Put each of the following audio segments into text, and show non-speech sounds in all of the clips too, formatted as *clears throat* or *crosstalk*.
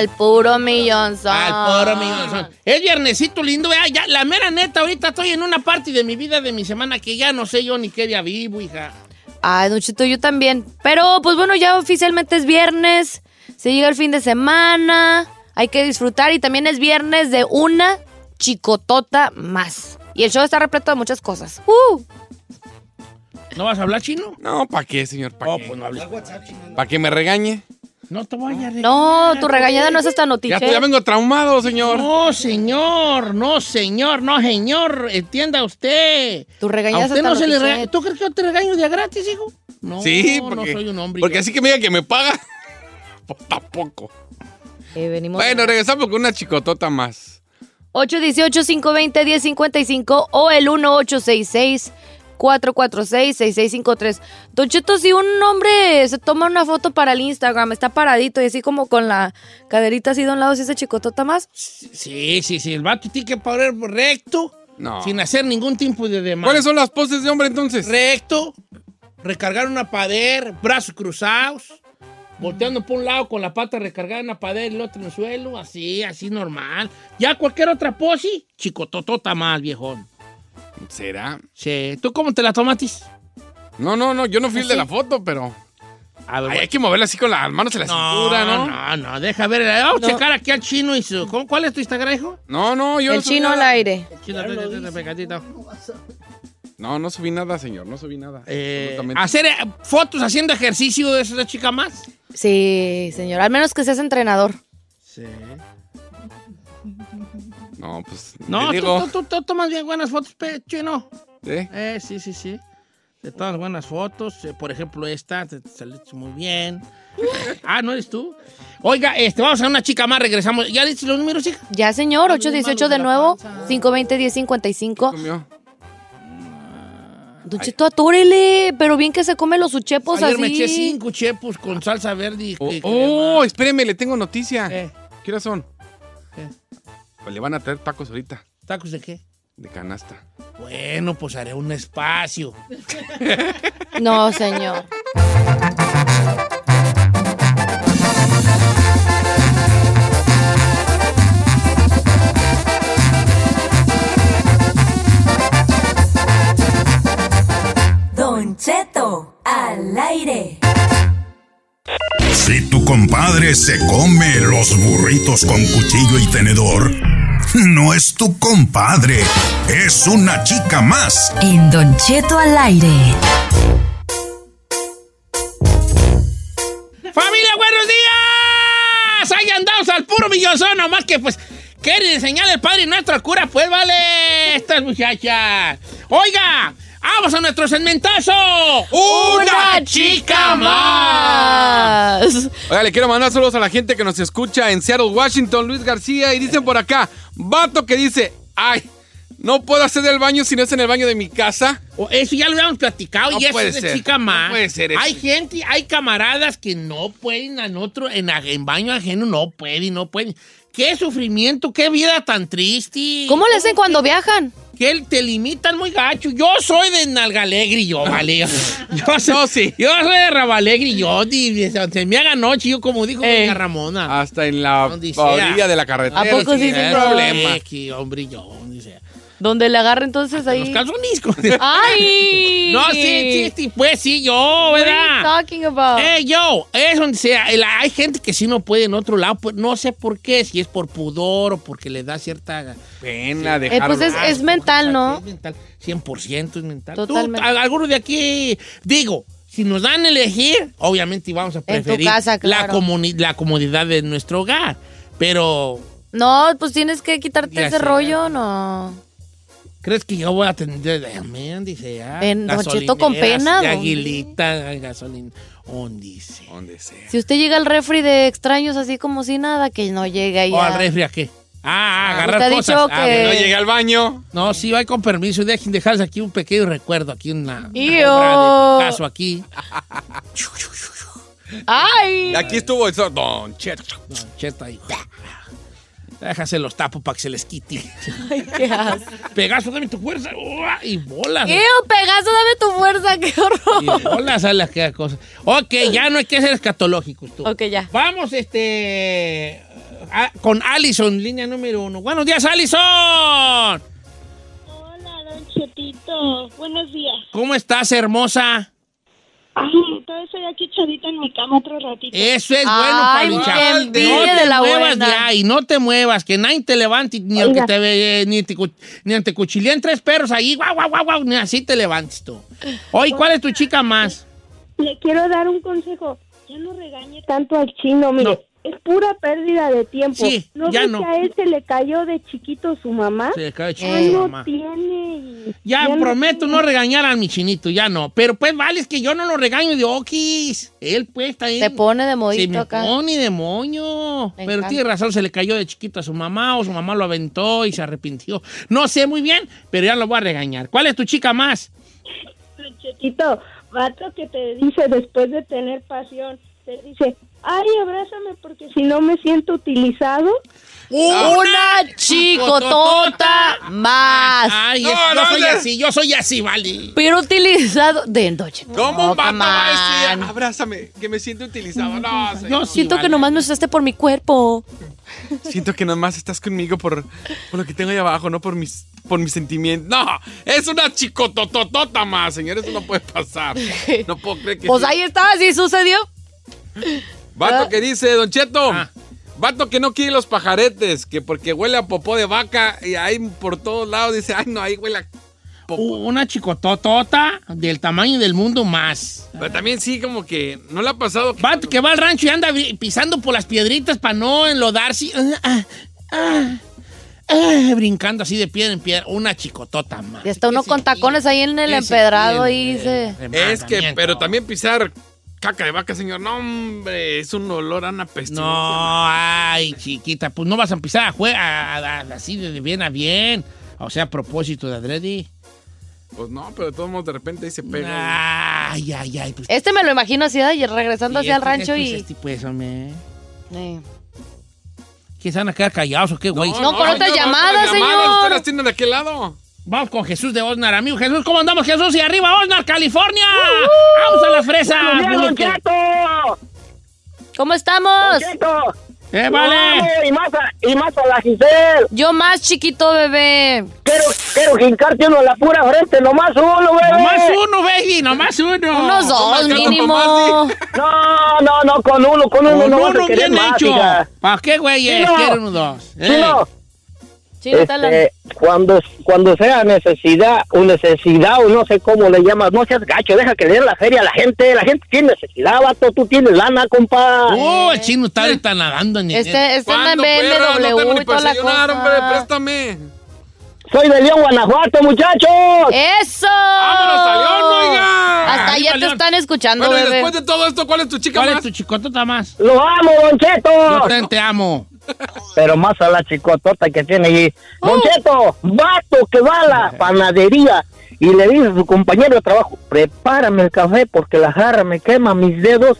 Al puro millonzón. Al puro millonzón. Es viernesito lindo, ya, la mera neta, ahorita estoy en una parte de mi vida, de mi semana, que ya no sé yo ni qué día vivo, hija. Ay, Don Chito, yo también. Pero, pues bueno, ya oficialmente es viernes. Se llega el fin de semana. Hay que disfrutar. Y también es viernes de una chicotota más. Y el show está repleto de muchas cosas. ¡Uh! ¿No vas a hablar chino? No, ¿para qué, señor? ¿Para Oh, qué? pues no hables. ¿Para que me regañe? No te vayas a No, tu regañada no es esta Ya, noticia. estoy- ya vengo traumado, señor. No, señor, no, señor, no, señor, entienda usted. Tu regañada es no se le rega- ¿Tú crees que yo te regaño de a gratis, hijo? No, sí, no porque, soy un hombre. porque yo. así que me diga que me paga, *laughs* pues tampoco. Eh, venimos Bueno, regresamos con una chicotota más. 818-520-1055 o el 1866-446-6653. Don Cheto, si un hombre se toma una foto para el Instagram, está paradito y así como con la caderita así de un lado, si ese chicotota más. Sí, sí, sí, el vato tiene que poner recto, No. sin hacer ningún tipo de demanda. ¿Cuáles son las poses de hombre entonces? Recto, recargar una pader, brazos cruzados, volteando por un lado con la pata recargada en la pader y el otro en el suelo, así, así normal. Ya cualquier otra pose, chicototota más, viejón. ¿Será? Sí, ¿tú cómo te la tomatis? No, no, no, yo no fui el de la foto, pero... A ver, Ay, hay que moverla así con las manos en la cintura, ¿no? No, no, deja ver. Vamos a checar aquí al chino y su. ¿cómo- ¿Cuál es tu Instagram, hijo? No, no, yo el no chino al aire. Chino, te- te- te- pegadito. No, no subí nada, señor, no subí nada. Eh, Absolutamente. hacer eh, fotos haciendo ejercicio es una chica más. Sí, señor, al menos que seas entrenador. Sí. No, pues, No, digo... tú, tú- tú tomas bien buenas fotos, chino. ¿Sí? Eh, sí, sí, sí. De todas buenas fotos. eh, por ejemplo, esta, te, te saliste muy bien. *laughs* ah, ¿no eres tú? Oiga, este, vamos a una chica más, regresamos. ¿Ya diste los números, hija? Ya, señor, 818 de nuevo, 520-1055. Comió. Don Cheto, atúrele, pero bien que se come los uchepos Ayer así. me eché cinco chepos con salsa verde y, Oh, oh, espéreme, le tengo noticia. Eh, ¿Qué horas son? Pues le van a traer tacos ahorita, ¿Tacos de qué? de canasta. Bueno, pues haré un espacio. *laughs* No, señor. Don Cheto, al aire. Si tu compadre se come los burritos con cuchillo y tenedor, no es tu compadre, es una chica más. En Don Cheto al aire. ¡Familia, buenos días! Ahí andamos al puro millonzón, nomás que pues quiere enseñar el Padre Nuestro cura, pues vale, estas muchachas. Oiga, ¡Vamos a nuestro segmentazo! ¡Una chica más! Oiga, le quiero mandar saludos a la gente que nos escucha en Seattle, Washington, Luis García, y dicen por acá, vato que dice, ay, no puedo hacer el baño si no es en el baño de mi casa. O Eso ya lo habíamos platicado No y eso puede es de ser, chica no más. puede ser eso. Hay gente, hay camaradas que no pueden en otro, en, en baño ajeno, no pueden, no pueden. Qué sufrimiento, qué vida tan triste. ¿Cómo le hacen cuando viajan? Que él te limitan muy gacho. Yo soy de Nalgalegre, yo, vale. *laughs* Yo soy, No, sí. yo soy de Rabalegre, yo. Se me haga noche, yo como dijo Eh. doña Ramona. Hasta en la orilla de la carretera. ¿A poco sí, sin señor? problema? Que hombre, yo, donde sea. Donde le agarra entonces Los ahí. calzones. *laughs* ¡Ay! No, sí, sí, sí, pues sí, yo, What are you ¿verdad? talking about? Eh, yo, es donde sea. Hay gente que sí no puede en otro lado, pues no sé por qué, si es por pudor o porque le da cierta. Pena, Eh, dejar... pues es, mental, ¿no? Es mental, 100% es mental. Totalmente. Tú, de aquí, digo, si nos dan a elegir, obviamente vamos a preferir casa, la, claro. la comodidad de nuestro hogar. Pero, No, pues tienes que quitarte ese rollo, no. ¿Crees que yo voy a tener de man, dice ya? En Don Cheto, con pena, De ¿dónde? aguilita, gasolina. ¿Dónde dice? Donde sea. Si usted llega al refri de extraños así como si nada, que no llegue ahí. ¿O al refri a qué? Ah, ah, agarrar cosas. dicho Ah, que- No llegué al baño. No, sí, va con permiso. Dejen dejarse aquí un pequeño recuerdo, aquí una, una de Picasso aquí. ¡Ay! Aquí estuvo el Don Cheto. No, cheta ahí. Déjase los tapos para que se les quite. *laughs* Ay, qué asco. Pegazo, dame tu fuerza. ¡Ua! Y bolas. ¡Ew, Pegaso, dame tu fuerza! ¡Qué Y horror! bolas a las que cosa. Ok, ya no hay que ser escatológicos tú. Ok, ya. Vamos, este. a- con Allison, línea número uno. Buenos días, Allison. Hola, Don Chetito. Buenos días. ¿Cómo estás, hermosa? Ay, todavía estoy aquí echadita en mi cama otro ratito. Eso es Ay, bueno para qué luchar. envidia No te de la muevas buena. de ahí, no te muevas, que nadie te levante, ni aunque te ve, ni te, ni te cuchileen tres perros ahí, guau, guau, guau, guau, ni así te levantes tú. Oye, ¿cuál es tu chica más? Le quiero dar un consejo. Ya no regañe tanto al chino, mire. No. Es pura pérdida de tiempo. Sí, ¿No ya no. que a él se le cayó de chiquito su mamá? Se le cae chico Ya a su no mamá. tiene. Ya, no prometo tiene. no regañar a mi chinito, ya no. Pero pues vale, es que yo no lo regaño de okis. Él pues está ahí. Se pone de Se modito me acá. pone de moño. Me Pero encanta. tiene razón, se le cayó de chiquito a su mamá o su mamá lo aventó y se arrepintió. No sé muy bien, pero ya lo voy a regañar. ¿Cuál es tu chica más? Don Chetito, vato que te dice después de tener pasión, te dice, ay, abrázame porque si no me siento utilizado. Una chicotota más. Ay, No, es- yo no, soy no. así, yo soy así, vale. Pero utilizado de Doche. ¿Cómo va a decir, on. abrázame, que me siento utilizado? No, señor. Yo sí, Siento que vale. nomás me usaste por mi cuerpo. Siento que nomás estás conmigo por, por lo que tengo ahí abajo, no por mis, por mis sentimientos. No, es una chicotototota más, señor. Eso no puede pasar. No puedo creer que... Pues ahí está, así sucedió. Vato que dice, Don Cheto. Ah. Vato que no quiere los pajaretes, que porque huele a popó de vaca y ahí por todos lados dice, ay no, ahí huele a popó. Una chicototota del tamaño del mundo más. Pero también sí, como que no le ha pasado. que- Vato que va al rancho y anda pisando por las piedritas para no enlodarse. Ah, ah, ah, ah, brincando así de piedra en piedra. Una chicotota más. Y está uno ¿Qué con tacones ahí en el ¿Qué empedrado y dice... Es que, pero también pisar caca de vaca, señor. No, hombre, es un olor a una. No, ay, chiquita, pues no vas a empezar a jugar así de bien a bien. O sea, a propósito de adrede. Pues no, pero de todos modos de repente ahí se pega. Ay, ay, ay. Pues, Este me lo imagino así, ay, regresando hacia el este, rancho este, y... este, pues, hombre. Sí. ¿Qué se van a quedar callados o qué, güey? No, con otra señor, llamada, otras señor. Usted las tiene de aquel lado. Vamos con Jesús de Osnar, amigo. Jesús, ¿cómo andamos, Jesús? Y arriba, Osnar, California. Vamos a la fresa. ¡Don Cheto! ¿Cómo estamos? Eh, vale. Y más, a, y más a la Giselle. Yo más chiquito, bebé. Quiero, quiero jincarte uno en la pura frente, nomás uno, bebé. Nomás uno, baby, nomás uno. Unos dos mínimo. No, no, no, con uno, con uno Con no uno a bien más, hecho. ¿Para qué, güey? Sí, no. Quieren unos dos. Sí, Eh. no. Sí, no está la- Este, cuando, cuando sea necesidad, o necesidad, o no sé cómo le llamas, no seas gacho, deja que le den la feria a la gente. La gente tiene necesidad, vato, tú tienes lana, compa. Oh, el chino está ahorita nadando en dinero. Este, este en ¿Cuándo, perro? No tengo BMW ni y toda para la hombre, préstame. Soy de León, Guanajuato, muchachos. ¡Eso! ¡Vámonos a León, oiga! Hasta allá te están escuchando, Bueno, y después de todo esto, ¿cuál es tu chica ¿Cuál es tu chicotota más? Lo amo, Don Cheto. Yo te amo. Pero más a la chicotota que tiene allí. Don Cheto, vato que va a la panadería y le dice a su compañero de trabajo, prepárame el café porque la jarra me quema mis dedos.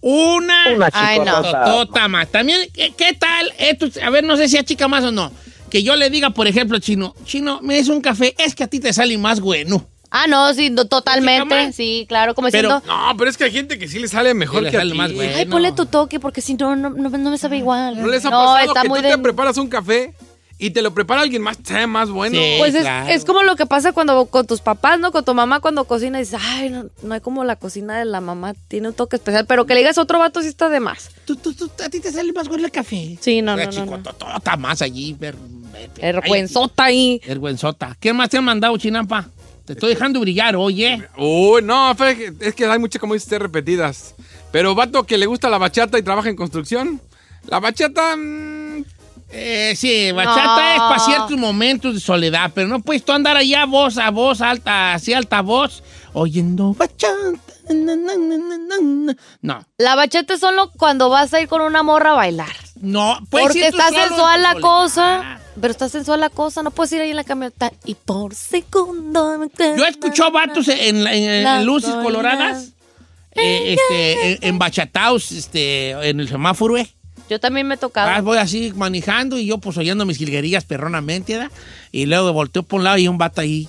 Una, Una Ay, no. más. También, ¿qué, qué tal? Esto, a ver, no sé si a chica más o no. Que yo le diga, por ejemplo, chino, chino, me des un café, es que a ti te sale más bueno. Ah, no, sí, no, ¿Chica totalmente. Sí, claro, como Pero- diciendo. No, pero es que hay gente que sí le sale mejor que a sale ti. más bueno. Ay, ponle tu toque porque si no, no, no, no me sabe igual. ¿No les ha pasado está que muy tú de... te preparas un café y te lo prepara alguien más, sabe más bueno? Sí. Pues es, claro. es como lo que pasa cuando con tus papás, ¿no? Con tu mamá cuando cocina y dices, ay, no, no hay como la cocina de la mamá, tiene un toque especial, pero que le digas a otro vato sí está de más. Tú, tú, tú, a ti te sale más bueno el café. Sí, no, Una no, no, no. chicototota más allí. Ver, ver- ver- Vergüenzota ahí. Vergüenzota. ¿Qué más te han mandado, chinampa? Te estoy dejando brillar, oye. Uy, no, fe- es que hay muchas, como dices, repetidas. Pero vato que le gusta la bachata y trabaja en construcción. La bachata... mm, Eh, sí, bachata No. es para ciertos momentos de soledad, pero no puedes tú andar allá voz a voz alta, así alta voz, oyendo bachata. na, na, na. No, La bachata es solo cuando vas a ir con una morra a bailar. no, puedes Porque está sensual la cosa. Pero está sensual la cosa. No puedes ir ahí en la camioneta. Y por segundo Yo escucho vatos en, en- luces coloradas, eh, este, en, en bachataos, este, en el semáforo, eh. Yo también me he tocado. Ah, voy así manejando y yo pues oyendo mis jilguerías perronamente, ¿verdad? Y luego volteo por un lado y un vato ahí.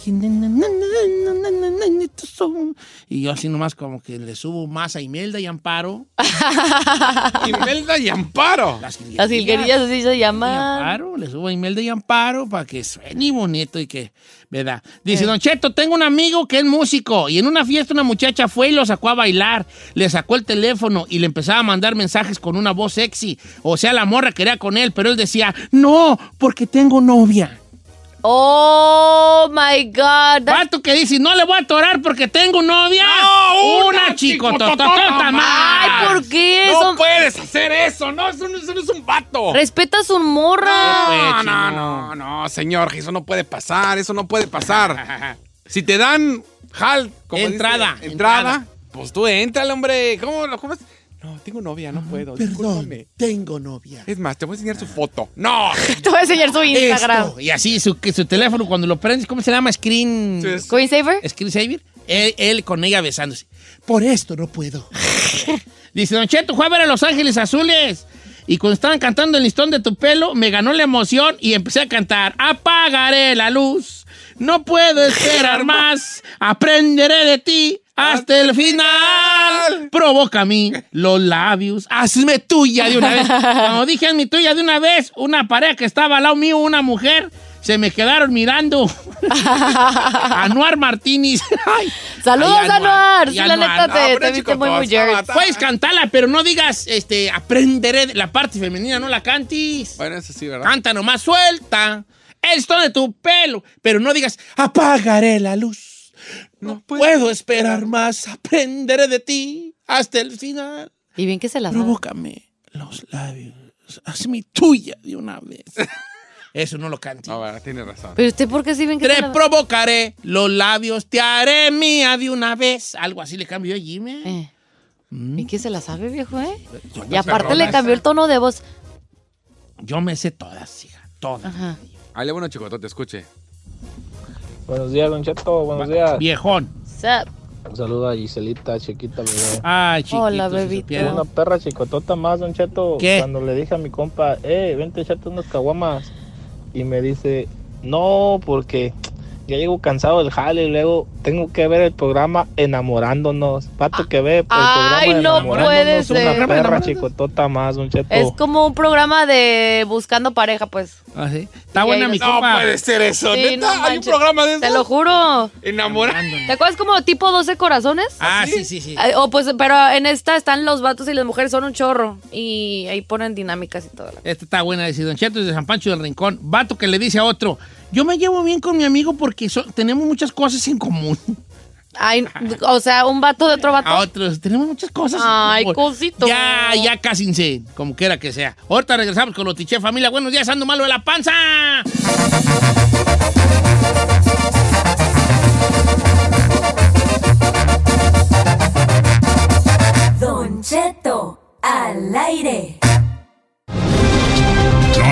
Y yo así nomás como que le subo más a Imelda y Amparo. *laughs* Imelda y Amparo. Las jilguerillas así se llaman. Amparo, le subo a Imelda y Amparo para que suene bonito y que, ¿verdad? Dice, Don Cheto, tengo un amigo que es músico y en una fiesta una muchacha fue y lo sacó a bailar, le sacó el teléfono y le empezaba a mandar mensajes con una voz sexy. O sea, la morra quería con él, pero él decía, no, porque tengo novia. Oh my God. That's- Vato que dice, no le voy a atorar porque tengo novia. No, una una chicototota más. Ay, ¿por qué? No Son- puedes hacer eso, no, eso no, eso no es un vato. Respeta a su morra. No, no, no, no, señor, eso no puede pasar, eso no puede pasar. *laughs* Si te dan hal, como Entrada, dice, entrada, entrada. pues tú entrale, hombre. ¿Cómo, lo- cómo es? No, tengo novia, no puedo. discúlpame. tengo novia. Es más, te voy a enseñar su foto. No. *laughs* Te voy a enseñar su Instagram. Esto. Y así su, teléfono cuando lo prendes, ¿cómo se llama? Screen... ¿Screensaver? Screensaver. Él, él con ella besándose. Por esto no puedo. *laughs* Dice, Don Cheto, fue a ver a Los Ángeles Azules. Y cuando estaban cantando el listón de tu pelo, me ganó la emoción y empecé a cantar. Apagaré la luz. No puedo esperar *laughs* más. Aprenderé de ti hasta el final. Provoca a mí los labios. Hazme tuya de una vez. Cuando dije hazme tuya de una vez, una pareja que estaba al lado mío, una mujer, se me quedaron mirando. *laughs* Anuar Martínez. Ay. Saludos, Ay, Anuar. Sí, Y la Anuar. neta No, te, viste muy, muy Puedes cantarla, pero no digas, este, aprenderé de- la parte femenina, no la cantes. Bueno, eso sí, ¿verdad? Canta nomás, suelta. Esto de tu pelo, pero no digas, apagaré la luz. No puedo esperar más, aprenderé de ti hasta el final. Y bien que se la sabe. Provócame los labios, hazme tuya de una vez. *laughs* Eso no lo cantes. No, verdad, tiene razón. Pero usted, ¿por qué sí bien que Te se la provocaré los labios, te haré mía de una vez. Algo así le cambio yo, Jimmy. Eh. Mm. ¿Y qué se la sabe, viejo, eh? Yo Y aparte le cambió el tono de voz. Yo me sé todas, hija, todas. Ajá. Ahí le bueno, chico, te escuche. Buenos días, Don Cheto. Buenos días. Viejón. Sup? Un saludo a Giselita, chiquita, bebé. Ay, chiquito. Hola, bebito. supiera. Una perra chicotota más, Don Cheto. ¿Qué? Cuando le dije a mi compa, eh, vente, echate unas caguamas. Y me dice, no, porque ya llego cansado del jale y luego tengo que ver el programa Enamorándonos. Pato que ve el Ay, programa no Enamorándonos, puede ser. Una perra chicotota más, Don Cheto. Es como un programa de buscando pareja, pues. Ah, sí. Está Y buena mi No copa. puede ser eso, Sí, neta. no Hay un programa de eso. Te lo juro. Enamorando. ¿Te acuerdas como tipo 12 corazones? Ah, sí, sí, sí. Eh, O pues, pero en esta están los vatos y las mujeres son un chorro. Y ahí ponen dinámicas y todo. Esta está buena, dice Don Cheto de San Pancho del Rincón. Vato que le dice a otro, yo me llevo bien con mi amigo porque tenemos muchas cosas en común. Ay, o sea, un vato de otro vato. A otros, tenemos muchas cosas. Ay, cosito. Ya, ya casi sin, como quiera que sea. Ahorita regresamos con los tiché familia. Buenos días, ando malo de la panza. Don Cheto, al aire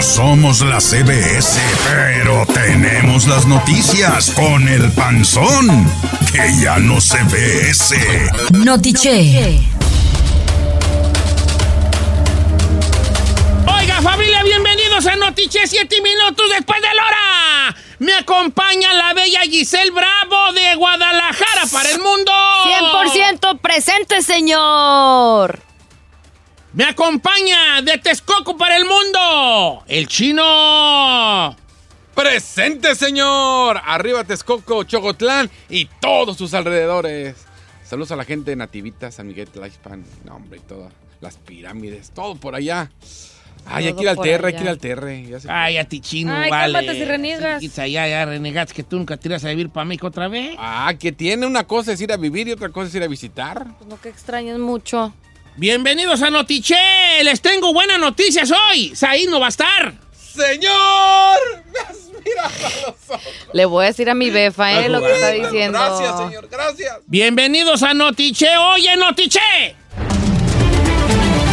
somos la CBS, pero tenemos las noticias con el panzón, que ya no se ve ese. Notiche. Oiga, familia, bienvenidos a Notiche 7 minutos después de la hora. Me acompaña la bella Giselle Bravo de Guadalajara para el mundo. 100% presente, señor. Me acompaña de Texcoco para el mundo. El chino. Presente, señor. Arriba Texcoco, Chocotlán y todos sus alrededores. Saludos a la gente de Nativita, San Miguel, Tlaxpan, no, hombre, y todo. Las pirámides, todo por allá. Ay, hay que ir al terre, hay que ir al se- Ay, a ti chino, Ay, vale. cálmate si reniegas. Sí, ya, ya renegas que tú nunca te irás a vivir para México otra vez. Ah, que tiene una cosa es ir a vivir y otra cosa es ir a visitar. Pues no que extrañas mucho. Bienvenidos a Notiche. Les tengo buenas noticias hoy. Saí no va a estar. ¡Señor! Me has mirado a los ojos. Le voy a decir a mi befa, ¿eh? Lo que está diciendo. Gracias, señor, gracias. Bienvenidos a Notiche. Oye, Notiche.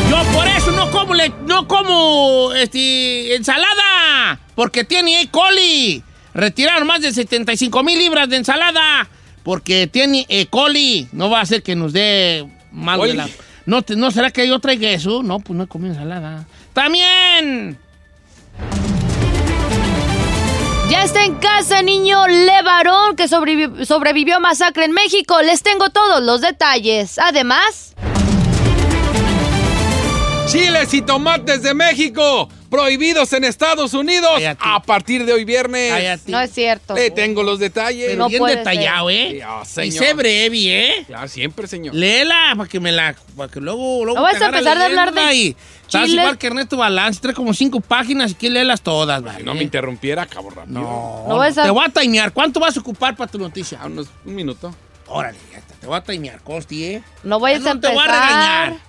Yo por eso no como, le- no como este, ensalada. Porque tiene E. coli. Retiraron más de 75 mil libras de ensalada. Porque tiene E. coli. No va a ser que nos dé mal de la... ¿No, te- ¿No será que yo traiga eso? No, pues no he comido ensalada. También. Ya está en casa, niño Levarón, que sobrevi- sobrevivió a masacre en México. Les tengo todos los detalles. Además, Chiles y tomates de México, prohibidos en Estados Unidos Cállate. a partir de hoy viernes. Cállate. no es cierto. Le tengo los detalles. Pero No bien detallado, ¿eh? Dios, y señor. sé breve, ¿eh? Claro, siempre, señor. Léela para que me la. Para que luego. luego ¿No vas a empezar a hablar de y Estás igual que Ernesto Balance, trae como cinco páginas y que léelas todas, Si ¿vale? no me interrumpiera, acabo rápido. No, No vas a- Te voy a timear. ¿Cuánto vas a ocupar para tu noticia? A unos un minuto. Órale, ya está. Te voy a timear, Costi, ¿eh? no vayas Ya a no te voy a empezar regañar.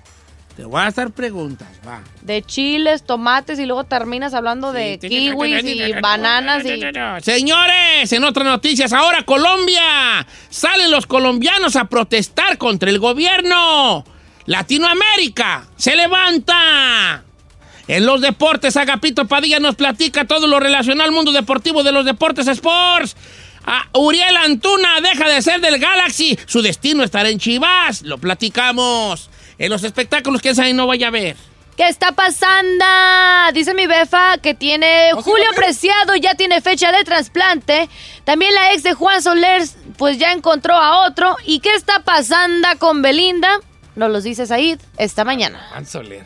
Te voy a hacer preguntas, va. de chiles, tomates y luego terminas hablando de kiwis y bananas y... Señores, en otras noticias, ahora Colombia. Salen los colombianos a protestar contra el gobierno. Latinoamérica se levanta. En los deportes, Agapito Padilla nos platica todo lo relacionado al mundo deportivo de los deportes sports. Uriel Antuna deja de ser del Galaxy. Su destino estará en Chivas. Lo platicamos. En los espectáculos que esa no vaya a ver. ¿Qué está pasando? Dice mi befa que tiene ¿Oh, sí, Julio qué? Preciado, ya tiene fecha de trasplante. También la ex de Juan Soler, pues ya encontró a otro. ¿Y qué está pasando con Belinda? Nos los dice Said esta mañana. Juan Soler.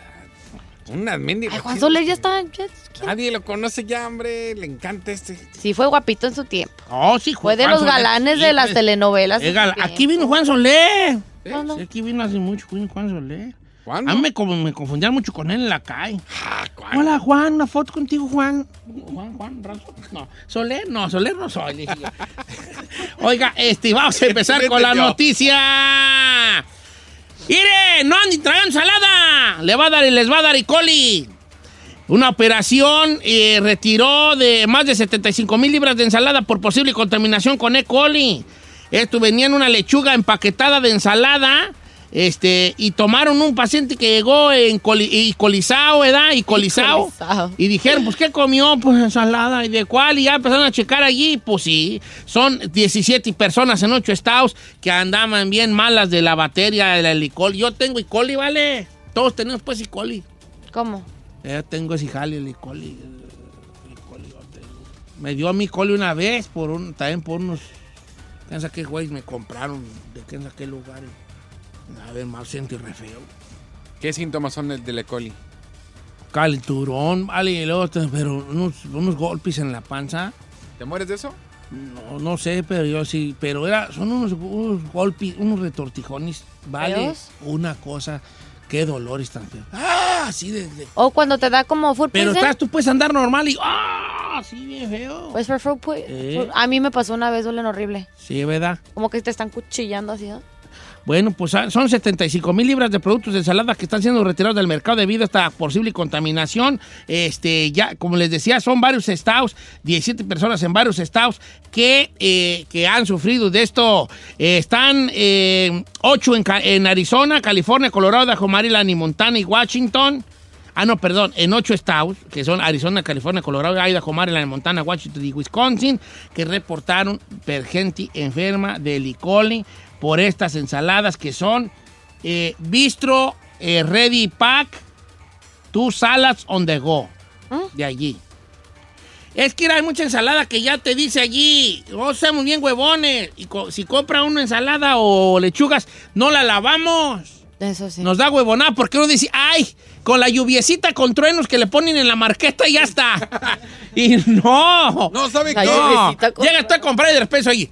Una mendiga. Ay, Juan Soler ya está... ya- Nadie lo conoce ya, hombre. Le encanta este. Sí, fue guapito en su tiempo. Oh, sí, Fue de Juan los Soler. galanes Sí, de las pues. telenovelas. Gal- aquí vino Juan Solé. No. Sí, aquí vino hace mucho vino Juan Solé. ¿Cuándo? A mí me, como, me confundían mucho con él en la calle. Ah. Hola, Juan, una foto contigo, Juan. Juan, Juan, Razo. No, Soler, no, Soler no soy. dije yo. *laughs* Oiga, este, vamos a empezar con la yo. noticia. ¡Mire! ¡No anden tragando ensalada! Le va a dar y les va a dar y coli. Una operación eh, retiró de más de 75 mil libras de ensalada por posible contaminación con E. coli. Esto venía en una lechuga empaquetada de ensalada. Este, y tomaron un paciente que llegó en coli, y ¿verdad? Y. Colizao. Y dijeron, pues, ¿qué comió? Pues ensalada. ¿Y de cuál? Y ya empezaron a checar allí. Pues sí, son 17 personas en 8 estados que andaban bien malas de la batería, del helicol. Yo tengo E. coli, ¿vale? Todos tenemos, pues, E. coli. ¿Cómo? Yo tengo ese jale, el E. coli. el coli yo tengo. Me dio a mi coli una vez, por un, también por unos... ¿Quién sabe qué güeyes me compraron? ¿De quién sabe qué lugar? A ver, mal siento y re feo. ¿Qué síntomas son el del E. coli? Calenturón, vale, y luego, te- pero unos, unos golpes en la panza. ¿Te mueres de eso? No, no sé, pero yo sí. Pero era, son unos, unos golpes, unos retortijones. Vale, una cosa. Qué dolores tan feos. ¡Ah! Así de. de- O cuando te da como food Pero estás, tú puedes andar normal y. ¡Ah! Así bien feo. Pues Eh. food- A mí me pasó una vez, duelen horrible. Sí, ¿verdad? Como que te están cuchillando así. ¿no? Bueno, pues ah, son 75 mil libras de productos de ensalada que están siendo retirados del mercado debido a esta posible contaminación. Este, ya, como les decía, son varios estados, 17 personas en varios estados que, eh, que han sufrido de esto. Eh, están eh, 8 en, en Arizona, California, Colorado, Idaho, Maryland y Montana y Washington. Ah, no, perdón, en ocho estados, que son Arizona, California, Colorado, Idaho, Maryland, Montana, Washington y Wisconsin, que reportaron per gente enferma de E. coli por estas ensaladas que son eh, Bistro eh, Ready Pack, Two Salads on the Go, de allí. Es que hay mucha ensalada que ya te dice allí, no seamos bien huevones, y co- si compra uno ensalada o lechugas, no la lavamos. Eso sí. Nos da huevonada porque uno dice, ay, con la lluviecita con truenos que le ponen en la marqueta y ya está. *laughs* y no. No, ¿sabe qué? Llega tú a comprar y de repente allí.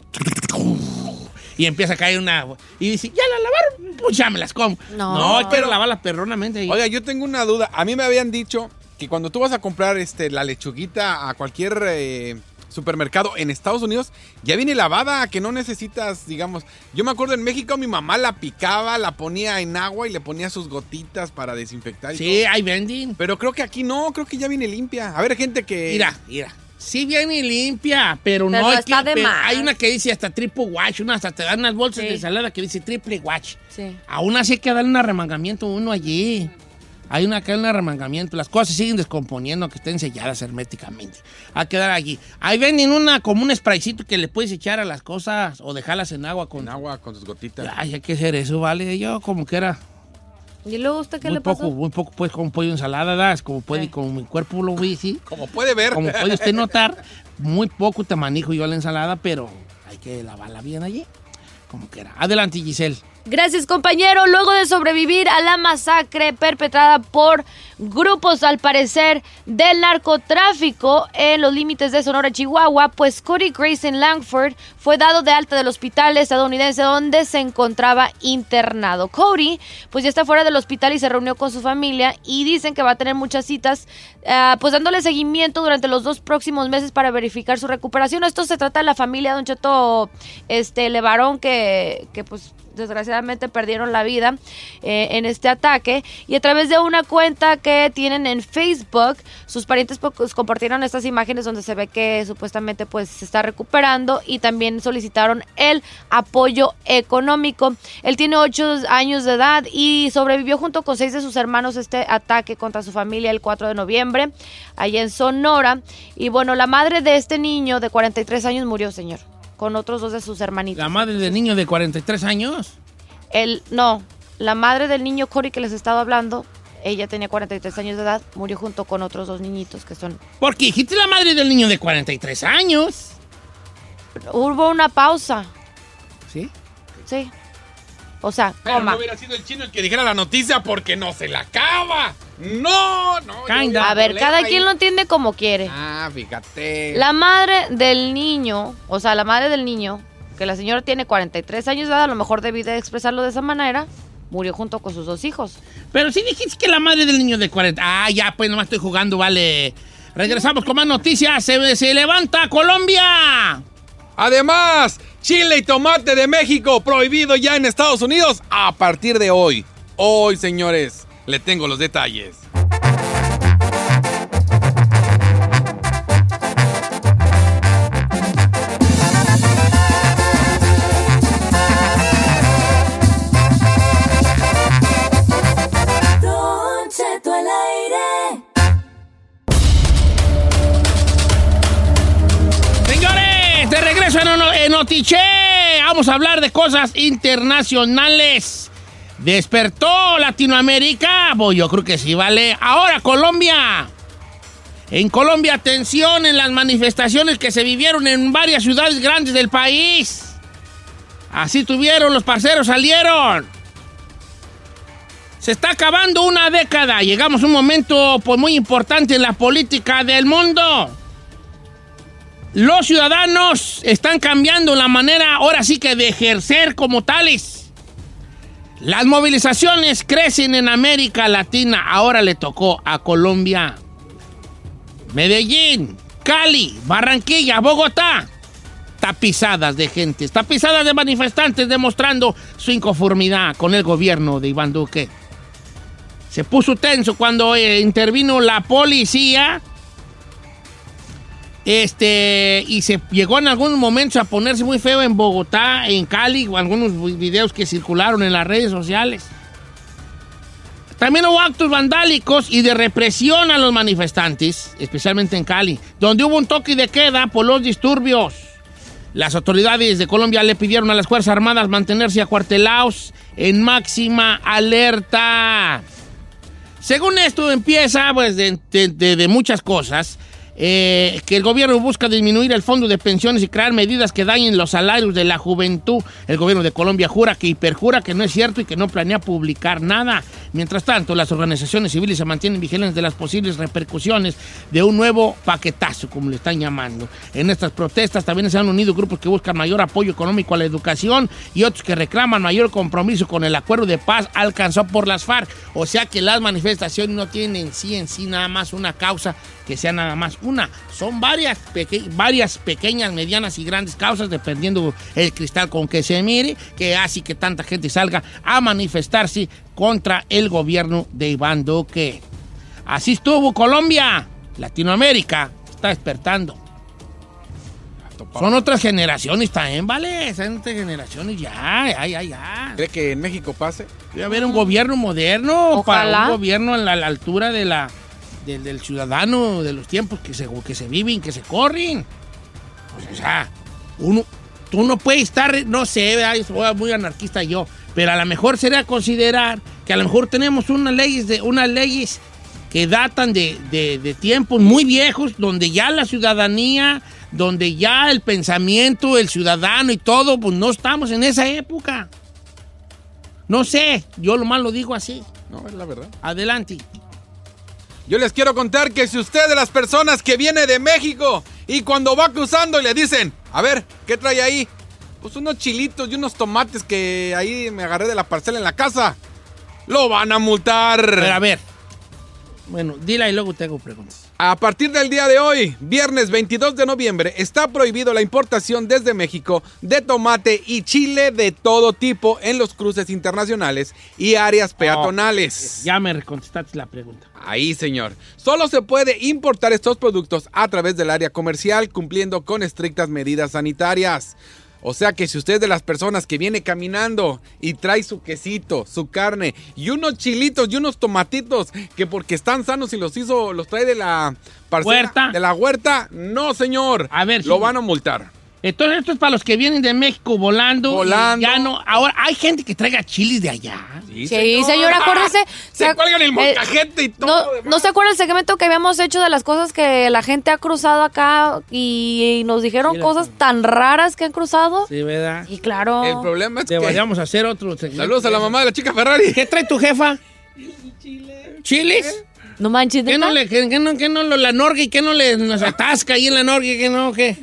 Y empieza a caer una. Y dice, ya la lavaron, pues ya me las como. No. No, que lavarlas perronamente. ahí. Oiga, yo tengo una duda. A mí me habían dicho que cuando tú vas a comprar este, la lechuguita a cualquier eh, supermercado en Estados Unidos, ya viene lavada, que no necesitas, digamos. Yo me acuerdo en México mi mamá la picaba, la ponía en agua y le ponía sus gotitas para desinfectar. y sí, todo. hay vending. Pero creo que aquí no, creo que ya viene limpia. A ver, gente que. Mira, mira. Sí viene limpia, pero, Pero no es está que- de pero más. Hay una que dice hasta triple watch, una hasta te dan unas bolsas Sí. de ensalada que dice triple watch. Sí. Aún así hay que darle un arremangamiento a uno allí. Hay una que hay un arremangamiento. Las cosas se siguen descomponiendo, que estén selladas herméticamente. Hay que dar allí. Ahí venden una como un spraycito que le puedes echar a las cosas o dejarlas en agua con Con agua, con sus gotitas. Ay, hay que hacer eso, vale. Yo como que era ¿Y luego usted qué muy le poco, pasó? muy poco pues con pollo ensalada, das, como puede, Sí. como mi cuerpo lo ve, sí. Como puede ver. Como puede usted *laughs* notar, muy poco te manejo yo la ensalada, pero hay que lavarla bien allí. Como que era. Adelante, Giselle. Gracias, compañero. Luego de sobrevivir a la masacre perpetrada por grupos, al parecer, del narcotráfico en los límites de Sonora, Chihuahua, pues Cody Grayson Langford fue dado de alta del hospital estadounidense donde se encontraba internado. Cody, pues ya está fuera del hospital y se reunió con su familia y dicen que va a tener muchas citas, ah, pues dándole seguimiento durante los dos próximos meses para verificar su recuperación. Esto se trata de la familia Don Cheto, este, Levarón, que, que pues desgraciadamente perdieron la vida eh, en este ataque. Y a través de una cuenta que tienen en Facebook sus parientes pues, compartieron estas imágenes donde se ve que supuestamente pues se está recuperando y también solicitaron el apoyo económico. Él tiene 8 años de edad y sobrevivió junto con seis de sus hermanos este ataque contra su familia el 4 de noviembre allá en Sonora. Y bueno la madre de este niño de 43 años murió señor con otros dos de sus hermanitos La madre del niño de 43 años. el, no, la madre del niño Cory que les estaba hablando, ella tenía 43 años de edad, murió junto con otros dos niñitos que son... Porque dijiste la madre del niño de 43 años. Hubo una pausa, ¿Sí? sí. O sea, Pero coma. no hubiera sido el chino el que dijera la noticia porque no se la acaba. No, no. Kinda. A ver, cada ahí. quien lo entiende como quiere. Ah, fíjate. La madre del niño, o sea, la madre del niño, que la señora tiene 43 años de edad, a lo mejor debí de expresarlo de esa manera, murió junto con sus dos hijos. Pero sí dijiste que la madre del niño de 40. Ah, ya, pues nomás estoy jugando, vale. Regresamos con más noticias. Se, se levanta Colombia. Además, chile y tomate de México prohibido ya en Estados Unidos a partir de hoy. Hoy, señores, le tengo los detalles. Notiche. Vamos a hablar de cosas internacionales. ¿Despertó Latinoamérica? Pues yo creo que sí, vale. Ahora Colombia. En Colombia, tensión en las manifestaciones que se vivieron en varias ciudades grandes del país. Así tuvieron, los parceros salieron. Se está acabando una década. Llegamos a un momento pues, muy importante en la política del mundo. Los ciudadanos están cambiando la manera, ahora sí que de ejercer como tales. Las movilizaciones crecen en América Latina. Ahora le tocó a Colombia. Medellín, Cali, Barranquilla, Bogotá. Tapizadas de gente, tapizadas de manifestantes demostrando su inconformidad con el gobierno de Iván Duque. Se puso tenso cuando eh, intervino la policía este, y se llegó en algunos momentos a ponerse muy feo en Bogotá, en Cali, algunos videos que circularon en las redes sociales. También hubo actos vandálicos y de represión a los manifestantes, especialmente en Cali, donde hubo un toque de queda por los disturbios. Las autoridades de Colombia le pidieron a las Fuerzas Armadas mantenerse acuartelados en máxima alerta. Según esto empieza pues de- de- de muchas cosas. Eh, que el gobierno busca disminuir el fondo de pensiones y crear medidas que dañen los salarios de la juventud. El gobierno de Colombia jura que hiperjura que no es cierto y que no planea publicar nada. Mientras tanto, las organizaciones civiles se mantienen vigilantes de las posibles repercusiones de un nuevo paquetazo, como le están llamando. En estas protestas también se han unido grupos que buscan mayor apoyo económico a la educación y otros que reclaman mayor compromiso con el acuerdo de paz alcanzado por las FARC. O sea que las manifestaciones no tienen en sí en sí nada más una causa que sea nada más una. Son varias, peque- varias pequeñas, medianas y grandes causas, dependiendo el cristal con que se mire, que hace que tanta gente salga a manifestarse contra el gobierno de Iván Duque. Así estuvo Colombia. Latinoamérica está despertando. Son otras generaciones también, ¿vale? Son otras generaciones ya, ya, ya, ya. ¿Cree que en México pase? Debe haber un gobierno moderno Ojalá. para un gobierno a la, a la altura de la, del, del ciudadano, de los tiempos que se, que se viven, que se corren. Pues, o sea, uno, tú no puedes estar, no sé, soy muy anarquista yo, pero a lo mejor sería considerar que a lo mejor tenemos unas leyes, de, unas leyes que datan de, de- de tiempos muy viejos, donde ya la ciudadanía, donde ya el pensamiento, el ciudadano y todo, pues no estamos en esa época. No sé, yo lo más lo digo así. No, es la verdad. Adelante. Yo les quiero contar que si usted de las personas que viene de México y cuando va cruzando y le dicen, a ver, ¿qué trae ahí? Pues unos chilitos y unos tomates que ahí me agarré de la parcela en la casa. Lo van a multar. A ver. Bueno, dila y luego te hago preguntas. A partir del día de hoy, viernes 22 de noviembre, está prohibido la importación desde México de tomate y chile de todo tipo en los cruces internacionales y áreas peatonales. Ya me contestaste la pregunta. Ahí, señor. Solo se puede importar estos productos a través del área comercial cumpliendo con estrictas medidas sanitarias. O sea que si usted es de las personas que viene caminando y trae su quesito, su carne y unos chilitos y unos tomatitos que porque están sanos y los hizo, los trae de la parcela, Huerta. de la huerta, no, señor. A ver, lo van a multar. Entonces esto es para los que vienen de México volando. y Volando. Ya no, ahora hay gente que traiga chiles de allá. Sí, señor, acuérdese. Se cuelgan el eh, molcajete y todo. No, ¿No se acuerda el segmento que habíamos hecho de las cosas que la gente ha cruzado acá y, nos dijeron Sí, la- cosas tan raras que han cruzado? Sí, ¿verdad? Y claro. El problema es que... Deberíamos hacer otro. segmento Saludos a la mamá de la chica Ferrari. ¿Qué trae tu jefa? ¿Chiles? No manches, ¿Qué no le, qué, qué no, qué no lo, la norgue, qué no le nos atasca ahí en la norgue, qué no, qué?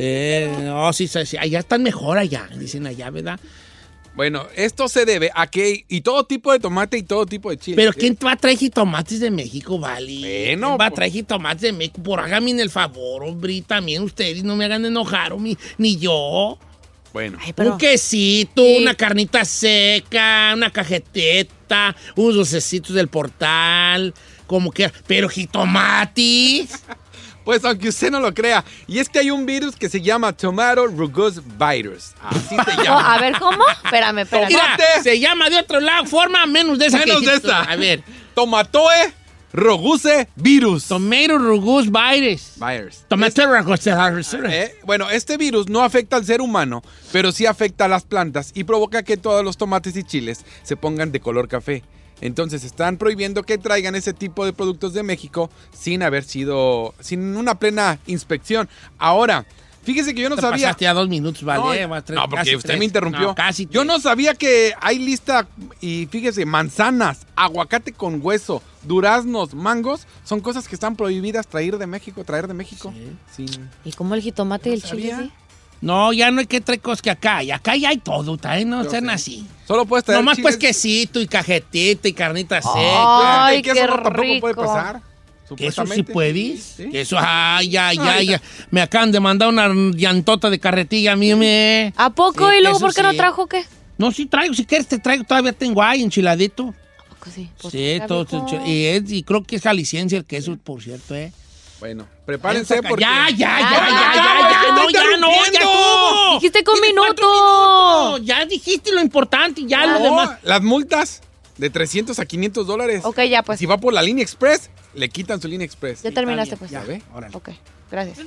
Eh, no, sí, sí, sí, allá están mejor allá, dicen allá, ¿verdad? Bueno, esto se debe a que... Y todo tipo de tomate y todo tipo de chile. Pero ¿quién va a traer jitomates de México, vale? Bueno, ¿Quién va a pues- traer jitomates de México? Por háganme el favor, hombre, también ustedes no me hagan enojar, o mi- ni yo. Bueno. Ay, pero- Un quesito, Sí. una carnita seca, una cajeteta, unos dulcecitos del portal, como que... Pero jitomates... Pues aunque usted no lo crea, y es que hay un virus que se llama Tomato Rugose Virus. Así se No, *laughs* llama. a ver, ¿cómo? Espérame, espérame. Mira, Tomate. se llama de otro lado, forma menos de esa que Menos de esta. A ver, Tomatoe Roguse Virus. tomato rugus virus. Virus. Tomato rugus virus. Eh, bueno, este virus no afecta al ser humano, pero sí afecta a las plantas y provoca que todos los tomates y chiles se pongan de color café. Entonces están prohibiendo que traigan ese tipo de productos de México sin haber sido, sin una plena inspección. Ahora, fíjese que yo no Te sabía... pasaste a dos minutos, vale. No, más tres, no, porque casi usted tres. me interrumpió. No, casi Yo no sabía que hay lista y fíjese, manzanas, aguacate con hueso, duraznos, mangos, son cosas que están prohibidas traer de México, traer de México. Sin- ¿Y cómo el jitomate y el chile? sí? No, ya no hay que traer cosas que acá. Y acá ya hay todo, también no Yo sean sé. así. Solo puedes traer Nomás pues chiles- quesito y cajetita y carnita seca. Ay, que eso qué no tampoco puede rico. pasar. Que eso sí puedes. Sí. Que eso, ay, ya, ya. Me acaban de mandar una llantota de carretilla a mí. Me... ¿A poco? Sí, ¿Y luego por qué no trajo qué? No, sí traigo. Si quieres te traigo. Todavía tengo ahí enchiladito. ¿A poco sí? Pues, Sí, todo. rico. y, es- y creo que es jalisciense el queso, por cierto, ¿eh? Bueno, prepárense porque... Ya, ya, ya, ya, Ya, ya, ya, ya, ya, no, ya, no, ya estuvo. Dijiste con minuto. minutos. Ya dijiste lo importante, ya lo demás. las multas. De 300 a 500 dólares. Ok, ya pues. Si va por la línea express, le quitan su línea express. Ya terminaste pues. Ya ve. Ok, gracias.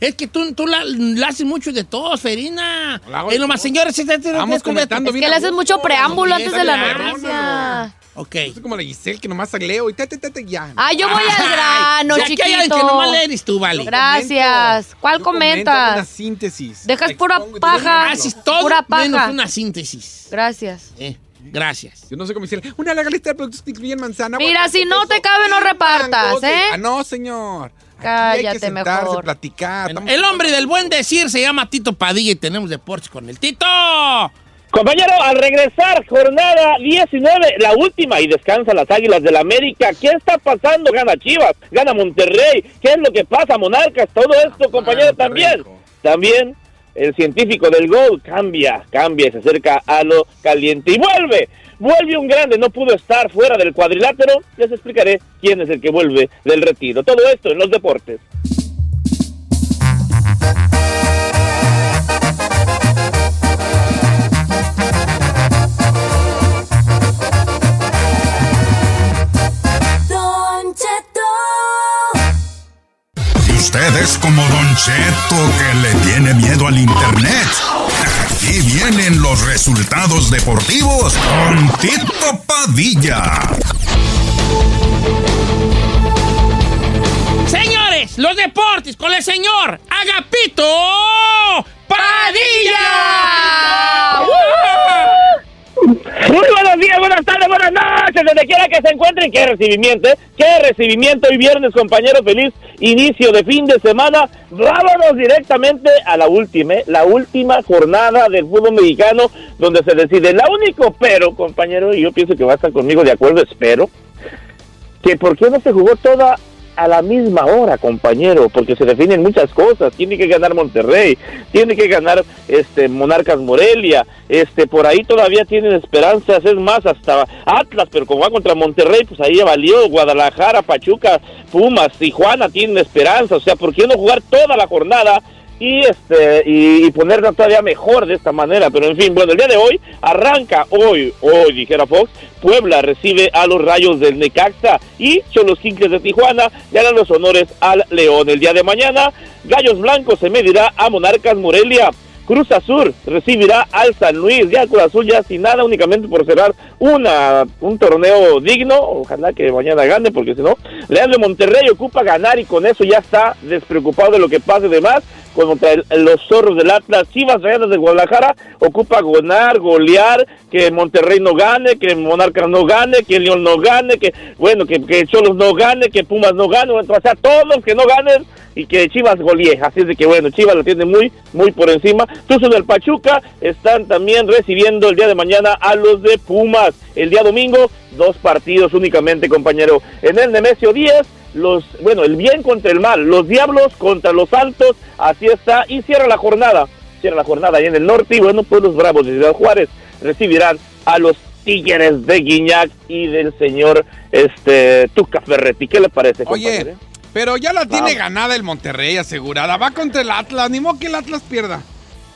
Es que tú, tú la, la haces mucho de todo, Ferina. De nomás, señores, Vamos comentando Es bien que le haces mucho preámbulo antes de la noticia. Ok. Es como la Giselle que nomás leo y te, te, te, te, ya. Ah, yo voy al grano, Ya que hay alguien chiquito. que nomás le eres tú, vale. Gracias. ¿Cuál hago Una comentas? síntesis. Dejas pura y paja. Haces todo Pura paja. menos una síntesis. Gracias. Eh, gracias. Yo no sé cómo decir. Una larga lista de productos que incluyen manzana. Mira, si no queso, te cabe, no repartas, ¿eh? Ah, no, señor. Aquí hay que Cállate sentarse, mejor. platicar. Estamos- El hombre del buen decir se llama Tito Padilla y tenemos deportes con el Tito. Compañero, al regresar, jornada 19, la última, y descansan las Águilas del América. ¿Qué está pasando? Gana Chivas, gana Monterrey. ¿Qué es lo que pasa, Monarcas? Todo esto, compañero, Monterrey, también. hijo. También el científico del gol cambia, cambia y se acerca a lo caliente. Y vuelve, vuelve un grande, no pudo estar fuera del cuadrilátero. Les explicaré quién es el que vuelve del retiro. Todo esto en los deportes. Usted es como Don Cheto que le tiene miedo al internet. Aquí vienen los resultados deportivos con Tito Padilla. Señores, los deportes con el señor Agapito Padilla. Muy buenos días, buenas tardes, buenas noches, donde quiera que se encuentren. Qué recibimiento, ¿eh? qué recibimiento hoy viernes, compañero. Feliz inicio de fin de semana. Vámonos directamente a la última, ¿eh? la última jornada del fútbol mexicano, donde se decide. La único pero, compañero, y yo pienso que va a estar conmigo de acuerdo, espero, que por qué no se jugó toda a la misma hora, compañero, porque se definen muchas cosas. Tiene que ganar Monterrey, tiene que ganar este Monarcas Morelia, este por ahí todavía tienen esperanzas, es más hasta Atlas, pero como va contra Monterrey, pues ahí ya valió Guadalajara, Pachuca, Pumas, Tijuana tienen esperanza, o sea, ¿por qué no jugar toda la jornada? Y este y, y ponerla todavía mejor de esta manera. Pero en fin, bueno, el día de hoy arranca hoy, hoy dijera Fox, Puebla recibe a los Rayos del Necaxa y Cholos Quincles de Tijuana le harán los honores al León. El día de mañana, Gallos Blancos se medirá a Monarcas Morelia. Cruz Azul recibirá al San Luis, ya Cruz Azul ya sin nada, únicamente por cerrar una, un torneo digno, ojalá que mañana gane, porque si no, León de Monterrey ocupa ganar y con eso ya está despreocupado de lo que pase de más, contra el- los zorros del Atlas, Chivas Rayadas de Guadalajara ocupa ganar, golear, que Monterrey no gane, que Monarcas no gane, que León no gane, que bueno, que, que Cholos no gane, que Pumas no gane, o sea, todos que no ganen y que Chivas golee. Así es de que bueno, Chivas lo tiene muy, muy por encima. Tuzos del Pachuca están también recibiendo el día de mañana a los de Pumas. El día domingo, dos partidos únicamente, compañero. En el Nemesio 10, los, bueno, el bien contra el mal, los diablos contra los altos, así está, y cierra la jornada. Cierra la jornada ahí en el norte, y bueno, pues los bravos de Ciudad Juárez recibirán a los Tigres de Guiñac y del señor este Tuca Ferretti. ¿Qué le parece, compañero? Oye, pero ya la tiene Vamos. ganada el Monterrey, asegurada. Va contra el Atlas, ni modo que el Atlas pierda.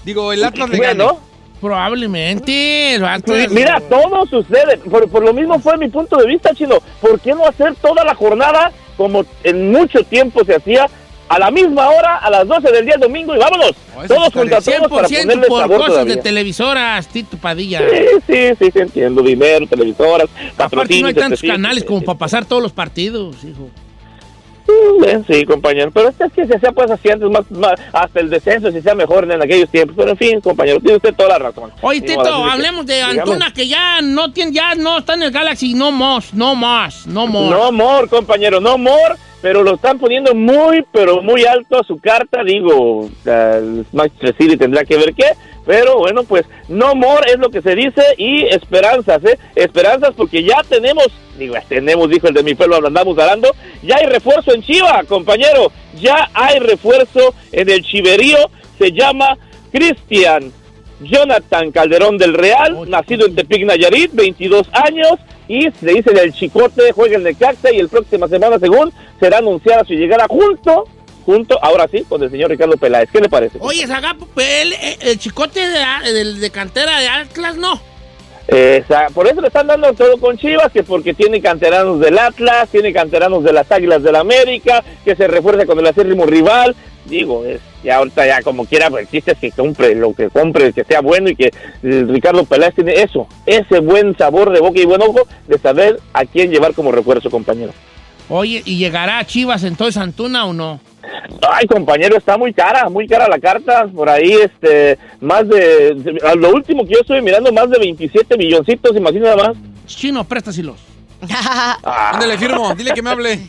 Digo, el Atlas le Bueno, gane. Probablemente. Atlas- mira, todo sucede. Por, por lo mismo fue mi punto de vista, Chino. ¿Por qué no hacer toda la jornada como en mucho tiempo se hacía? A la misma hora, a las 12 del día domingo y vámonos. Oh, todos contra todos para 100% ponerle por sabor cosas todavía. de televisoras, Tito Padilla. Sí, sí, sí, sí, entiendo. Dinero, televisoras, Aparte no patrocinios. hay tantos este, canales como para pasar todos los partidos, hijo. Sí, eh, Sí, compañero. Pero es que- se hacía pues así antes, más, más- hasta el descenso se hacía mejor en aquellos tiempos. Pero en fin, compañero, tiene usted toda la razón. Oye, Tito, hablemos de. Antuna que ya no tiene, ya no está en el Galaxy, no más, no más, no más. No more, compañero, no more, pero lo están poniendo muy, pero muy alto a su carta. Digo, el Manchester City tendrá que ver qué, pero bueno, pues no more es lo que se dice y esperanzas, ¿eh? Esperanzas porque ya tenemos, digo, tenemos, dijo el de mi pueblo, andamos hablando, ya hay refuerzo en Chiva, compañero, ya hay refuerzo en el Chiverío, se llama Cristian. Jonathan Calderón del Real, nacido en Tepic Nayarit, 22 años, y se dice del Chicote, juega en Necaxa y el próxima semana, según, será anunciada su llegada junto, junto, ahora sí, con el señor Ricardo Peláez. ¿Qué le parece? Oye, Zagapo, el, el chicote de, de- de cantera de Atlas, no. Esa- por eso le están dando todo con Chivas, que porque tiene canteranos del Atlas, tiene canteranos de las Águilas del América, que se refuerza con el acérrimo rival. Digo, es, ya ahorita ya como quiera, pues existe que compre lo que compre, que sea bueno y que eh, Ricardo Peláez tiene eso, ese buen sabor de boca y buen ojo de saber a quién llevar como refuerzo, compañero. Oye, ¿y llegará a Chivas entonces Antuna o no? Ay, compañero, está muy cara, muy cara la carta. Por ahí, este, más de, a lo último que yo estoy mirando, más de 27 milloncitos, imagínate nada más. Chino, préstaselos. *laughs* ¿Dónde le firmo? Dile que me hable.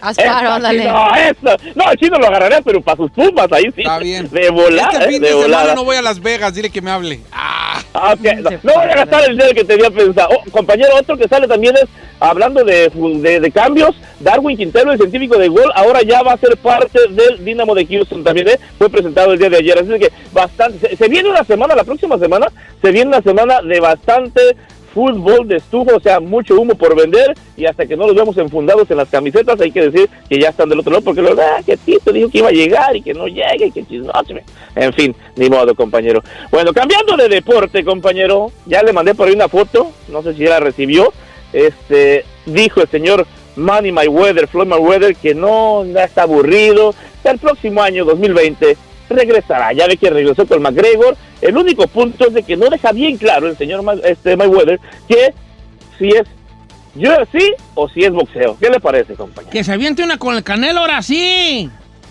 Asparo, ándale. No, eso. No, el chino lo agarraría, pero para sus pumas, ahí sí. Está bien. De volada, Es que el eh, fin de de semana no voy a Las Vegas. Dile que me hable. Ah, Ah, ok. No, no voy a gastar el dinero que tenía pensado. Oh, compañero, otro que sale también es, hablando de, de, de cambios, Darwin Quintero, el científico de gol, ahora ya va a ser parte del Dinamo de Houston también, ¿eh? Fue presentado el día de ayer. Así que bastante. Se, se viene una semana, la próxima semana, se viene una semana de bastante fútbol de estufa, o sea, mucho humo por vender y hasta que no los vemos enfundados en las camisetas hay que decir que ya están del otro lado porque lo ah, que Tito dijo que iba a llegar y que no llega y que chismoso. En fin, ni modo, compañero. Bueno, cambiando de deporte, compañero, ya le mandé por ahí una foto, no sé si ya la recibió. Este, dijo el señor Money My Weather, Floyd Mayweather, que no, está aburrido. El próximo año, 2020, regresará. Ya ve que regresó con McGregor. El único punto es de que no deja bien claro el señor Ma- este, Mayweather que si es UFC o si es boxeo. ¿Qué le parece, compañero? Que se aviente una con el Canelo ahora sí.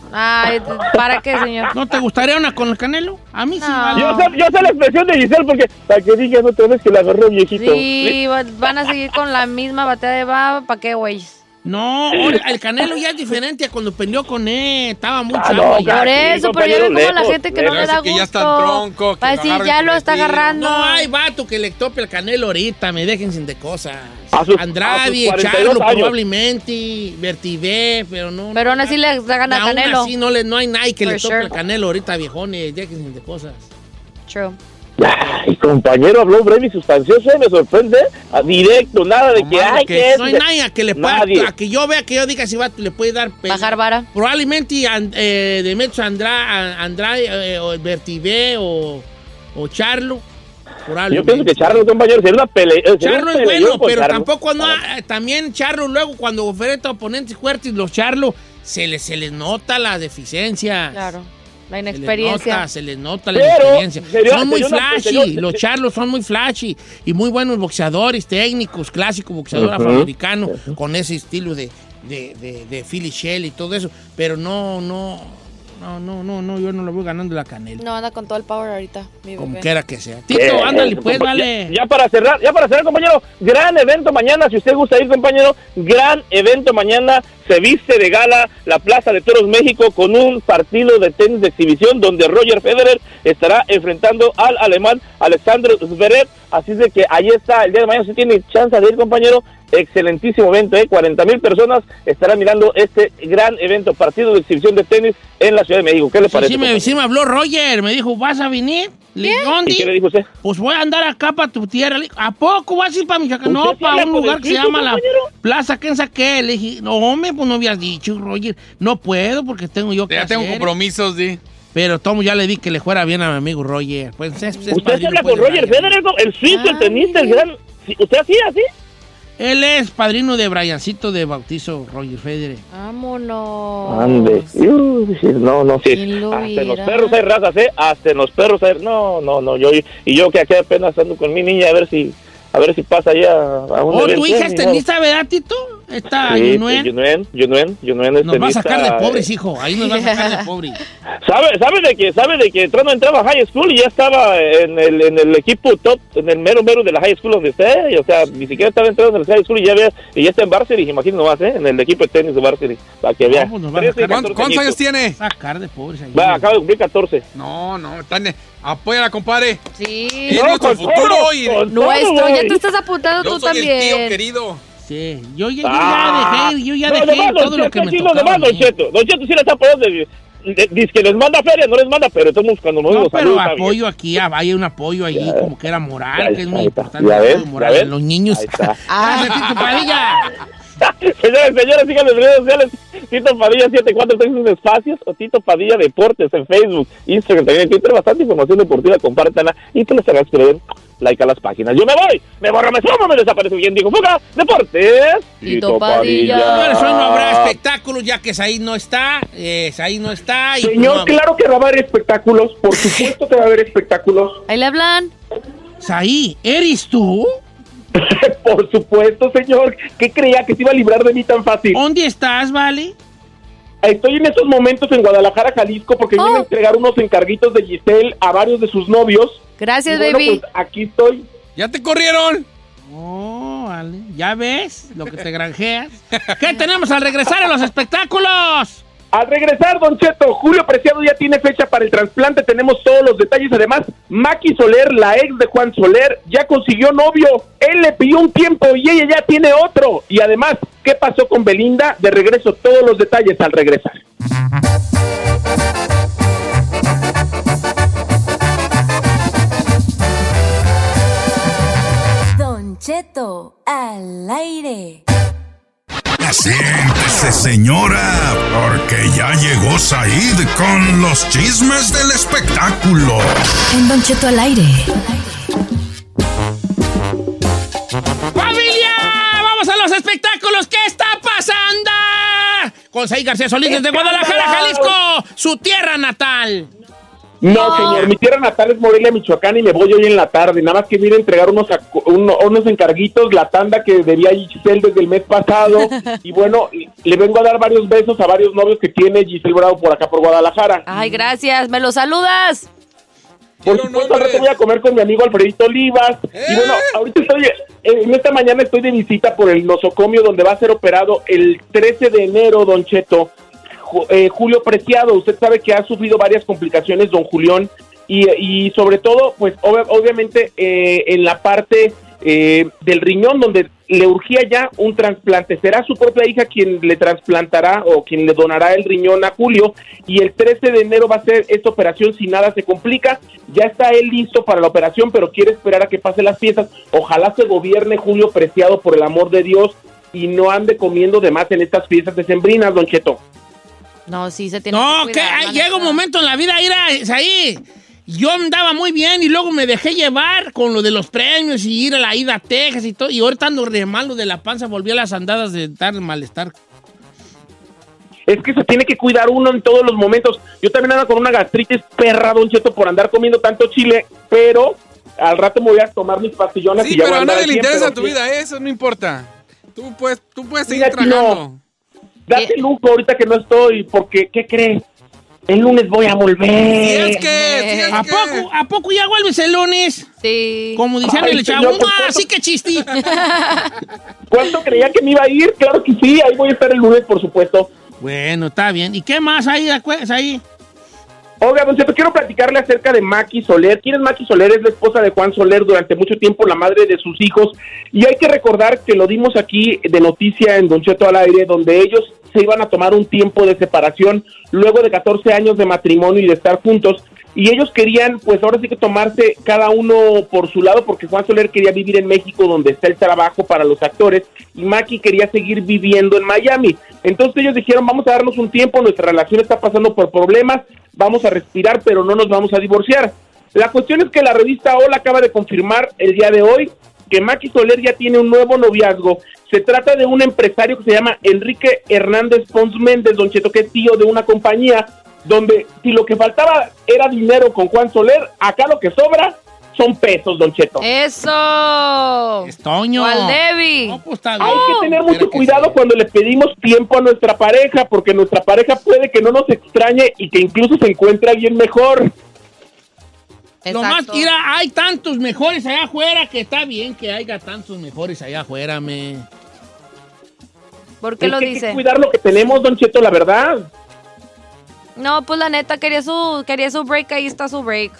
Ay, ¿para qué, señor? ¿No te gustaría una con el Canelo? A mí sí. vale. Yo sé, yo sé la expresión de Giselle porque para que digas otra vez que la agarró viejito. Sí, va- van a seguir con la misma batea de baba. ¿Para qué, güey? No, el Canelo ya es diferente a cuando peleó con él. Estaba muy Ah, no, ya. Por eso, pero ya ve como la gente que no le da Parece que gusto. ya está tronco, que Va a lo decir, ya lo está agarrando. No hay vato que le tope el Canelo ahorita. Me dejen sin de cosas. A sus- a Andrade, sus 42 Charlo años. probablemente, Vertibé, pero no. Pero aún así le gana aún Canelo. así no, le, no hay nadie que le tope sure. el Canelo ahorita, viejones. Dejen sin de cosas. True. Ay, compañero, habló breve y sustancioso, me sorprende. A directo, nada de No que hay que es. No hay nadie a que le pueda, Nadie. a que yo vea que yo diga si vato le puede dar pena. Bajar vara. Probablemente and- eh, Demetrio Andra, Andrade, eh, o Bertibé o, o Charlo. Yo pienso que Charlo, compañero, sería una pelea. sería Charlo es bueno, pero Charlo. tampoco no. eh, También Charlo luego cuando enfrenta a oponentes fuertes, los Charlo, se les, se les nota la deficiencia. Claro. La Se les inexperiencia. nota, se les nota la inexperiencia. son muy flashy, los charlos son muy flashy y muy buenos boxeadores técnicos, clásico boxeador Ujú. afroamericano con ese estilo de, de, de, de Philly Shell y todo eso. Pero no, no, no, no, no, no, yo no lo veo ganando la canela. No, anda con todo el power ahorita, mi Como bebé. quiera que sea. Tito, ándale, pues, vale. Ya, ya para cerrar, ya para cerrar, compañero, gran evento mañana, si usted gusta ir, compañero, gran evento mañana, se viste de gala la Plaza de Toros México con un partido de tenis de exhibición donde Roger Federer estará enfrentando al alemán Alexander Zverev, así es de que ahí está, el día de mañana si tiene chance de ir, compañero, excelentísimo evento, ¿eh? 40 mil personas estarán mirando este gran evento, partido de exhibición de tenis en la Ciudad de México, ¿qué le Sí, parece? sí, me, sí me habló Roger, me dijo, ¿vas a venir? Le dije, ¿dónde? ¿Y qué le dijo usted? Pues voy a andar acá para tu tierra. Le dije, ¿A poco vas a ir para Michoacán? No, ¿Usted sí para un lugar que se llama la? Plaza ¿Quién saqué? Le dije, no, hombre, pues no habías dicho, Roger. No puedo porque tengo yo que Ya tengo hacer. compromisos, di. Pero Tomo ya le di que le fuera bien a mi amigo Roger. Pues es, es ¿Usted padrino, habla pues, con Roger. Federer, el suizo, el tenista, el gran... ¿Sí? ¿Usted así, así? Él es padrino de Briancito de bautizo, Roger Federer. Vámonos. Ande. Uy, No, no, sí. ¿Quién lo Hasta en los perros hay razas, ¿eh? Hasta en los perros hay... No, no, no. Yo, y yo que aquí apenas ando con mi niña a ver si... A ver si pasa ya a un Oh, tu hija es ni modo. tenista, ¿verdad, Tito? Está Sí, Yunuen. Yunuen, Yunuen, Yunuen Nos va a sacar de pobres, hijo. Ahí nos va a sacar de *laughs* pobres. ¿Sabe, sabe de que sabe de que entrando entraba a high school y ya estaba en el, en el equipo top, en el mero mero de la high school donde esté, y, o sea, ni siquiera estaba entrando en el high school y ya ve, y ya está en varsity, imagínate nomás, ¿eh? En el equipo de tenis de varsity, para que vea. No, pues nos van a 13 y sacar. 14 ¿Cuántos, cuántos años tiene? Sacar de pobres ahí. Va, acaba de cumplir 14. No, no, están, apóyala, compadre. Sí. Es nuestro futuro todo, y Nuestro, ya te estás apuntando yo tú soy el tío también. querido. Yo, ya- yo Ah. ya dejé, yo ya No, dejé todo lo que me sí, no, tocaba. a Don mí. Cheto. Don Cheto sí le está apoyando. de- de- Dice que les manda feria, no les manda, pero estamos cuando nos No, pero saludos, apoyo aquí, ah, hay un apoyo allí Ya, como que era moral, que es muy importante. Los niños. Ahí está. *laughs* *laughs* Señores, señores, síganme en redes sociales. Tito Padilla 7436 espacios o Tito Padilla Deportes en Facebook, Instagram, también en Twitter. Bastante información deportiva, compártanla y que les hagas creer like a las páginas. Yo me voy, me borro, me sumo, me desaparece bien. Digo, fuga, Deportes. Tito Padilla. Bueno, eso no habrá espectáculos ya que Said no está. Eh, Said no está. Y Señor, no- claro que va a haber espectáculos, por supuesto que va a haber espectáculos. *laughs* Ahí le hablan. Said, ¿eres tú? *laughs* por supuesto, señor. ¿Qué creía que se iba a librar de mí tan fácil? ¿Dónde estás, Vale? Estoy en estos momentos en Guadalajara, Jalisco, porque vine a entregar unos encarguitos de Giselle a varios de sus novios. Gracias, bueno, baby. pues, aquí estoy. ¡Ya te corrieron! Oh, vale. ¿Ya ves lo que te granjeas? ¿Qué tenemos al regresar a los espectáculos? Al regresar, Don Cheto, Julio Preciado ya tiene fecha para el trasplante, tenemos todos los detalles. Además, Maki Soler, la ex de Juan Soler, ya consiguió novio. Él le pidió un tiempo y ella ya tiene otro. Y además, ¿qué pasó con Belinda? De regreso, todos los detalles al regresar. Don Cheto al aire. Siéntese, señora, porque ya llegó Said con los chismes del espectáculo. En Don Cheto al aire. ¡Familia! ¡Vamos a los espectáculos! ¿Qué está pasando? Con Said García Solís desde Guadalajara, Jalisco, su tierra natal. No, señor, mi tierra natal es Morelia, Michoacán y me voy hoy en la tarde. Nada más que vine a entregar unos, unos encarguitos, la tanda que debía Giselle desde el mes pasado. *laughs* y bueno, le vengo a dar varios besos a varios novios que tiene Giselle Bravo por acá por Guadalajara. Ay, gracias. ¿Me lo saludas? Por supuesto, rato voy a comer con mi amigo Alfredito Olivas. Y bueno, ahorita estoy, eh, en esta mañana estoy de visita por el nosocomio donde va a ser operado el 13 de enero, Don Cheto. Eh, Julio Preciado, usted sabe que ha sufrido varias complicaciones, Don Julián, y, sobre todo, pues obvia- obviamente eh, en la parte eh, del riñón donde le urgía ya un trasplante. Será su propia hija quien le trasplantará o quien le donará el riñón a Julio y el 13 de enero va a ser esta operación si nada se complica. Ya está él listo para la operación, pero quiere esperar a que pase las fiestas. Ojalá se gobierne Julio Preciado por el amor de Dios y no ande comiendo de más en estas fiestas decembrinas, Don Cheto. No, sí, se tiene No, que que cuidar. ay, la llega un momento en la vida, ir ahí. Yo andaba muy bien y luego me dejé llevar con lo de los premios y ir a la ida a Texas y todo. Y ahorita ando re malo de la panza, volví a las andadas de dar malestar. Es que se tiene que cuidar uno en todos los momentos. Yo también ando con una gastritis perra, Don Cheto, por andar comiendo tanto chile, pero al rato me voy a tomar mis pastillonas Sí, y ya voy pero a a nadie le 100, interesa tu vida, eso no importa. Tú puedes, tú puedes seguir Mira, tragando. Date lujo ahorita que no estoy, porque, ¿qué crees? El lunes voy a volver. Si es que, si es ¿A que. poco, ¿A poco ya vuelves el lunes? Sí. Como dicen el chavo, "Ah, ¿cuánto- así que chiste. *laughs* ¿Cuánto creía que me iba a ir? Claro que sí, ahí voy a estar el lunes, por supuesto. bueno, está bien. ¿Y qué más hay ahí? Oiga, Don Cheto, quiero platicarle acerca de Maki Soler. ¿Quién es Maki Soler? Es la esposa de Juan Soler, durante mucho tiempo la madre de sus hijos. Y hay que recordar que lo dimos aquí de noticia en Don Cheto al aire, donde ellos se iban a tomar un tiempo de separación luego de 14 años de matrimonio y de estar juntos. Y ellos querían, pues ahora sí que tomarse cada uno por su lado, porque Juan Soler quería vivir en México, donde está el trabajo para los actores, y Maki quería seguir viviendo en Miami. Entonces ellos dijeron, vamos a darnos un tiempo, nuestra relación está pasando por problemas, vamos a respirar, pero no nos vamos a divorciar. La cuestión es que la revista Hola acaba de confirmar el día de hoy que Maki Soler ya tiene un nuevo noviazgo. Se trata de un empresario que se llama Enrique Hernández Pons Méndez, Don Cheto, que es tío de una compañía donde si lo que faltaba era dinero con Juan Soler, acá lo que sobra son pesos, Don Cheto. ¡Eso! Estoño. ¿Cuál Debbie? No, pues está Hay que tener mucho que cuidado cuando le pedimos tiempo a nuestra pareja, porque nuestra pareja puede que no nos extrañe y que incluso se encuentre alguien mejor. Lo más, mira, hay tantos mejores allá afuera que está bien que haya tantos mejores allá afuera, me. ¿Por qué Es lo que hay que dice? cuidar lo que tenemos, Don Cheto, la verdad. No, pues la neta, quería su, quería su break, ahí está su break.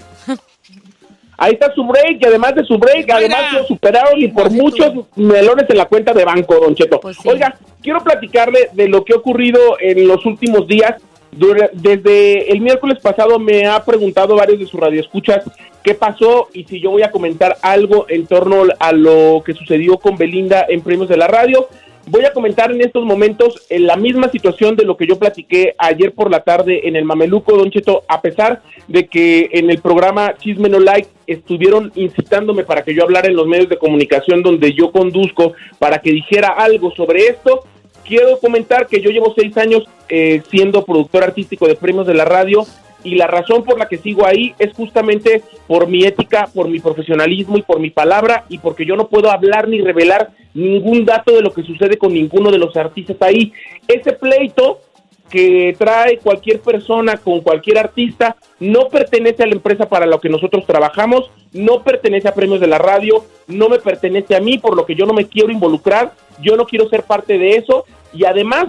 Ahí está su break y además de su break, además lo superaron y por muchos melones en la cuenta de banco, Don Cheto. Pues sí. Oiga, quiero platicarle de lo que ha ocurrido en los últimos días. Dura- Desde el miércoles pasado me ha preguntado varios de sus radioescuchas qué pasó y si yo voy a comentar algo en torno a lo que sucedió con Belinda en Premios de la Radio. Voy a comentar en estos momentos en la misma situación de lo que yo platiqué ayer por la tarde en el Mameluco, Don Cheto, a pesar de que en el programa Chisme No Like estuvieron incitándome para que yo hablara en los medios de comunicación donde yo conduzco, para que dijera algo sobre esto. Quiero comentar que yo llevo seis años eh, siendo productor artístico de premios de la radio y la razón por la que sigo ahí es justamente por mi ética, por mi profesionalismo y por mi palabra y porque yo no puedo hablar ni revelar ningún dato de lo que sucede con ninguno de los artistas ahí. Ese pleito que trae cualquier persona con cualquier artista no pertenece a la empresa para lo que nosotros trabajamos, no pertenece a premios de la radio, no me pertenece a mí, por lo que yo no me quiero involucrar, yo no quiero ser parte de eso y además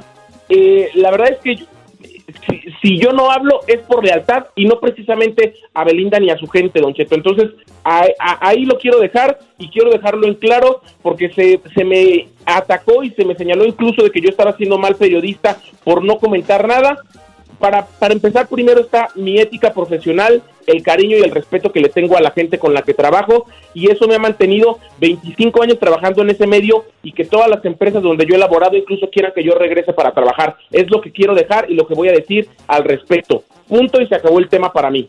eh, la verdad es que si, si yo no hablo es por lealtad y no precisamente a Belinda ni a su gente, Don Cheto. Entonces, a- a- ahí lo quiero dejar y quiero dejarlo en claro porque se, se me atacó y se me señaló incluso de que yo estaba siendo mal periodista por no comentar nada. Para, para empezar, primero está mi ética profesional, el cariño y el respeto que le tengo a la gente con la que trabajo y eso me ha mantenido 25 años trabajando en ese medio y que todas las empresas donde yo he elaborado incluso quieran que yo regrese para trabajar. Es lo que quiero dejar y lo que voy a decir al respecto. Punto y se acabó el tema para mí.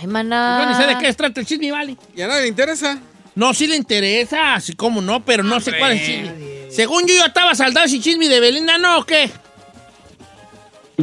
Ay, maná. Yo ni sé de qué trata el chisme, vale. ¿Y a nadie le interesa? No, sí le interesa, así como no, pero no sé cuál es el chisme. Según yo, yo estaba saldado ese chisme de Belinda, ¿no? ¿O qué?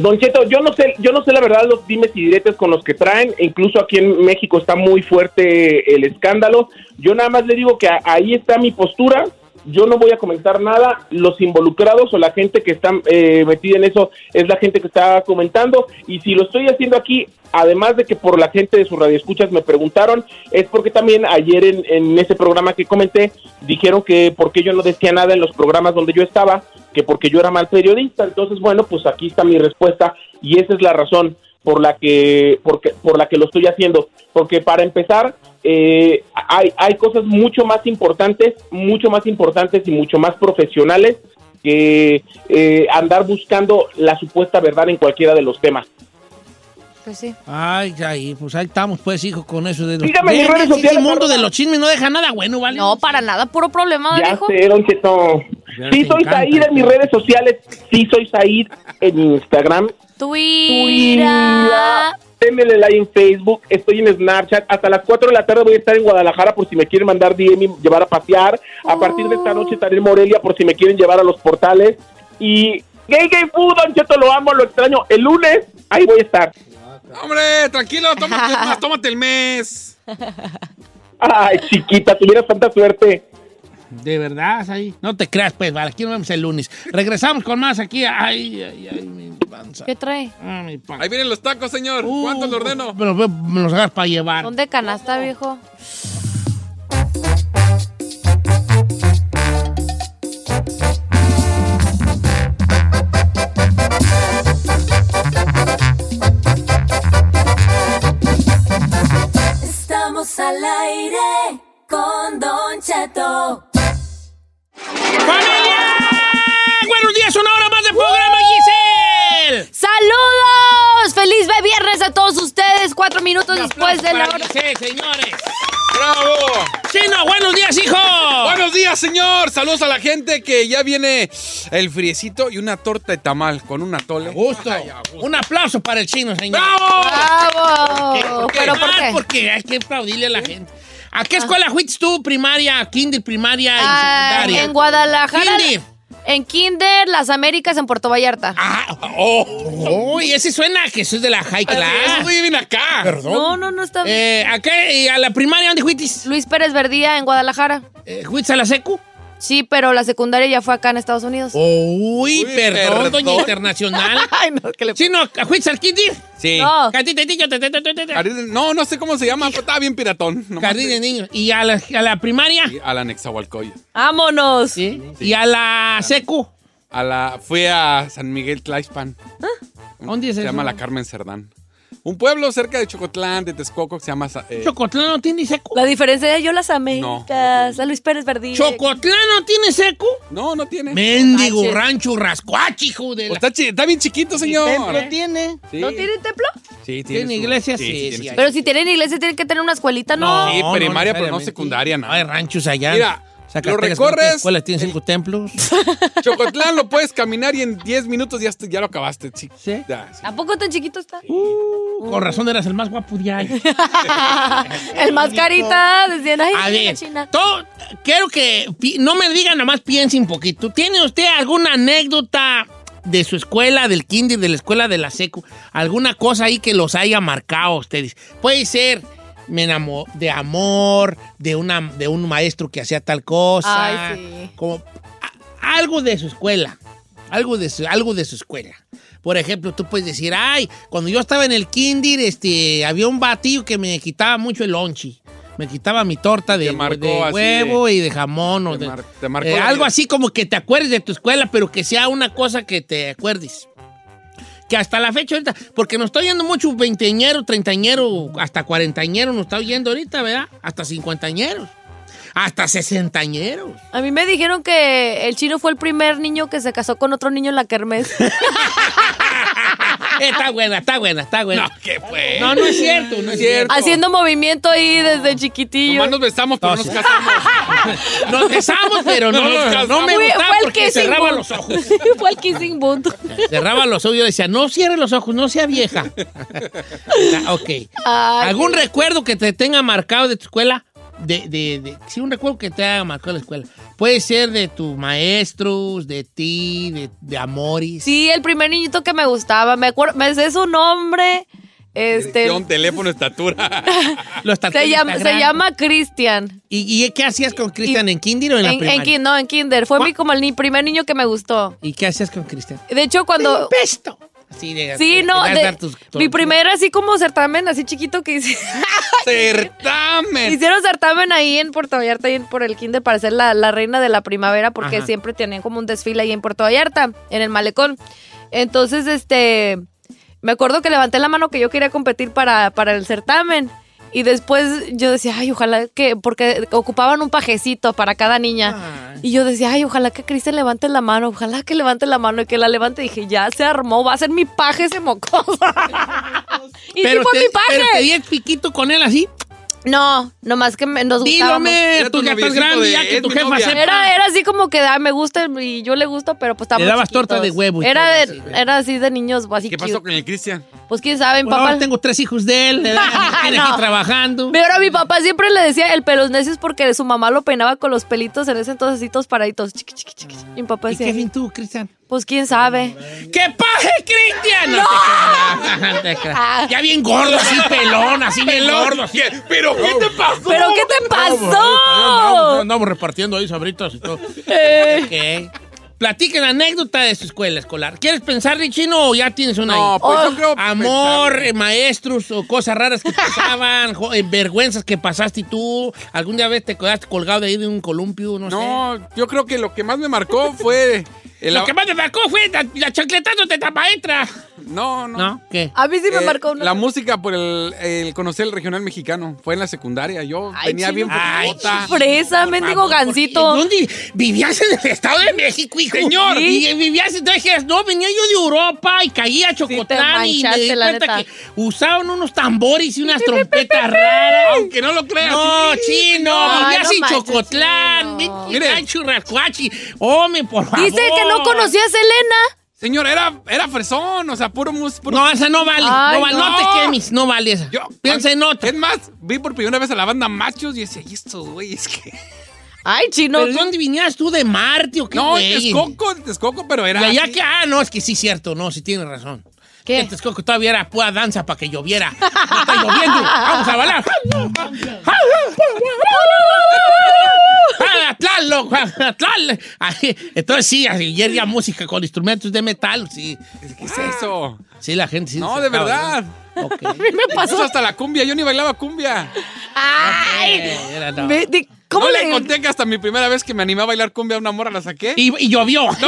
Don Cheto, yo no sé, yo no sé la verdad los dimes y diretes con los que traen, incluso aquí en México está muy fuerte el escándalo. Yo nada más le digo que ahí está mi postura. Yo no voy a comentar nada. Los involucrados o la gente que está eh, metida en eso es la gente que está comentando. Y si lo estoy haciendo aquí, además de que por la gente de sus radioescuchas me preguntaron, es porque también ayer en, en ese programa que comenté dijeron que por qué yo no decía nada en los programas donde yo estaba, que porque yo era mal periodista. Entonces, bueno, pues aquí está mi respuesta y esa es la razón por la que porque, por la que lo estoy haciendo. Porque para empezar, eh, hay, hay cosas mucho más importantes, mucho más importantes y mucho más profesionales que eh, andar buscando la supuesta verdad en cualquiera de los temas. Pues sí. Ay, ahí, pues ahí estamos, pues, hijo, con eso de los... Sígame en mis redes sí, sociales, El mundo de los chismes no deja nada bueno, ¿vale? No, para nada, puro problema, Ya dijo. sé, Don Cheto. Ya Sí soy encanta, Said en mis redes sociales, sí soy Said en Instagram. Twitter. Denle like en Facebook, estoy en Snapchat. Hasta las 4 de la tarde voy a estar en Guadalajara por si me quieren mandar DM y llevar a pasear. A partir de esta noche estaré en Morelia por si me quieren llevar a los portales. Y Gay Gay Food, Don Cheto, lo amo, lo extraño. El lunes, ahí voy a estar. Hombre, tranquilo, tómate, *laughs* más, tómate el mes. Ay, chiquita, tuvieras tanta suerte. De verdad, ahí. No te creas, pues, vale, aquí nos vemos el lunes. Regresamos con más aquí. Ay, ay, ay, mi panza. ¿Qué trae? Ah, mi panza. Ahí vienen los tacos, señor. ¿Cuántos le ordeno? Me los, me los hagas para llevar. ¿Dónde canasta, viejo? Estamos al aire con Don Cheto. ¡Familia! ¡Buenos días! ¡Una hora más de programa, Giselle! ¡Saludos! ¡Feliz viernes a todos ustedes! Cuatro minutos Un después de la hora. Giselle, señores. ¡Bravo! ¡Chino, buenos días, hijo! Buenos días, señor. Saludos a la gente que ya viene el friecito y una torta de tamal con un atole. Gusto. Ay, a gusto. Un aplauso para el chino, señor. ¡Bravo! ¡Bravo! ¿Pero por Ah, qué? porque hay que aplaudirle a la gente. ¿A qué escuela fuiste tú? Primaria, kinder, primaria y Ah, secundaria. en Guadalajara. Kinder. En Kinder, Las Américas, en Puerto Vallarta. Ah, oh, uy, ese suena a que eso es de la high class. Eso bien acá. Perdón. No, no, no está. Eh, ¿A qué? ¿Y a la primaria dónde fuiste? Luis Pérez Verdía, en Guadalajara. Eh, ¿Fuiste a la secu? Sí, pero la secundaria ya fue acá en Estados Unidos. Uy, Uy, perdón, perdón. doña internacional. *laughs* Ay, no, que le. Sí. No. Te- te- te- Jardín- No, no sé cómo se llama, pero estaba bien piratón. Jardín de niños. ¿Y a la, a la primaria? A la Nexahualcoya. ¡Vámonos! ¿Sí? ¿Y a la secu? A la, fui a San Miguel Tlaixpan. ¿Dónde es Se eso? llama La Carmen Cerdán. Un pueblo cerca de Chocotlán, de Texcoco, que se llama... eh, ¿Chocotlán no tiene secu? La diferencia de yo las Américas, a Luis Pérez Verdía. ¿Chocotlán no tiene secu? no, no tiene. Mendigo Manches. rancho rascuachi, hijo de Pues la... está, chi- está bien chiquito, señor. tiene? Sí. ¿No tiene templo? Sí, ¿Tiene su- iglesia? Sí, tiene sí su-. Pero si tienen iglesia, tienen que tener una escuelita, ¿no? Sí, primaria, pero no necesariamente. secundaria, no. Hay ranchos allá. Mira, Zacatecas, Lo recorres. ¿cuántas escuelas tiene cinco templos? *laughs* Chocotlán lo puedes caminar y en 10 minutos ya, ya lo acabaste. Sí. ¿Sí? Ya, sí. ¿A poco tan chiquito está? Con razón eras el más guapo de ahí. *laughs* El más carita, decían, ay, A ver, china. todo- quiero que no me digan, nada más piensen un poquito. ¿Tiene usted alguna anécdota de su escuela, del kinder, de la escuela de la secu? ¿Alguna cosa ahí que los haya marcado a ustedes? Puede ser me enamo- de amor, de, una, de un maestro que hacía tal cosa. Ay, sí. Como a- algo de su escuela. Algo de su, algo de su escuela. Por ejemplo, tú puedes decir, ay, cuando yo estaba en el kinder, este, había un batillo que me quitaba mucho el lonchi. Me quitaba mi torta de, de huevo y de jamón. o de- mar- te marcó eh, algo así como que te acuerdes de tu escuela, pero que sea una cosa que te acuerdes. Que hasta la fecha ahorita, porque nos está oyendo mucho veinteañero, treintañero, hasta cuarentañero nos está oyendo ahorita, ¿verdad? Hasta cincuentañeros, hasta sesentañeros. A mí me dijeron que el chino fue el primer niño que se casó con otro niño en la kermés. *laughs* Está buena, está buena, está buena. No, ¿qué fue? No, no es cierto, no es cierto. Haciendo movimiento ahí desde chiquitillo. Nomás nos besamos, pero No, nos sí. casamos. *laughs* Nos besamos, pero no, No, nos- no, no me Fue- gustaba fue el porque cerraba los ojos. *laughs* fue el kissing booth. Cerraba los ojos y yo decía, no cierre los ojos, no sea vieja. ok. Ay, ¿Algún recuerdo que te tenga marcado de tu escuela? De, de, de- sí, un recuerdo que te haya marcado la escuela. Puede ser de tus maestros, de ti, de, de Amoris. Sí, el primer niñito que me gustaba. Me acuerdo, me sé su nombre. Este, Dirección, teléfono, estatura. *laughs* Tatuajes se llama, se llama Cristian. ¿Y, y qué hacías con Cristian en kinder o en la En, en primaria? kin- no, en kinder. Fue mi, como el ni- primer niño que me gustó. ¿Y qué hacías con Cristian? De hecho, cuando... ¡Pesto! Así de, Sí, no, de dar tus- tus- mi primer así como certamen, así chiquito que hice. *laughs* Certamen. Hicieron certamen ahí en Puerto Vallarta, ahí en- por el kinder, para ser la, la reina de la primavera, porque Ajá. siempre tenían como un desfile ahí en Puerto Vallarta, en el malecón. Entonces, este, me acuerdo que levanté la mano que yo quería competir para, para el certamen. Y después yo decía, ay, ojalá que, porque ocupaban un pajecito para cada niña. Y yo decía, ay, ojalá que Cristian levante la mano, ojalá que levante la mano y que la levante. Y dije, ya se armó, va a ser mi paje ese mocoso. *laughs* y pero, sí fue te, mi paje. pero te di el piquito con él así. No, nomás que me- nos gustábamos. Dígame, tu noviecito grande, de, ya que "Es tu jefa novia". sepa. Era, era así como que ah, me gusta y yo le gusto, pero pues estamos Le dabas torta de huevo y Era, todo de- así, era así de niños así ¿Qué pasó con el Cristian? Pues quién sabe, mi Bueno, papá. ahora tengo tres hijos de él, le *laughs* tiene No. aquí trabajando. Pero a mi papá siempre le decía el pelos necios porque su mamá lo peinaba con los pelitos en ese entonces así todos paraditos. Chiqui, chiqui, chiqui. Y mi papá ¿Y decía, qué fin tú, Cristian? Pues quién sabe. ¡Qué paje, Cristian! No, creas. Ya bien gordo, así pelón, así bien gordo. Así. ¿Pero qué te pasó? ¿Pero qué te Andamos, pasó? andamos repartiendo ahí sabritos y todo. Eh. Ok. Platiquen anécdota de su escuela escolar. ¿Quieres pensar, Richino, o ya tienes una No, ahí? pues Oh. yo creo. Amor, pensar- maestros o cosas raras que pasaban, jo- eh, vergüenzas que pasaste tú. ¿Algún día vez te quedaste colgado de ahí de un columpio? No, sé. No, yo creo que lo que más me marcó fue. el- Lo que más me marcó fue la, la chancletando de maestra. No, no. ¿No? ¿Qué? A mí sí me Eh, marcó una. La música por el, el conocer el regional mexicano. Fue en la secundaria. Yo Ay, venía chino, bien Ay. Fresa, mendigo gancito. ¿Dónde vivías en el Estado de México, hijo? Señor. Y vivías, entonces, no, venía yo de Europa y caía a Chocotlán y me di cuenta neta. que usaban unos tambores y unas trompetas raras. Aunque no lo creas. No, sí. chino, Ay, vivías no en manches, Chocotlán. Mire, churrascuachi. Hombre, por favor. Dice que no conocías a Elena. Señor, era, era fresón. O sea, puro mus. Puro... No, esa no vale. Ay, no, vale. no. no. te quemes, no vale esa. Yo, Piensa en otra. Es más, vi por primera vez a la banda Machos y decía, ¿y estos güeyes qué? Ay, chino. ¿Pero de tú- dónde vinías tú? ¿De Marte o qué? No, güey? Texcoco, Texcoco, pero era. Y allá así. que, ah, no, es que sí, cierto, no, sí tiene razón. ¿Qué? En Texcoco todavía era pura danza para que lloviera. No está lloviendo, vamos a bailar. Ah, ah, Entonces sí, ayer ya música con instrumentos de metal, sí. ¿Qué es eso? Sí, la gente sí. No, de verdad. ¿no? Ok. me pasó. Eso hasta la cumbia. Yo ni bailaba cumbia. Ay. Eh, era no. Di- ¿Cómo no le, le conté que hasta mi primera vez que me animé a bailar cumbia a una morra la saqué. Y, y llovió. *laughs*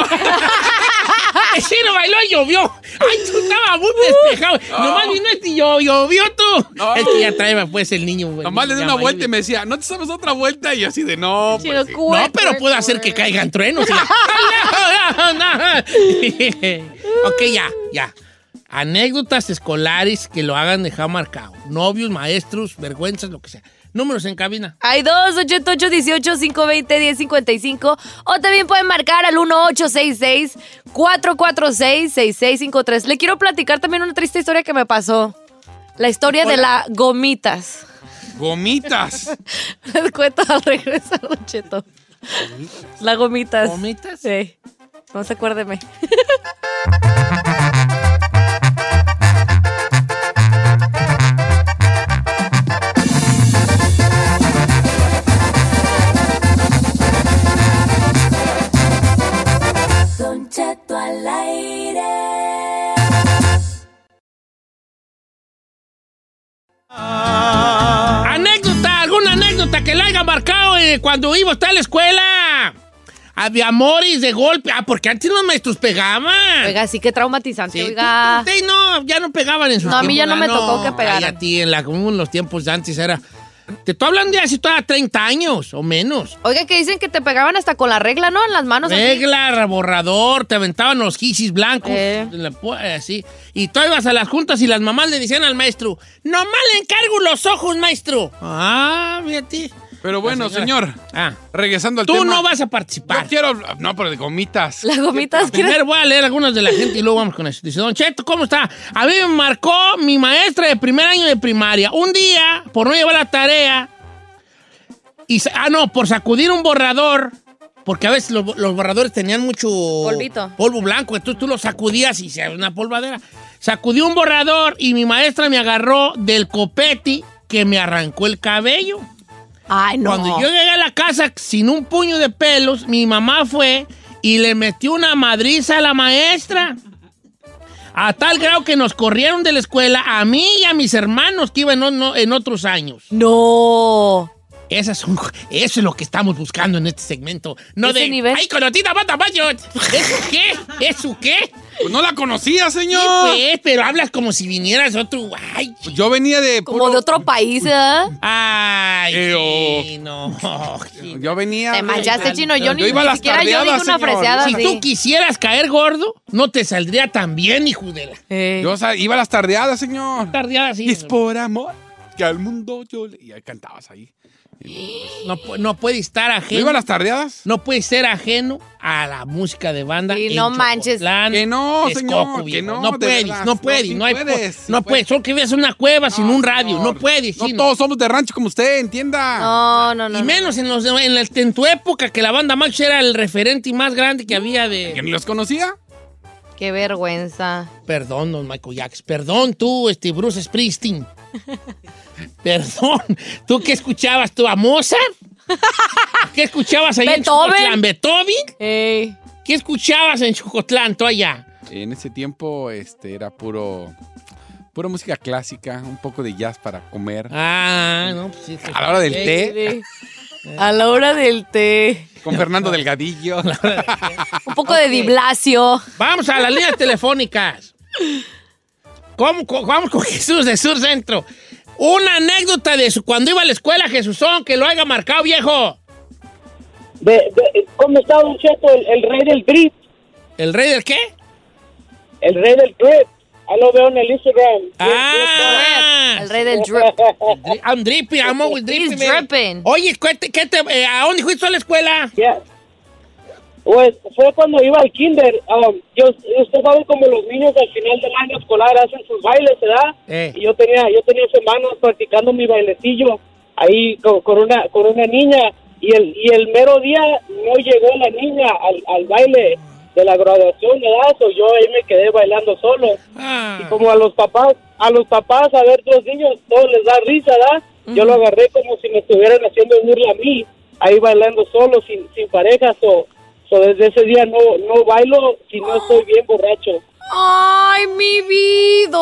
*laughs* Sí, no bailó y llovió. Ay, tú estabas muy despejado. Nomás vino este y yo, llovió tú. No. Es que ya trae pues el niño. güey, Nomás le di una vuelta y me decía, ¿no te sabes otra vuelta? Y yo así de no. pues, sí. No, pero puede hacer que caigan truenos. *laughs* ok, ya, ya. Anécdotas escolares que lo hagan dejar marcado. Novios, maestros, vergüenzas, lo que sea. Números en cabina. Hay dos, 8818-520-1055. O también pueden marcar al 1866-446-6653. Le quiero platicar también una triste historia que me pasó. La historia de la gomitas. Gomitas. *laughs* Les cuento al regresar, Don Cheto. La gomitas. ¿Gomitas? Sí. No se acuérdeme. *laughs* Anécdota, alguna anécdota que la haya marcado eh, cuando iba a la escuela. Había amores de golpe. Ah, porque antes los maestros pegaban. Oiga, sí que traumatizante, Sí, oiga. Sí, no, ya no pegaban en sus No, a mí ya no me tocó que Ay, pegaran. a ti, en, la, en los tiempos de antes era... Te estoy hablando de hace todavía 30 años o menos. Oiga, que dicen que te pegaban hasta con la regla, ¿no? En las manos. así. Regla, borrador, te aventaban los gisis blancos. Eh. eh, así. Y tú ibas a las juntas y las mamás le decían al maestro, nomás le encargo los ojos, maestro. Ah, fíjate. Pero bueno, señor. Ah. Regresando al Tú tema. no vas a participar. Yo quiero. No, pero de gomitas. Las gomitas. ¿quieres? Primero voy a leer algunas de la gente y luego vamos con eso. Dice, Don Cheto, ¿cómo está? A mí me marcó mi maestra de primer año de primaria. Un día, por no llevar la tarea, y, sa- ah, no, por sacudir un borrador, porque a veces los, los borradores tenían mucho Polvito. polvo blanco, entonces tú lo sacudías y se una polvadera. Sacudí un borrador y mi maestra me agarró del copeti que me arrancó el cabello. Ay, no. Cuando yo llegué a la casa sin un puño de pelos, mi mamá fue y le metió una madriza a la maestra. A tal grado que nos corrieron de la escuela a mí y a mis hermanos que iban en, en otros años. No. Esas son, eso es lo que estamos buscando en este segmento. No Ese de. nivel. ¡Ay, conotita, mata, mayo! ¿Eso qué? ¿Eso qué? Pues no la conocía, señor. Sí, pues, pero hablas como si vinieras de otro. ¡Ay! Yo venía de. Como de otro país, ¿eh? ¡Ay! Sí, no. Yo venía. Te manchaste, chino. Yo ni, Yo iba a ni las siquiera yo tardeadas, una freseada Si así. tú quisieras caer gordo, no te saldría tan bien, hijo de la. Eh. Yo iba a las tardeadas, señor. Tardeada, sí. Y es por amor que al mundo yo le. Y ahí cantabas ahí. No, pu- no puede estar ¿No ajeno. iba a las tardeadas? No puede ser ajeno a la música de banda. En no manches. Chocotlán, Que no, señor, que no, No de puedes, no No, puedes. sí No, hay, puedes, sí no puedes. Solo que vives en una cueva sin un radio. señor. No puedes. No sí, todos somos de rancho como usted, entienda. No, no, no. Y no. menos en, los, en, el- en tu época, que la banda Max era el referente más grande que había ¿Que de... ni los conocía? Qué vergüenza. Perdón, don Michael Jackson. Perdón, tú, este, Bruce Springsteen. *laughs* Perdón. ¿Tú qué escuchabas tú? ¿A Mozart? ¿Qué escuchabas ahí en Beethoven. Chocotlán? ¿Beethoven? Ey. ¿Qué escuchabas en Chocotlán, tú allá? En ese tiempo este, era puro. Pura música clásica, un poco de jazz para comer. Ah, no, pues sí. sí. A la hora del Sí, té, *laughs* A la hora del té. con Fernando Delgadillo. Un poco de diblacio. Vamos a las líneas telefónicas. ¿Cómo, co- vamos con *laughs* Jesús de Sur Centro. Una anécdota de su, cuando iba a la escuela, Jesúsón, que lo haya marcado, viejo. De, de- ¿Cómo está, Don Cheto, el, el rey del drip? ¿El rey del qué? El rey del drip. Ahí lo veo en el Instagram. Ah, El rey del drip. Dri- I'm dripping, I'm always dripping. He's dripping. Oye, ¿qué te- qué te- eh, ¿a dónde fuiste a la escuela? Yeah. Pues fue cuando iba al kinder. Um, yo, usted sabe como los niños al final del año escolar hacen sus bailes, ¿verdad? Eh. Y yo tenía, yo tenía semanas practicando mi bailecillo ahí con, con una, con una niña y el, y el mero día no llegó la niña al, al baile de la graduación, ¿verdad? So yo ahí me quedé bailando solo. Ah. Y como a los papás, a los papás a ver dos niños, todos les da risa, ¿verdad? Yo lo agarré como si me estuvieran haciendo burla a mí, ahí bailando solo, sin, sin parejas, o so desde ese día no, no bailo si no estoy bien borracho. ¡Ay, mi vida!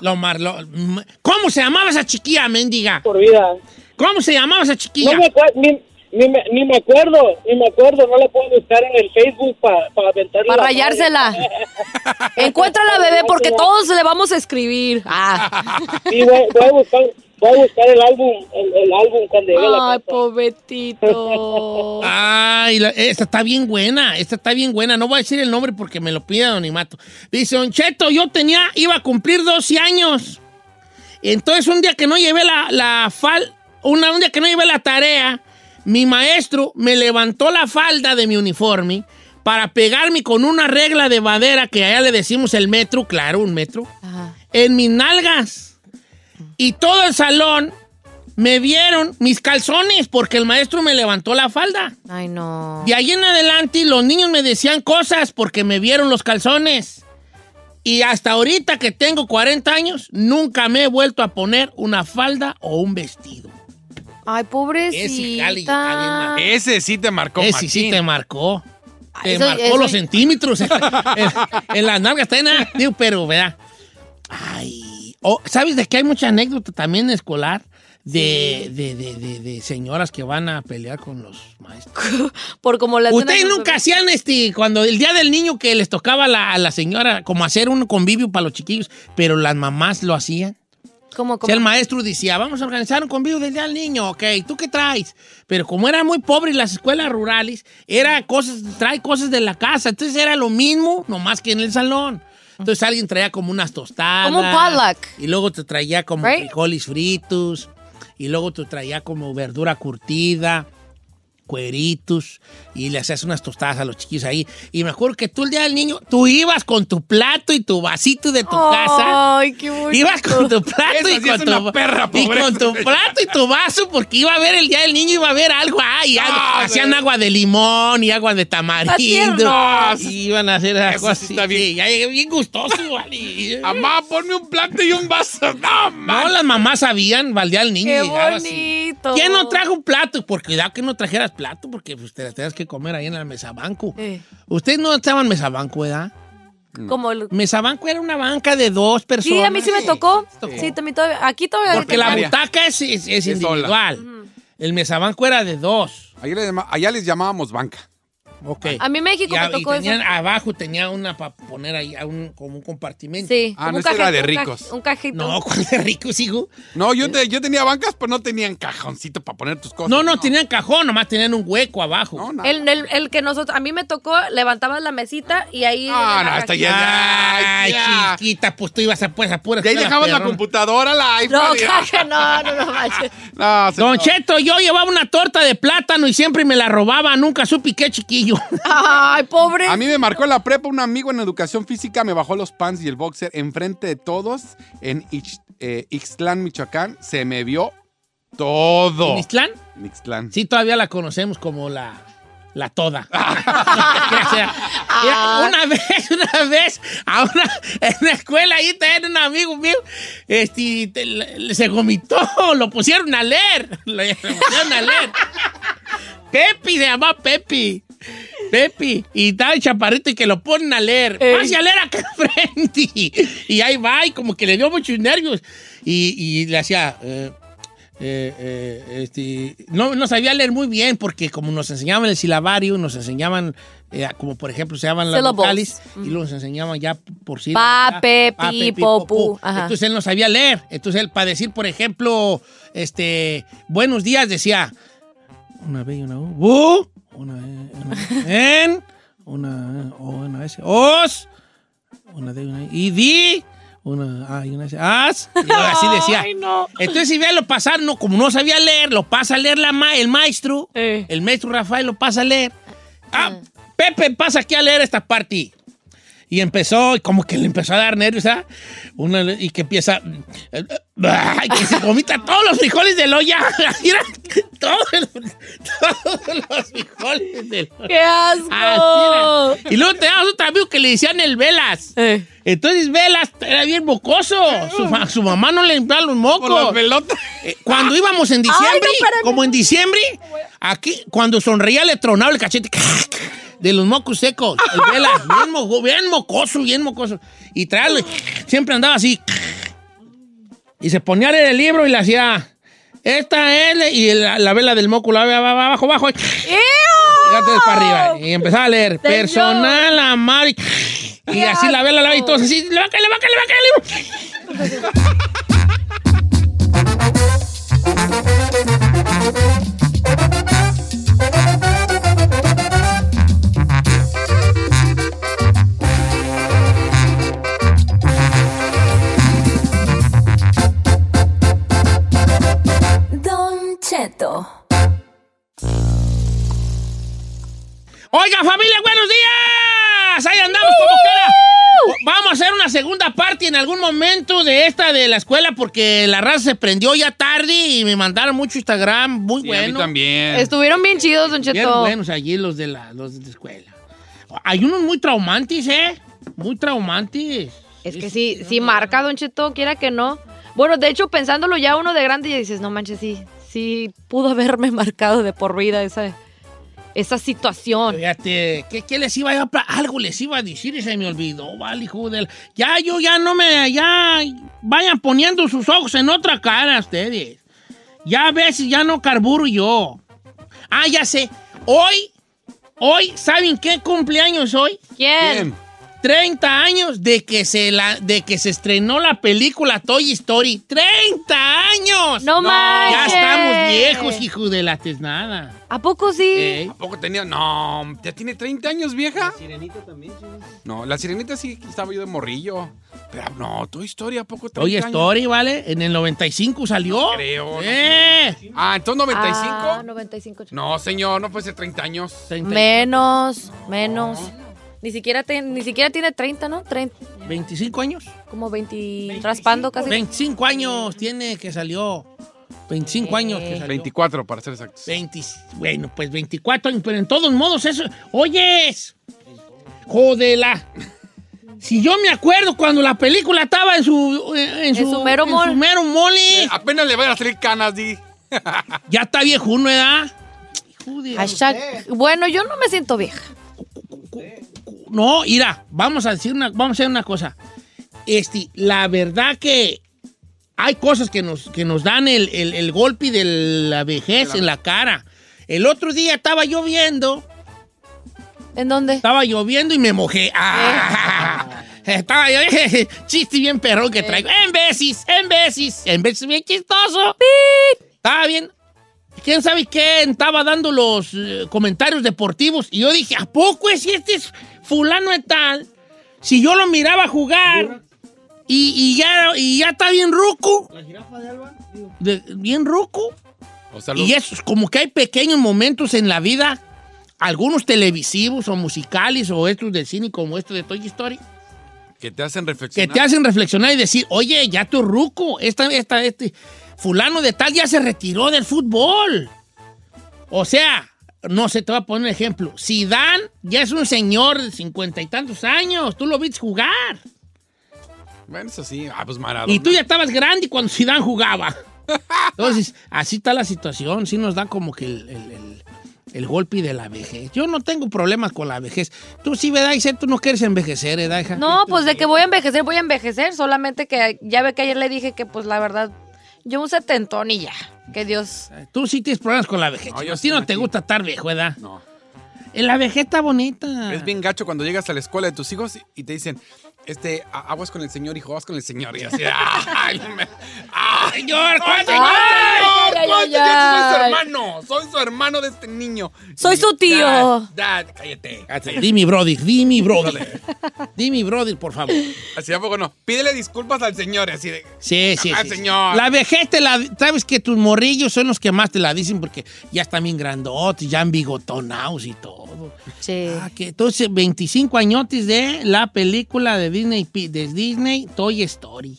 Lo mar- lo- m- ¿Cómo se llamaba esa chiquilla, mendiga? Por vida. ¿Cómo se llamaba esa chiquilla? No me acuerdo, ni, ni, me, ni me acuerdo, ni me acuerdo, no la puedo buscar en el Facebook para pa aventarle Para la rayársela. *laughs* Encuentra la bebé porque todos le vamos a escribir. Ah. Sí, voy, voy a buscar, voy a buscar el álbum, el, el álbum cuando llegue a la Ay, casa. pobretito. *laughs* Ay, la- esta está bien buena, esta está bien buena. No voy a decir el nombre porque me lo pide Anonimato. Dice, Don Cheto, yo tenía, iba a cumplir 12 años. Entonces un día que no llevé la, la fal, una, un día que no llevé la tarea, mi maestro me levantó la falda de mi uniforme para pegarme con una regla de madera que allá le decimos el metro, claro, un metro, en mis nalgas. Y todo el salón me vieron mis calzones porque el maestro me levantó la falda. Ay, no. De ahí en adelante los niños me decían cosas porque me vieron los calzones. Y hasta ahorita que tengo 40 años, nunca me he vuelto a poner una falda o un vestido. Ay, pobrecita. Ese sí te marcó, Ese sí te marcó. Te eso- marcó eso- los centímetros *laughs* en, las nalgas. Está en la- digo, pero, vea. Ay. oh, ¿Sabes de qué hay mucha anécdota también escolar? De, de, de, de- de señoras que van a pelear con los maestros. *laughs* Por como las Ustedes nunca hacían este, cuando el día del niño que les tocaba a la, a la señora, como hacer un convivio para los chiquillos, pero las mamás lo hacían. ¿Cómo, O sea, el maestro decía, vamos a organizar un convivio del día del niño, ok, ¿tú qué traes? Pero como eran muy pobres las escuelas rurales, era cosas, trae cosas de la casa, entonces era lo mismo, nomás que en el salón. Entonces alguien traía como unas tostadas. Como un potluck. Y luego te traía como Right? frijoles fritos. Y luego te traía como verdura curtida, cueritos. Y le hacías unas tostadas a los chiquillos ahí. Y me acuerdo que tú el día del niño, tú ibas con tu plato y tu vasito de tu casa. Ay, qué bonito. Ibas con tu plato y sí con, tu, perra, y con tu plato y tu vaso, porque iba a ver el día del niño, iba a ver algo. Ay, algo. Ah, hacían agua de limón y agua de tamarindo. Y *laughs* iban a hacer algo sí así. está bien. Sí, ya llegué bien gustoso, vale. Mamá, ponme un plato y un vaso. *laughs* No, man. No, las mamás sabían baldear al niño Qué y llegaba así. bonito. ¿Quién no trajo un plato? Por cuidado que no trajeras plato, porque pues, te las tenías que comer ahí en el mesabanco. Eh, Ustedes no estaban en mesabanco, ¿verdad? como el- Mesabanco era una banca de dos personas. Sí, a mí sí me tocó. Sí, también todavía- aquí todavía. Porque la butaca es, es- es Es sola. individual. El mesabanco era de dos. Allá les llamábamos banca. Ok. A mí México Y, me y tocó eso. tenían, abajo tenía una para poner ahí a un, como un compartimento. Sí. Ah, no, ese era de cajito, un ca- ricos. Un cajito. No, ¿cuál de ricos, hijo? No, yo, te- yo tenía bancas, pero no tenían cajoncito para poner tus cosas. No, no, tenían cajón, nomás tenían un hueco abajo. No, nada. El, el, el que nosotros, a mí me tocó, levantabas la mesita y ahí. Ah, no, hasta ya. Ay, ya. chiquita, pues tú ibas a, pues, a puras Y ahí dejabas la computadora, la iPad. No, y- caja, no, no, no manches. *laughs* No, Don Cheto, yo llevaba una torta de plátano y siempre me la robaba, nunca supe qué chiquillo. *laughs* Ay, pobre. A mí me marcó en la prepa un amigo en educación física, me bajó los pants y el boxer enfrente de todos en Ix- eh, Ixtlán, Michoacán. Se me vio todo. ¿En Ixtlán? En Ixtlán. Sí, todavía la conocemos como la, la toda. *laughs* O sea, mira, una vez, *laughs* una vez, a una, en una escuela ahí también un amigo mío, este, te- le- se vomitó, lo pusieron a leer, lo pusieron a leer. Pepi se llama Pepi. Pepi, y estaba el chaparrito y que lo ponen a leer. Pase a leer acá enfrente. Y ahí va, y como que le dio muchos nervios. Y, y le hacía. eh, eh, eh, este, no, no sabía leer muy bien porque como nos enseñaban el silabario, nos enseñaban, eh, como por ejemplo se llaman las vocales y nos enseñaban ya por sí. Pa, pe, pi, po, pu. Entonces él no sabía leer. Entonces él para decir, por ejemplo, este, buenos días decía una B y una U, bu, una, E, una en, una O, una S, os, una D y una I, y di, una A y una S, as, y luego así decía. Ay, no. Entonces, si lo pasar, no, como no sabía leer, lo pasa a leer la ma- el maestro. Eh. El maestro Rafael lo pasa a leer. Ah, Pepe, pasa aquí a leer esta parte. Y empezó, y como que le empezó a dar nervios, ¿ah? Una, y que empieza. ay, que se vomita todos los frijoles del olla. *laughs* Mira, todos, todos los frijoles del olla. ¡Qué asco! Así era. Y luego teníamos otro amigo que le decían el Velas. Eh. Entonces Velas era bien mocoso. Su, ma- su mamá no le limpiaba los mocos. Por las pelotas. Eh, Cuando íbamos en diciembre, Ay, no, espérame. como en diciembre, aquí, cuando sonreía le tronaba el cachete *laughs* de los mocos secos. El Vela, *laughs* bien, mo- bien mocoso, bien mocoso. Y traía, siempre andaba así. Y se ponía a leer el libro y le hacía, esta es, y la, la vela del moco la va abajo, abajo. Fíjate para arriba. Y empezaba a leer, personal, amar. Y, y así la vela, la y todos así, le va a caer, le va a caer, le va a caer *laughs* Cheto. Oiga, familia, buenos días. Ahí andamos como quiera. Vamos a hacer una segunda parte en algún momento de esta de la escuela porque la raza se prendió ya tarde y me mandaron mucho Instagram. Muy Sí, a mí bueno. también. Estuvieron bien chidos, Don Bien buenos allí los de la, los de la escuela. Hay unos muy traumantes, ¿eh? Muy traumantes. Es que sí, sí marca, Don Cheto, quiera que no. Bueno, de hecho, pensándolo ya uno de grande ya dices, no manches, sí, sí pudo haberme *laughs* marcado de por vida esa, esa situación. Fíjate, ¿qué, qué les iba a Algo les iba a decir y se me olvidó, vale, hijo del... Ya, yo ya no me... Ya vayan poniendo sus ojos en otra cara ustedes. Ya a veces ya no carburo yo. Ah, ya sé. Hoy, hoy, ¿saben qué cumpleaños hoy? ¿Quién? 30 años de que se la de que se estrenó la película Toy Story. ¡30 años! ¡No Ya manches! estamos viejos, hijo de la tesnada. ¿A poco sí? Ey. ¿A poco tenía? No, ¿ya tiene 30 años, vieja? La sirenita también, No, la sirenita sí estaba yo de morrillo. Pero no, tu historia, ¿a poco 30 Toy años? Story, ¿vale? En el 95 salió. Creo. no ¡Eh! sé. Ah, entonces 95. Ah, 95. No, señor, no puede ser 30 años. Menos, menos. Ni siquiera, te- ni siquiera tiene 30, ¿no? 30, ¿25 años? como 20, raspando casi. 25 años tiene que salió. 25 años que salió. 24, para ser exactos. 20, bueno, pues 24 años, pero en todos modos eso... Oyes, jodela. Si yo me acuerdo cuando la película estaba en su... En su, su mero en su mero mole. Eh, apenas le van a salir canas, di. *laughs* Ya está viejo, ¿no, edad? Hijo de- Hashtag- bueno, yo no me siento vieja. No, mira, vamos a decir una, vamos a hacer una cosa. Este, la verdad que hay cosas que nos, que nos dan el, el- el golpe de la vejez en la cara. El otro día estaba lloviendo. ¿En dónde? Estaba lloviendo y me mojé. Ah, *laughs* estaba lloviendo. *laughs* Chiste bien perrón que traigo. En veces, en veces, en veces bien chistoso. Estaba bien. ¿Quién sabe quién estaba dando los eh, comentarios deportivos? Y yo dije, ¿a poco es este es fulano de tal? Si yo lo miraba jugar y, y ya, y ya está bien ruco. ¿La jirafa de Alba? bien ruco. O sea, Y eso es como que hay pequeños momentos en la vida, algunos televisivos o musicales o estos del cine como esto de Toy Story, que te hacen que reflexionar. te hacen reflexionar y decir, oye, ya tu ruco, esta, esta, este fulano de tal ya se retiró del fútbol. O sea, no sé, te voy a poner un ejemplo. Zidane ya es un señor de cincuenta y tantos años, tú lo viste jugar. Bueno, eso sí. Ah, pues Maradona. Y tú ya estabas grande cuando Zidane jugaba. Entonces, así está la situación. Sí nos da como que el, el- el- el golpe de la vejez. Yo no tengo problemas con la vejez. Tú sí, ¿verdad? Isel? tú no quieres envejecer, ¿verdad, hija? No, pues de que voy a envejecer, voy a envejecer. Solamente que ya ve que ayer le dije que, pues la verdad, yo un setentón y ya. Que Dios. Tú sí tienes problemas con la vejez. No, yo a ti sí, no te gusta estar viejo, ¿verdad? No. En la vejez está bonita. Es bien gacho cuando llegas a la escuela de tus hijos y te dicen, este, aguas con el señor, hijo, aguas con el señor. Y así, *laughs* ¡ay, no me- ¡ay, señor! ¿cuál señor, Ay, señor! ay, ¿cuál ay, señor? Soy su ay. hermano, soy su hermano de este niño. Soy su tío. Dad, dad, cállate. Dime, brother, dime, brother. dime, brother, por favor. Así a poco no. Pídele disculpas al señor, así de. Sí, sí, Ah, sí, señor. La vejez te la... Sabes que tus morrillos son los que más te la dicen porque ya están bien grandotes, ya bigotonados y todo. Sí. Ah, que entonces 25 añotes de la película de Disney, de Disney Toy Story.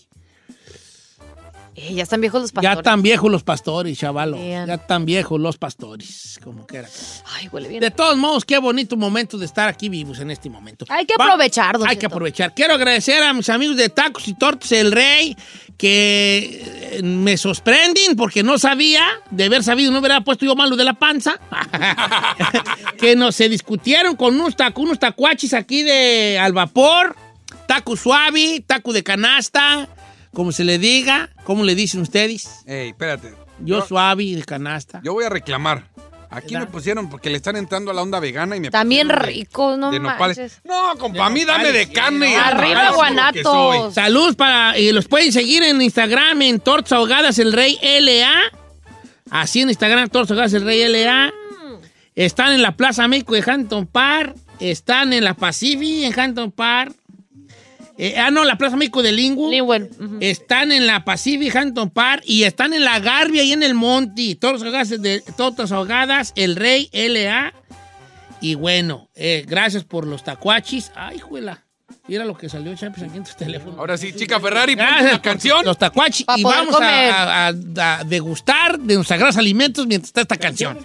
Eh, ya están viejos los Ya pastores. están viejos los pastores, chavalo. Ya están viejos los pastores, como quiera. Ay, huele bien. De todos modos, qué bonito momento de estar aquí vivos en este momento. Hay que aprovechar, don Hay que aprovechar. Quiero agradecer a mis amigos de Tacos y Tortas El Rey que eh, me sorprenden porque no sabía, de haber sabido no hubiera puesto yo malo de la panza, *laughs* que no se discutieron con unos, tacu- unos tacuachis aquí de al vapor, taco suave, taco de canasta, como se le diga, ¿cómo le dicen ustedes? Ey, espérate. Yo suave de canasta. Yo voy a reclamar. Aquí me pusieron porque le están entrando a la onda vegana y me También ricos, no de nopales. manches. No, compa, a mí dame de carne. y Arriba, guanatos. Salud para. Y los pueden seguir en Instagram en Tortas Ahogadas el Rey LA. Así en Instagram, Tortas Ahogadas el Rey LA. Están en la Plaza México de Hampton Park. Están en la Pacific en Hampton Park. Eh, ah, no, la Plaza México de Linwood. Están en la Pacific Hampton Park. Y están en la Garbia y en el Monte. Tortas Ahogadas, de, Tortas Ahogadas el Rey LA. Y bueno, eh, gracias por los tacuachis. Ay, juela. Mira lo que salió, Champions, aquí en tu teléfono. Ahora sí, chica Ferrari, ponte Gracias por canción. Los tacuachis. Pa' Y vamos a, a- a degustar de nuestros sagrados alimentos mientras está esta canción.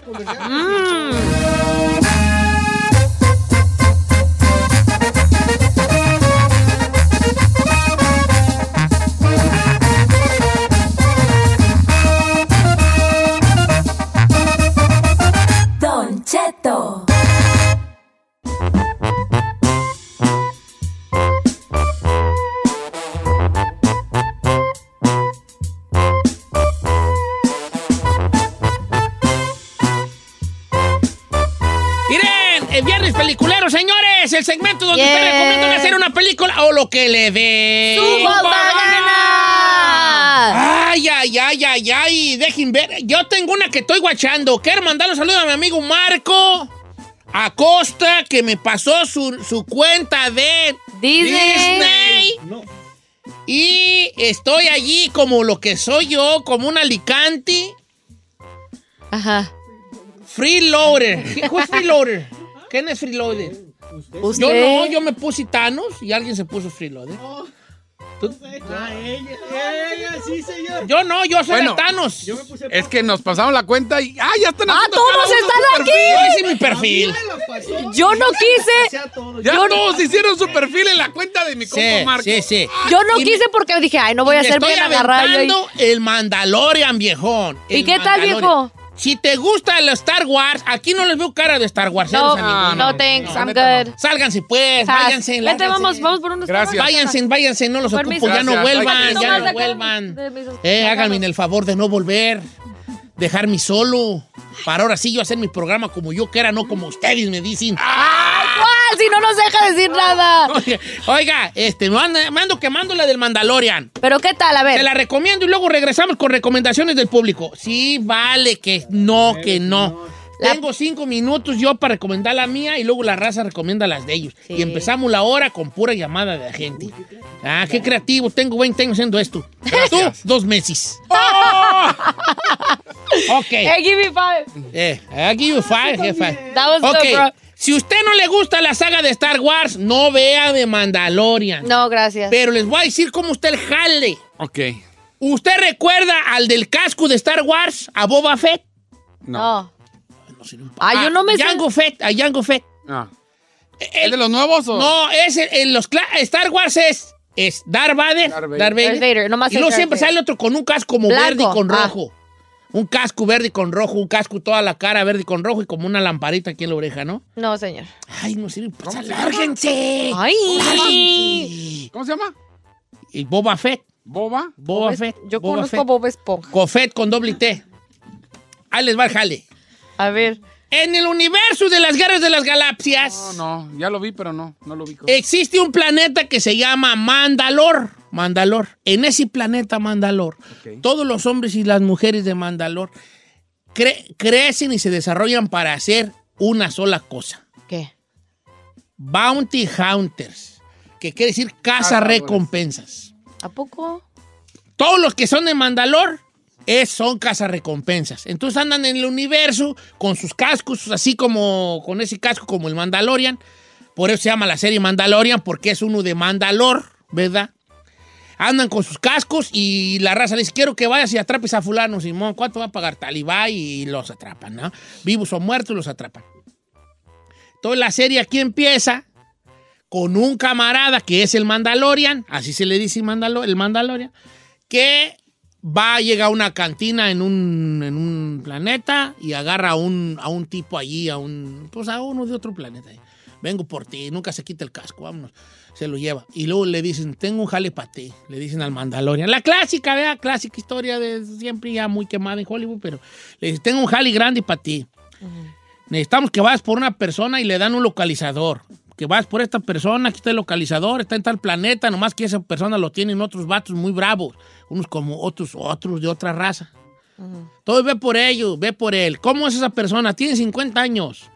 El segmento donde Yeah. te recomiendan hacer una película o lo que le dé. ¡Su gana! Ay, ay, ay, ay, ay. Dejen ver. Yo tengo una que estoy guachando. Quiero mandar un saludo a mi amigo Marco Acosta, que me pasó su, su cuenta de Disney. Disney. Y estoy allí como lo que soy yo, como un alicante. Ajá. Freeloader. ¿Who's freeloader? ¿Quién es freeloader? ¿Usted? Yo no, yo me puse Thanos y alguien se puso freeloader. ¿Tú? sí, señor. Yo no, yo soy Bueno, el Thanos. Es que nos pasamos la cuenta y. ¡Ah, ya están ¡Ah, todos están perfil! Yo hice mi perfil. Yo no quise. Ya Yo- todos hicieron su perfil en la cuenta de mi compa Sí, Marco. sí, sí. Yo no Y me- quise porque dije, ay, no voy a Me estoy bien agarrado. yo el Mandalorian, viejón. ¿Y El qué tal, viejo? Si te gusta el Star Wars, aquí no les veo cara de Star Wars. No, a ninguno. no, thanks, I'm good. Sálganse pues, váyanse. Vete, vamos, vamos por unos Gracias. Váyanse, váyanse, no los Permiso. ocupo, ya no vuelvan, ya no vuelvan. Eh, háganme el favor de no volver, dejarme solo, para ahora sí yo hacer mi programa como yo quiera, no como ustedes me dicen. ¡Ay, cuál! *laughs* Si no nos deja decir nada. Oiga, Oiga, este, me ando, me ando quemando la del Mandalorian. Pero ¿qué tal? A Te ver. la recomiendo y luego regresamos con recomendaciones del público. Sí, vale, que no, que no. La- Tengo cinco minutos yo para recomendar la mía y luego la raza recomienda las de ellos. Sí. Y empezamos la hora con pura llamada de la gente. Ah, qué creativo. Tengo 20 años haciendo esto. Tú, dos meses. *laughs* ok. Hey, give me five. Eh, I give you five. That was Ok. good, bro. Si usted no le gusta la saga de Star Wars, no vea de Mandalorian. No, gracias. Pero les voy a decir cómo está el jale. Ok. ¿Usted recuerda al del casco de Star Wars, a Boba Fett? No. Ay, yo no me sé. Jango Fett, a Jango Fett. Ah. El- ¿Es de los nuevos o...? No, es el- en los Star Wars es, es Darth Vader. Darth Vader. Darth Vader. Darth Vader, nomás y luego siempre Vader. sale otro con un casco como Blanco, verde y con ah. Un casco verde y con rojo, un casco toda la cara verde y con rojo y como una lamparita aquí en la oreja, ¿no? No, señor. Ay, no sirve. Pues alárguense. Ay. ¿Cómo se llama? Y Boba Fett. ¿Boba? Boba Bob- Fett. Yo Boba conozco a Fett. Bob Esponja. Cofet con doble T. Ahí les va el jale. A ver. En el universo de las guerras de las galaxias No, no, ya lo vi, pero no, no lo vi. existe un planeta que se llama Mandalor. Mandalor. En ese planeta Mandalor, todos los hombres y las mujeres de Mandalor cre- crecen y se desarrollan para hacer una sola cosa. ¿Qué? Bounty Hunters, que quiere decir caza recompensas. ¿A poco? Todos los que son de Mandalor es, son cazarrecompensas. Entonces andan en el universo con sus cascos, así como con ese casco como el Mandalorian. Por eso se llama la serie Mandalorian, porque es uno de Mandalor, ¿verdad? Andan con sus cascos y la raza les quiero que vayas y atrapes a fulano, Simón, ¿cuánto va a pagar tal? Y los atrapan, ¿no? Vivos o muertos los atrapan. Entonces la serie aquí empieza con un camarada que es el Mandalorian, así se le dice Mandalo- el Mandalorian, que va a llegar a una cantina en un, en un planeta y agarra a un, a un tipo allí, a un, pues a uno de otro planeta. Vengo por ti, nunca se quita el casco, vámonos. Se lo lleva. Y luego le dicen, tengo un jale para ti. Le dicen al Mandalorian. La clásica, vea, clásica historia de siempre ya muy quemada en Hollywood, pero le dicen, tengo un jale grande para ti. Necesitamos que vayas por una persona y le dan un localizador. Que vas por esta persona, aquí está el localizador, está en tal planeta, nomás que esa persona lo tienen otros vatos muy bravos, unos como otros, otros de otra raza. Entonces ve por ello, ve por él. ¿Cómo es esa persona? Tiene 50 años.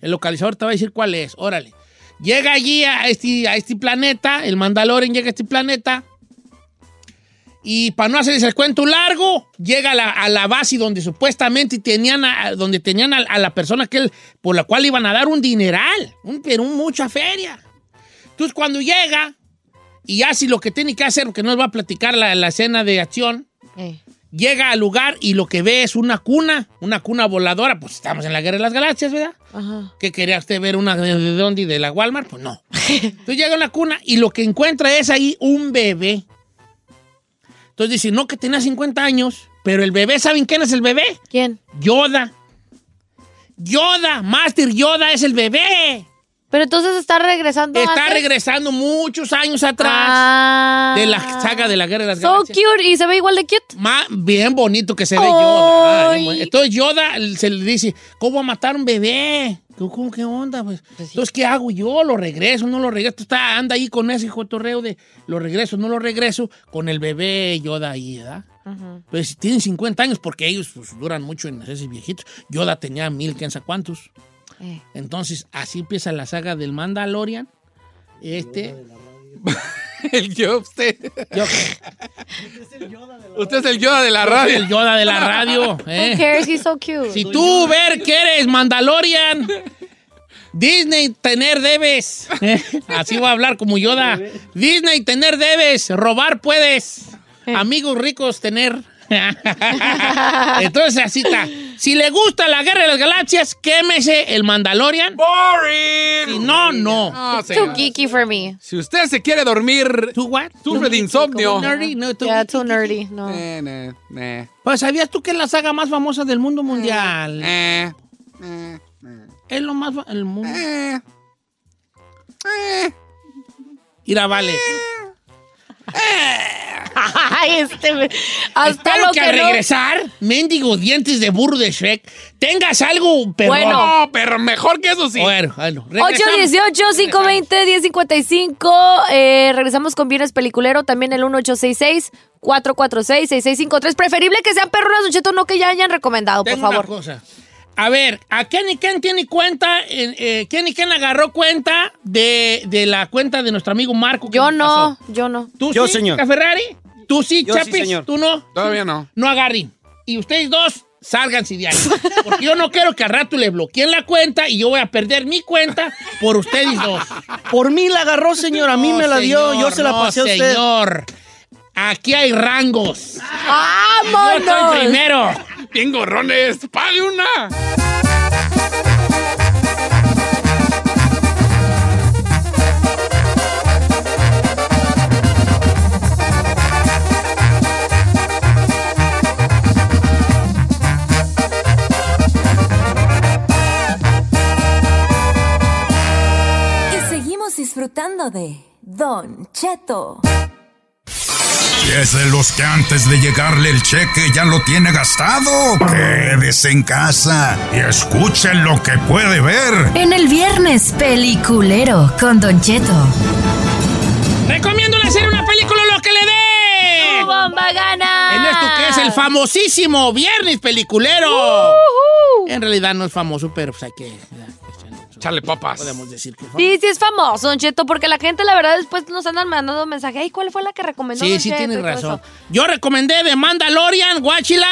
El localizador te va a decir cuál es. Órale. Llega allí a este, a este planeta, el Mandalorian llega a este planeta Y para no hacerles el cuento largo, llega a la, a la base donde supuestamente tenían a, donde tenían a, a la persona que él- por la cual iban a dar un dineral, un, pero un mucha feria. Entonces cuando llega y hace lo que tiene que hacer, porque no les va a platicar la, la escena de acción, Eh. llega al lugar y lo que ve es una cuna, una cuna voladora. Pues estamos en la Guerra de las Galaxias, ¿verdad? Ajá. ¿Qué quería usted ver una de, de dónde? ¿De la Walmart? Pues no. *laughs* Entonces llega a una cuna y lo que encuentra es ahí un bebé. Entonces dice, no, que tenía 50 años, pero el bebé, ¿saben quién es el bebé? ¿Quién? Yoda. Yoda, Master Yoda es el bebé. Pero entonces está regresando Está antes. regresando muchos años atrás Ah. de la saga de la Guerra de las So Galaxias. cute y se ve igual de cute. Ma- bien bonito que se ve Yoda. Ah, bueno. Entonces Yoda se le dice, ¿cómo va a matar a un bebé? ¿Cómo, qué onda? Pues, entonces, ¿qué hago yo? ¿Lo regreso? ¿No lo regreso? Está, anda ahí con ese cotorreo de lo regreso, no lo regreso, con el bebé Yoda ahí, ¿verdad? Pues si tienen 50 años, porque ellos pues, duran mucho en hacerse viejitos. Yoda tenía mil, quién sabe cuántos. Eh. Entonces, así empieza la saga del Mandalorian. Este. *laughs* el yo, usted. Yo- *laughs* Usted es el Yoda de la radio. El Yoda de la radio. ¿eh? Who cares? He's so cute. Si tú ver que eres Mandalorian, Disney tener debes. ¿eh? *laughs* Así va a hablar como Yoda. Disney tener debes, robar puedes. Amigos ricos tener. *laughs* Entonces así está. Si le gusta la guerra de las galaxias, quémese el Mandalorian. ¡Boring! Si no, no. No, Too geeky for me. Si usted se quiere dormir, ¿Tú what? sufre de insomnio. Nerdy, no, Yeah, too nerdy. No. Eh. Pues sabías tú que es la saga más famosa del mundo mundial. Eh, eh, Es lo más el mundo. eh. Eh. Mira, vale. *laughs* Ay, este. Hasta Espero lo que, que, al no- regresar, mendigos dientes de burro de Shrek, tengas algo perrón. Bueno. No, pero mejor que eso sí. Bueno, bueno. regresamos. 818-520-1055. Eh, regresamos con Bienes Peliculero. También el 1866-446-6653. Preferible que sean perronas, Don Cheto, no que ya hayan recomendado, por Tengo una favor. cosa. A ver, ¿a quién y quién tiene cuenta? en- eh, ¿Quién y quién agarró cuenta de, de la cuenta de nuestro amigo Marco? Yo no, pasó? yo no. ¿Tú Yo, sí, señor. Ferrari? ¿Tú sí, Yo sí, Chapis? señor. ¿Tú no? Todavía no. No agarren. Y ustedes dos, sálganse de ahí. Porque yo no quiero que al rato le bloqueen la cuenta y yo voy a perder mi cuenta por ustedes dos. Por mí la agarró, señor. A mí No, me la dio. señor, Yo se la no, pasé a usted. señor. Aquí hay rangos. Yo ¡Vámonos! estoy primero. Bien gorrones, pague una. Y seguimos disfrutando de Don Cheto. Y es de los que antes de llegarle el cheque ya lo tiene gastado. Quédese en casa y escuche lo que puede ver. En el viernes peliculero con Don Cheto. Recomiendo una serie, una película, lo que le dé. ¡Tu bomba gana! En esto que es el famosísimo Viernes Peliculero. En realidad no es famoso, pero pues hay que... Chale papas. Podemos decir que es famoso. Sí, sí es famoso, Don Cheto, porque la gente, la verdad, después nos andan mandando mensajes. Ay, ¿cuál fue la que recomendó Sí, Don sí Cheto? tienes razón. Yo recomendé de Mandalorian, guachila.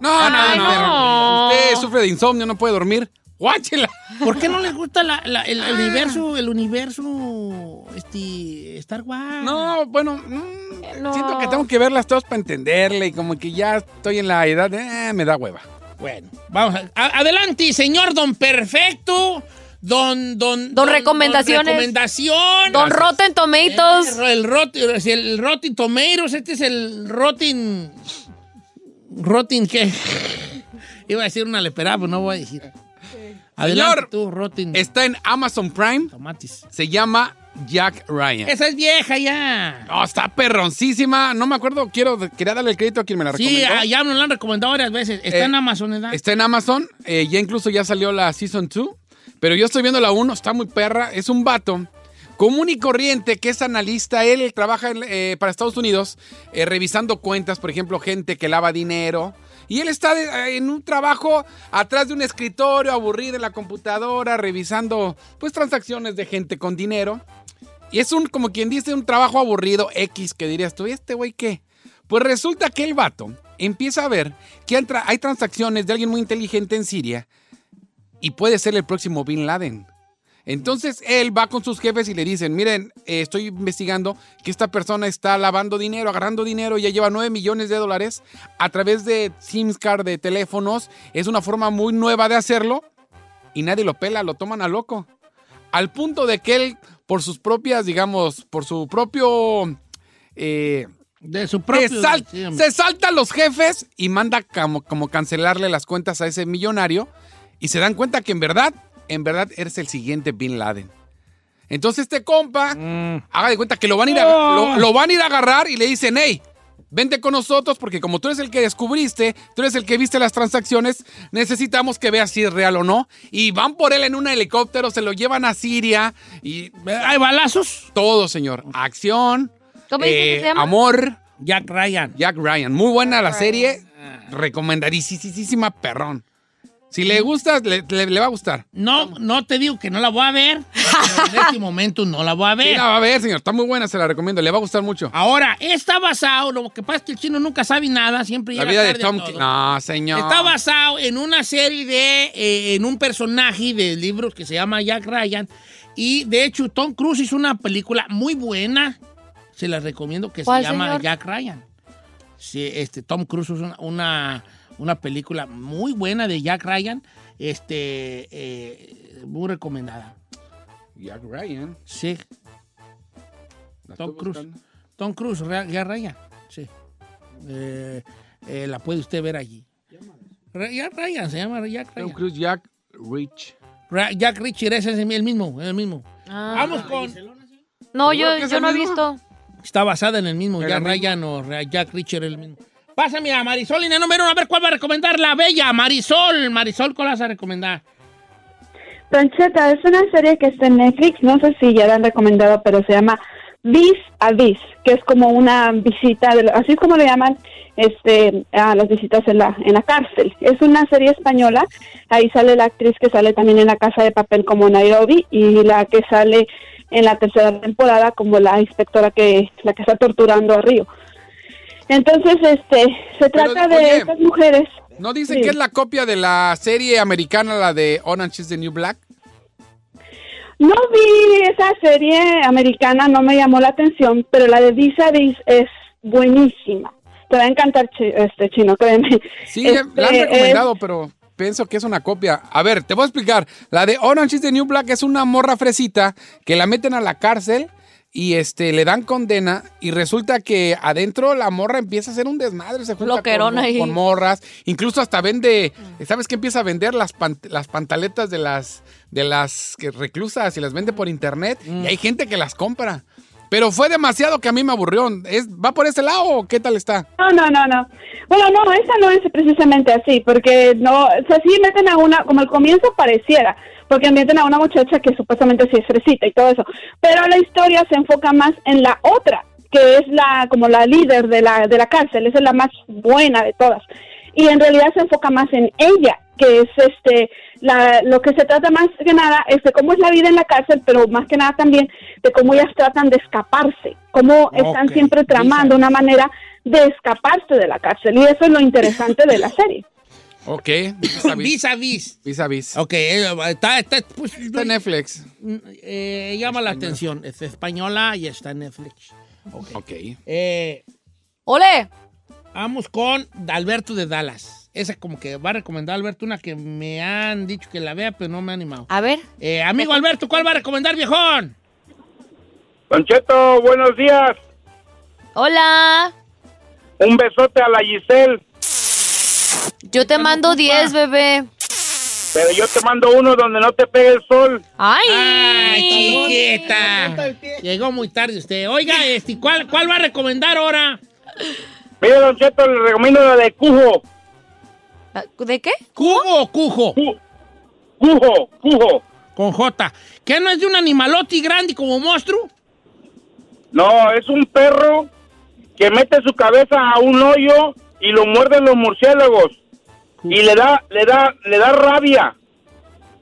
No, no, Ay, no. no. Usted sufre de insomnio, no puede dormir. Guáchela. ¿Por qué no les gusta la- la- el, el universo, el universo, este, Star Wars? No, bueno, mm, No. siento que tengo que verlas todas para entenderle y como que ya estoy en la edad de, eh, me da hueva. Bueno, vamos. a- a- adelante, señor Don Perfecto. Don, don, Don Recomendaciones. Don recomendación. Don Rotten Tomatoes. Eh, el, rot, el Rotten Tomatoes, este es el Rotten. ¿Rotten qué? *laughs* Iba a decir una leperada, pero no voy a decir. Adelante Señor, tú, Rotten Está en Amazon Prime. Tomatis. Se llama Jack Ryan. Esa es vieja ya. No, está perroncísima. No me acuerdo, quiero, quería darle el crédito a quien me la Sí, recomendó. ah, ya me lo han recomendado varias veces. Está Eh, en Amazon, ¿verdad? Está en Amazon, eh, ya incluso ya salió la Season 2, pero yo estoy viendo la 1, está muy perra, es un vato común y corriente que es analista, él trabaja eh, para Estados Unidos eh, revisando cuentas, por ejemplo, gente que lava dinero, y él está de- en un trabajo atrás de un escritorio, aburrido en la computadora, revisando pues transacciones de gente con dinero. Y es un, como quien dice, un trabajo aburrido X, que dirías tú, ¿y este güey qué? Pues resulta que el vato empieza a ver que hay transacciones de alguien muy inteligente en Siria y puede ser el próximo Bin Laden. Entonces él va con sus jefes y le dicen, miren, eh, estoy investigando que esta persona está lavando dinero, agarrando dinero, ya lleva 9 millones de dólares a través de SIM card de teléfonos. Es una forma muy nueva de hacerlo y nadie lo pela, lo toman a loco. Al punto de que él, por sus propias, digamos, por su propio... eh, de su propio- se, sal- se salta a los jefes y manda como, como cancelarle las cuentas a ese millonario y se dan cuenta que en verdad, en verdad eres el siguiente Bin Laden. Entonces este compa, haga de cuenta que lo van, a ir a, Oh. lo, lo van a ir a agarrar y le dicen, hey, vente con nosotros porque como tú eres el que descubriste, tú eres el que viste las transacciones, necesitamos que veas si es real o no. Y van por él en un helicóptero, se lo llevan a Siria y... ¿Hay balazos? Todo, señor. Acción, ¿Cómo dice que eh, se llama? amor. Jack Ryan. Jack Ryan. Muy buena la serie. Recomendadísima, perrón. Si le gusta, le, le- le va a gustar. No, no te digo que no la voy a ver. pero en este *laughs* momento no la voy a ver. Sí, la va a ver, señor. Está muy buena, se la recomiendo. Le va a gustar mucho. Ahora, está basado, lo que pasa es que el chino nunca sabe nada, siempre La llega vida de tarde Tom... No, señor. Está basado en una serie de, eh, en un personaje de libros que se llama Jack Ryan. Y de hecho, Tom Cruise hizo una película muy buena. Se la recomiendo que se ¿Cuál, llama señor? Jack Ryan. Sí, este, Tom Cruise hizo una, una, una película muy buena de Jack Ryan. Este, eh, muy recomendada. Jack Ryan. Sí. La Tom Cruise. Tom Cruise, Jack Ryan. Sí. Eh, eh, la puede usted ver allí. Jack Ryan, se llama Jack Tom Ryan. Cruise, Jack Rich. Ra- Jack Richard ese es el mismo, el mismo. Ah. Vamos con. No, ¿Seguro yo, yo no he visto. Está basada en el mismo, ¿En Jack? Ryan o Jack Richard el mismo. Pásame a Marisol, línea número uno, a ver cuál va a recomendar la bella Marisol. Marisol, ¿cuál vas a recomendar? Pancheta, es una serie que está en Netflix, no sé si ya la han recomendado, pero se llama Vis a Vis, que es como una visita, de, así es como le llaman este, a las visitas en la, en la cárcel. Es una serie española, ahí sale la actriz que sale también en La Casa de Papel como Nairobi y la que sale en la tercera temporada como la inspectora que la que está torturando a Río. Entonces, este, se trata de oye, estas mujeres. ¿No dicen Sí. que es la copia de la serie americana, la de Orange is the New Black? No vi esa serie americana, no me llamó la atención, pero la de Vis a Vis es buenísima. Te va a encantar, chi- este chino, créeme. Sí, Este, la han es- recomendado, pero pienso que es una copia. A ver, te voy a explicar. La de Orange is the New Black es una morra fresita que la meten a la cárcel y este le dan condena y resulta que adentro la morra empieza a hacer un desmadre, se junta con, ahí. con morras, incluso hasta vende, ¿sabes qué empieza a vender las, las pantaletas de las de las que reclusas y las vende por internet y hay gente que las compra. Pero fue demasiado que a mí me aburrió. ¿Es, ¿Va por ese lado o qué tal está? No, no, no, no. Bueno, no, esa no es precisamente así, porque no, o sea, sí meten a una, como al comienzo pareciera, porque meten a una muchacha que supuestamente sí es fresita y todo eso, pero la historia se enfoca más en la otra, que es la, como la líder de la, de la cárcel, esa es la más buena de todas. Y en realidad se enfoca más en ella, que es este, la, lo que se trata más que nada es de cómo es la vida en la cárcel, pero más que nada también de cómo ellas tratan de escaparse, cómo están siempre tramando una manera de escaparse de la cárcel. Y eso es lo interesante de la serie. *laughs* Ok. Vis a vis. Vis a vis. Ok, eh, está, está, pues, Está en Netflix. eh, llama la atención. Es española y está en Netflix. Ok. Ok. Eh, ¡Ole! vamos con Alberto de Dallas. Esa como que va a recomendar Alberto una que me han dicho que la vea, pero no me ha animado. A ver. Eh, amigo Alberto, ¿cuál va a recomendar, viejón? Don Cheto, buenos días. Hola. Un besote a la Giselle, Yo te mando 10, bebé. pero yo te mando uno donde no te pegue el sol. ¡Ay! ¡Ay, chiquita! Llegó muy tarde usted. Oiga, este, ¿cuál, ¿cuál va a recomendar ahora? Mire, Don Cheto, le recomiendo la de Cujo. ¿De qué? ¿Cujo o cujo? Cujo, Cujo. Con J. ¿Qué no es de un animalote grande como monstruo? No, es un perro que mete su cabeza a un hoyo y lo muerden los murciélagos. Y le da, le da, le da rabia.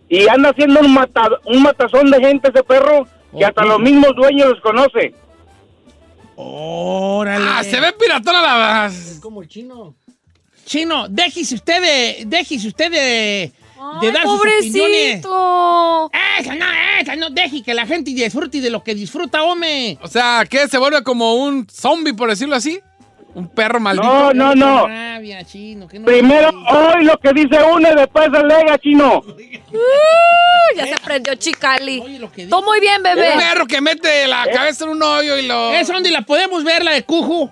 Y anda haciendo un, mata- un matazón de gente ese perro que hasta los mismos dueños los conoce. Órale. Ah, se ve piratona la... Como el chino. Chino, déjese usted de. Déjese usted de. de dar sus opiniones. pobrecito. Esa no, esa no. Deje que la gente disfrute de lo que disfruta, hombre. O sea, ¿qué? ¿Se vuelve como un zombie, por decirlo así? ¿Un perro maldito? No, no, no. Rabia, chino, que no- Primero hoy lo que dice uno y después alega, chino. Uh, ya se prendió Chicali. Todo muy bien, bebé. Un perro que mete la cabeza en un hoyo y lo... ¿Es donde la podemos ver, la de Cuju?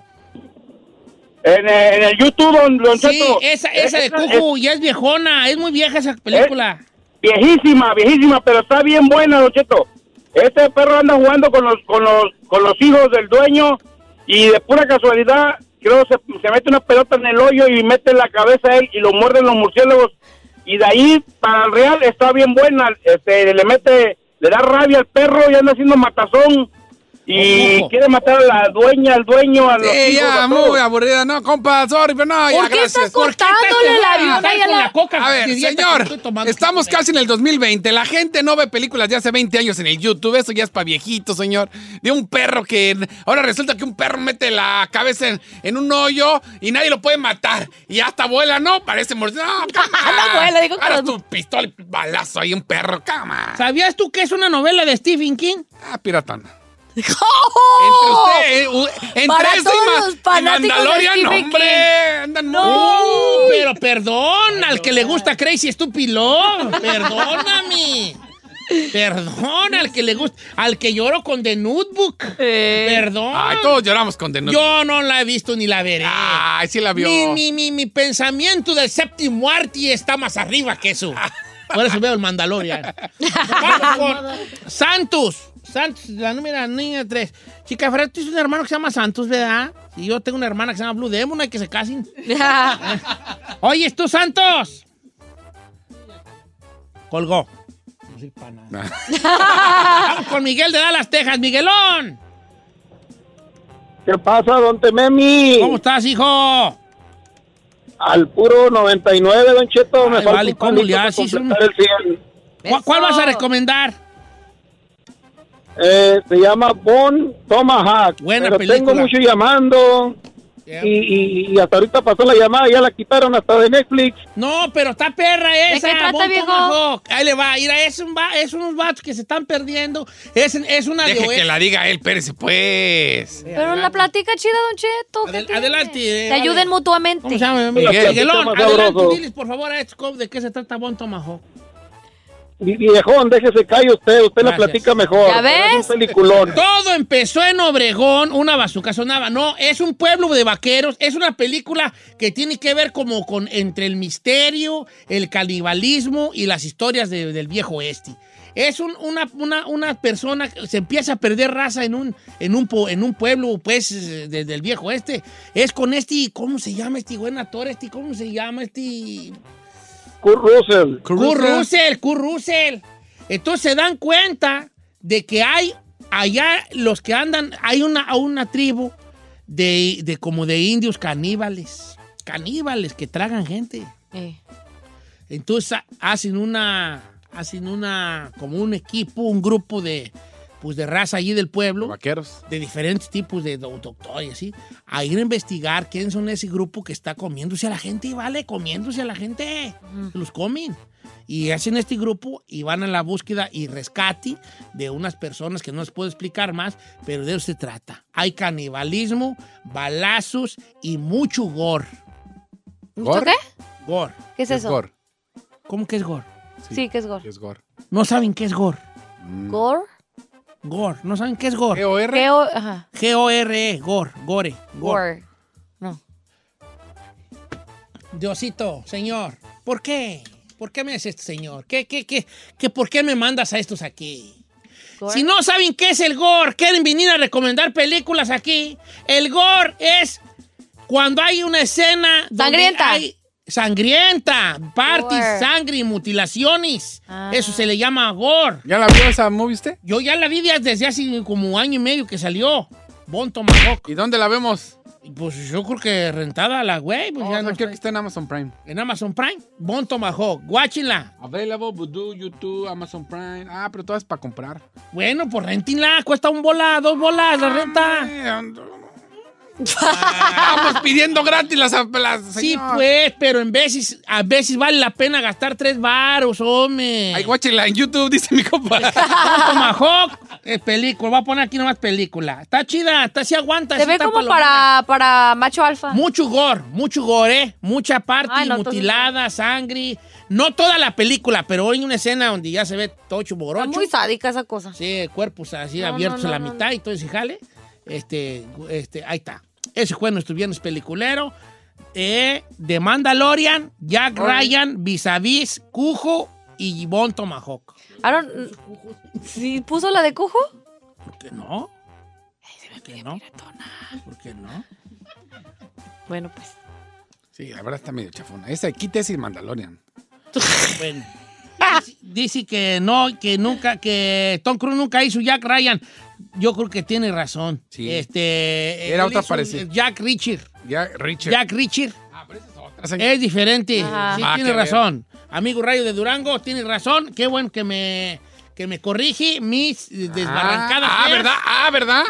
En, el- en el YouTube, don, don Sí, Cheto. esa, esa de Esa Cuju ya es viejona. Es muy vieja esa película. Viejísima, viejísima, pero está bien buena, Don Cheto. Este perro anda jugando con los, con los, con los hijos del dueño y de pura casualidad, creo se, se mete una pelota en el hoyo y mete la cabeza a él y lo muerden los murciélagos. Y de ahí para el real está bien buena, este, le mete, le da rabia al perro y anda haciendo matazón y Ojo. quiere matar a la dueña, al dueño, a los Sí, hijos, ya, a todos. muy aburrida. No, compa, sorry, pero no, ya, ¿Por qué gracias. estás cortándole la avión ahí a la... A ver, señor, estamos casi en el 2020. La gente no ve películas de hace 20 años en el YouTube. Eso ya es para viejitos, señor. De un perro que ahora resulta que un perro mete la cabeza en, en un hoyo y nadie lo puede matar. Y hasta vuela, ¿no? Parece mordido. No, *laughs* cama. Vuela, digo que Ahora tu pistola y balazo ahí, un perro, cama. ¿Sabías tú que es una novela de Stephen King? Ah, Entre usted, eh, entre Para eso y todos Ma- los y de Mandalorian, hombre, andan No, pero perdón, al que le gusta Crazy Estúpido, perdóname. Perdón, al que le gusta, al que lloro con The Notebook. Perdón. Ay, todos lloramos con The Notebook. Yo no la he visto ni la veré. Ay, sí la vio. Mi, mi, mi, mi pensamiento del séptimo arte está más arriba que eso. Por eso veo el Mandalorian. *laughs* Vamos con Santos. Santos, la número niña 3. Chica, Fred, tú tienes un hermano que se llama Santos, ¿verdad? Y yo tengo una hermana que se llama Blue Demon, hay que se casen. *laughs* *laughs* Oye, ¿tú, Santos? Colgó. No soy pa' nada. *laughs* Vamos con Miguel de Dallas, Texas. Miguelón. ¿Qué pasa, don Tememi? ¿Cómo estás, hijo? Al puro 99, don Cheto. me Ay, falta vale, un ¿cómo palito le para haces? completar el 100. ¿Cuál, cuál vas a recomendar? Eh, se llama Bon Tomahawk. Buena pero película. tengo mucho llamando. Y, y- y hasta ahorita pasó la llamada, ya la quitaron hasta de Netflix. No, pero está perra esa. qué trata, Bon viejo? Tomahawk. Ahí le va. Mira, es, un va- es unos vatos que se están perdiendo. Es, es una de Deje que la diga él, espérese, pues. Pero la platica chida, Don Cheto. ¿qué tiene? adelante, eh, vale. ayuden mutuamente. ¿Cómo se llama? Miguel. Miguelón, adelante, diles por favor a estos de qué se trata Bon Tomahawk. Vi- Viejón, déjese caer usted, usted la platica mejor. ¿Ya ves? Es un peliculón. Todo empezó en Obregón, una bazuca sonaba. No, es un pueblo de vaqueros. Es una película que tiene que ver como con entre el misterio, el canibalismo y las historias de- del viejo oeste. Es un- una, una, una persona que se empieza a perder raza en un, en un, en un pueblo, pues, eh, de- del viejo oeste. Es con este, ¿cómo se llama este buen actor? Este, ¿Cómo se llama este? Kurt Russell. Kurt Russell, Kurt Russell. Entonces se dan cuenta de que hay allá los que andan, hay una, una tribu de, de como de indios caníbales, caníbales que tragan gente. Eh. Entonces ha- hacen una, hacen una, como un equipo, un grupo de, pues de raza allí del pueblo. Vaqueros. De diferentes tipos de do- doctores, así. A ir a investigar quién son ese grupo que está comiéndose a la gente y vale, comiéndose a la gente. Los comen. Y hacen este grupo y van a la búsqueda y rescate de unas personas que no les puedo explicar más, pero de eso se trata. Hay canibalismo, balazos y mucho gore. ¿Mucho qué? Gore. ¿Qué es eso? Gore. ¿Cómo que es gore? Sí, ¿qué es gore? Es gore. No saben qué es gore. ¿Gore? Gore. No saben qué es gore. G-O-R. ¿Qué o- Ajá. G-O-R-E. Gore. Gore. Gore. Gore. No. Diosito, señor, ¿por qué? ¿Por qué me hace esto, señor? ¿Qué, qué, qué, qué, ¿Por qué me mandas a estos aquí? Gore. Si no saben qué es el gore, quieren venir a recomendar películas aquí. El gore es cuando hay una escena donde Sangrienta. hay sangrienta, parties, Gore. sangre y mutilaciones. Ah. Eso se le llama gore. ¿Ya la vio esa movie usted? Yo ya la vi desde hace como año y medio que salió. Bon Tomahawk. ¿Y dónde la vemos? Pues yo creo que rentada la güey. Pues ya no quiero que esté en Amazon Prime. En Amazon Prime. Bon Tomahawk. Guáchenla. Available, Voodoo, YouTube, Amazon Prime. Ah, pero todas para comprar. Bueno, pues rentinla. Cuesta un bola, dos bolas la renta. Vamos pidiendo gratis las, las Sí, señor. pues, pero en veces, a veces vale la pena gastar tres varos, hombre. Ay, guáchenla en YouTube, dice mi compa. *laughs* Tomahawk es película. Voy a poner aquí nomás película. Está chida, está, sí aguanta. Se ve está como para, para macho alfa. Mucho gore, mucho gore, ¿eh? Mucha parte Ay, no, entonces mutilada, sangre. No toda la película, pero hay una escena donde ya se ve tocho Está borocho. muy sádica esa cosa. Sí, cuerpos así No, abiertos no, a la no, no, mitad y todo ese jale. Este, este, ahí está. Ese fue nuestro viernes peliculero. Eh, de Mandalorian, Jack Ryan, Vis a Vis, Cujo y Bon Tomahawk. Aaron, ¿sí puso la de Cujo? ¿Por qué no? ¿Por qué no? ¿Por qué no? Bueno, pues. Sí, la verdad está medio chafona. Esa, quítese y Mandalorian. *laughs* Bueno. Dice que no, que nunca, que Tom Cruise nunca hizo Jack Ryan. Yo creo que tiene razón. Sí. Este, Era otra parecida. Jack Richard. Ya, Richard. Jack Richard. señor. Es diferente. Ajá. Sí, Ah, tiene razón. Amigo Rayo de Durango, tiene razón. Qué bueno que me, que me corrige mis desbarrancadas. Ah, ah. ¿verdad? Ah, ¿verdad?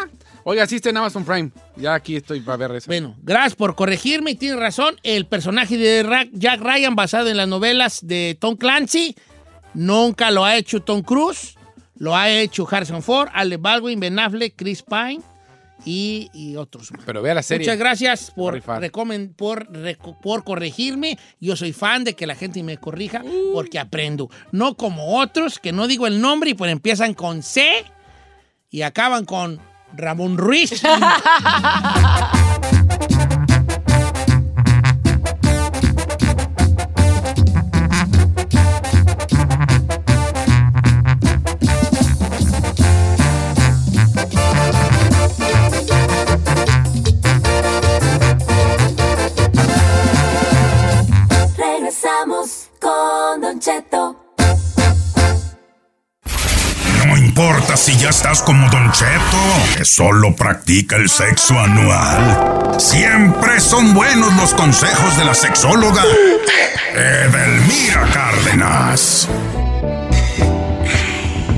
Oiga, está en Amazon Prime. Ya aquí estoy para ver eso. Bueno, gracias por corregirme y tiene razón. El personaje de Jack Ryan, basado en las novelas de Tom Clancy, nunca lo ha hecho Tom Cruise, lo ha hecho Harrison Ford, Ale Baldwin, Ben Affleck, Chris Pine y, y otros más. Pero vea la serie. Muchas gracias por, recomen- por, por corregirme. Yo soy fan de que la gente me corrija porque aprendo. No como otros que no digo el nombre y pues empiezan con C y acaban con Ramón Ruiz. *laughs* si ya estás como Don Cheto, que solo practica el sexo anual. Siempre son buenos los consejos de la sexóloga Edelmira Cárdenas.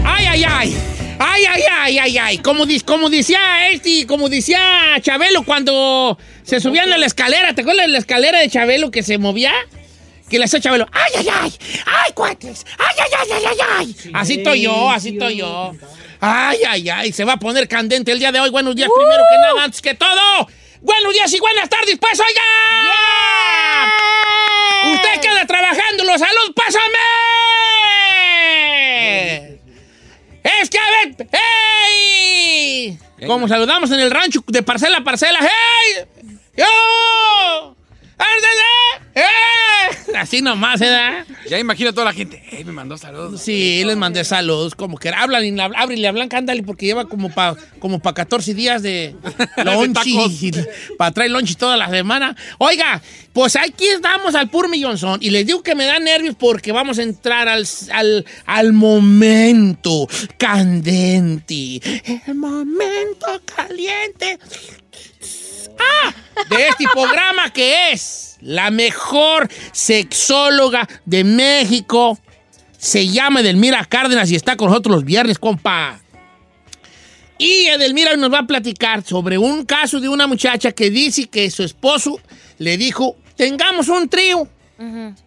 ¡Ay, ay, ay! ¡Ay, ay, ay, ay, ay! Como, como decía este, como decía Chabelo cuando se subían a la escalera. ¿Te acuerdas de la escalera de Chabelo que se movía? Que le hacía Chabelo. ¡Ay, ay, ay! ¡Ay, cuates! ¡Ay, ay, ay, ay, ay, ay! Así estoy yo, así estoy yo. ¡Ay, ay, ay! Se va a poner candente el día de hoy. Buenos días, primero que nada, antes que todo. Buenos días y buenas tardes, pues, oiga. Usted queda trabajando, los salud, pásame. Es que a ver, ¡hey! Como saludamos en el rancho de parcela a parcela, ¡hey! ¡Yo! ¡Eh! Así nomás, ¿eh? Ya imagino a toda la gente. Ey, me mandó saludos. Sí, les mandé saludos, como que hablan y ábrele a Blanca, ándale, porque lleva como para como pa 14 días de *laughs* lunch y *laughs* para traer lunch toda la semana. Oiga, pues aquí estamos al pur millonzón y les digo que me da nervios porque vamos a entrar al, al, al momento candente. El momento caliente. ¡Ah! De este programa que es la mejor sexóloga de México. Se llama Edelmira Cárdenas y está con nosotros los viernes, compa. Y Edelmira hoy nos va a platicar sobre un caso de una muchacha que dice que su esposo le dijo, tengamos un trío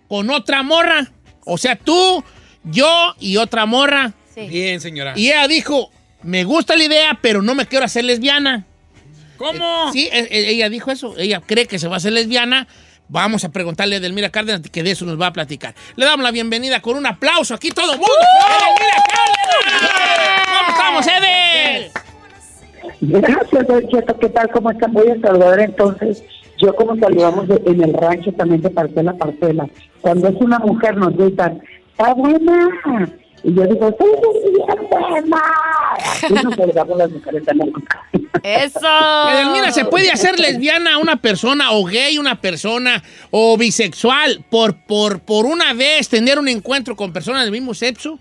con otra morra. O sea, tú, yo y otra morra. Bien, señora. Y ella dijo, me gusta la idea, pero no me quiero hacer lesbiana. ¿Cómo? sí, e- e- ella dijo eso. Ella cree que se va a hacer lesbiana. Vamos a preguntarle a Edelmira Cárdenas que de eso nos va a platicar. Le damos la bienvenida con un aplauso aquí todo el mundo. ¡Edelmira Cárdenas! ¿Cómo estamos, Edel? Gracias, Don Cheto. ¿Qué tal? ¿Cómo están? Voy a saludar entonces. Yo como saludamos de- en el rancho también de parcela a parcela. Cuando es una mujer nos gritan, ¡está buena! Y yo digo, ¡sí, bien buena! *laughs* Así nos saludamos las mujeres. ¡Eso! Edelmira, ¿se puede hacer lesbiana a una persona o gay una persona o bisexual por, por, por una vez tener un encuentro con personas del mismo sexo?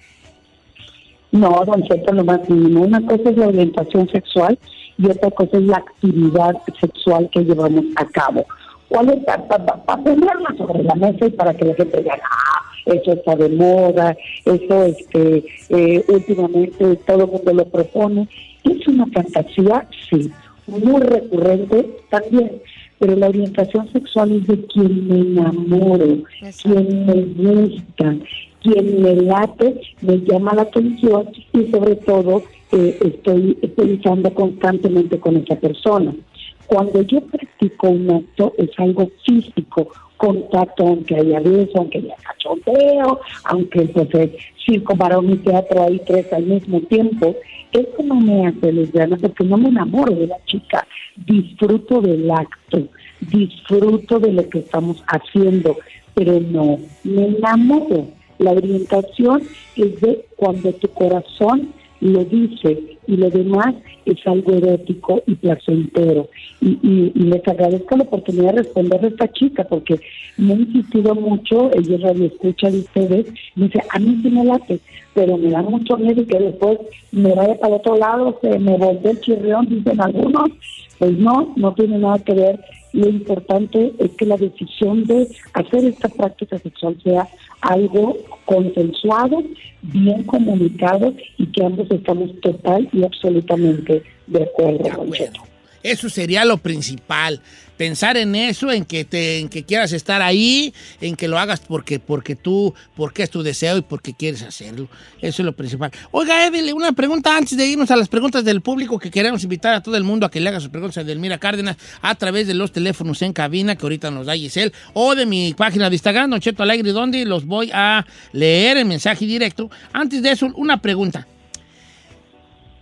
No, don Cheto, lo más mínimo. Una cosa es la orientación sexual y otra cosa es la actividad sexual que llevamos a cabo. ¿Cuál es? Para ponerla sobre la mesa y para que la gente diga, ah, eso está de moda, eso este, eh, últimamente todo el mundo lo propone. Es una fantasía, sí, muy recurrente también, pero la orientación sexual es de quien me enamoro, quien me gusta, quien me late, me llama la atención y sobre todo eh, estoy pensando constantemente con esa persona. Cuando yo practico un acto es algo físico, contacto, aunque haya beso, aunque haya cachondeo, aunque pues es circo, varón y teatro hay tres al mismo tiempo, eso no me hace lesbiana porque no me enamoro de la chica, disfruto del acto, disfruto de lo que estamos haciendo, pero no me enamoro. La orientación es de cuando tu corazón lo dice y lo demás es algo erótico y placentero. Y, y, y les agradezco la oportunidad de responder a esta chica porque me ha insistido mucho, ella radio escucha de ustedes, dice, a mí sí me late, pero me da mucho miedo que después me vaya para otro lado, se me volvió el chirrión, dicen algunos, pues no, no tiene nada que ver. Lo importante es que la decisión de hacer esta práctica sexual sea algo consensuado, bien comunicado y que ambos estamos total y absolutamente de acuerdo. Don Cheto. Eso sería lo principal. Pensar en eso, en que te, en que quieras estar ahí, en que lo hagas porque, porque tú, porque es tu deseo y porque quieres hacerlo. Eso es lo principal. Oiga, Edil, una pregunta antes de irnos a las preguntas del público que queremos invitar a todo el mundo a que le haga sus preguntas a Delmira Cárdenas a través de los teléfonos en cabina que ahorita nos da Giselle o de mi página de Instagram, Don Cheto Alegre, donde los voy a leer en mensaje directo. Antes de eso, una pregunta.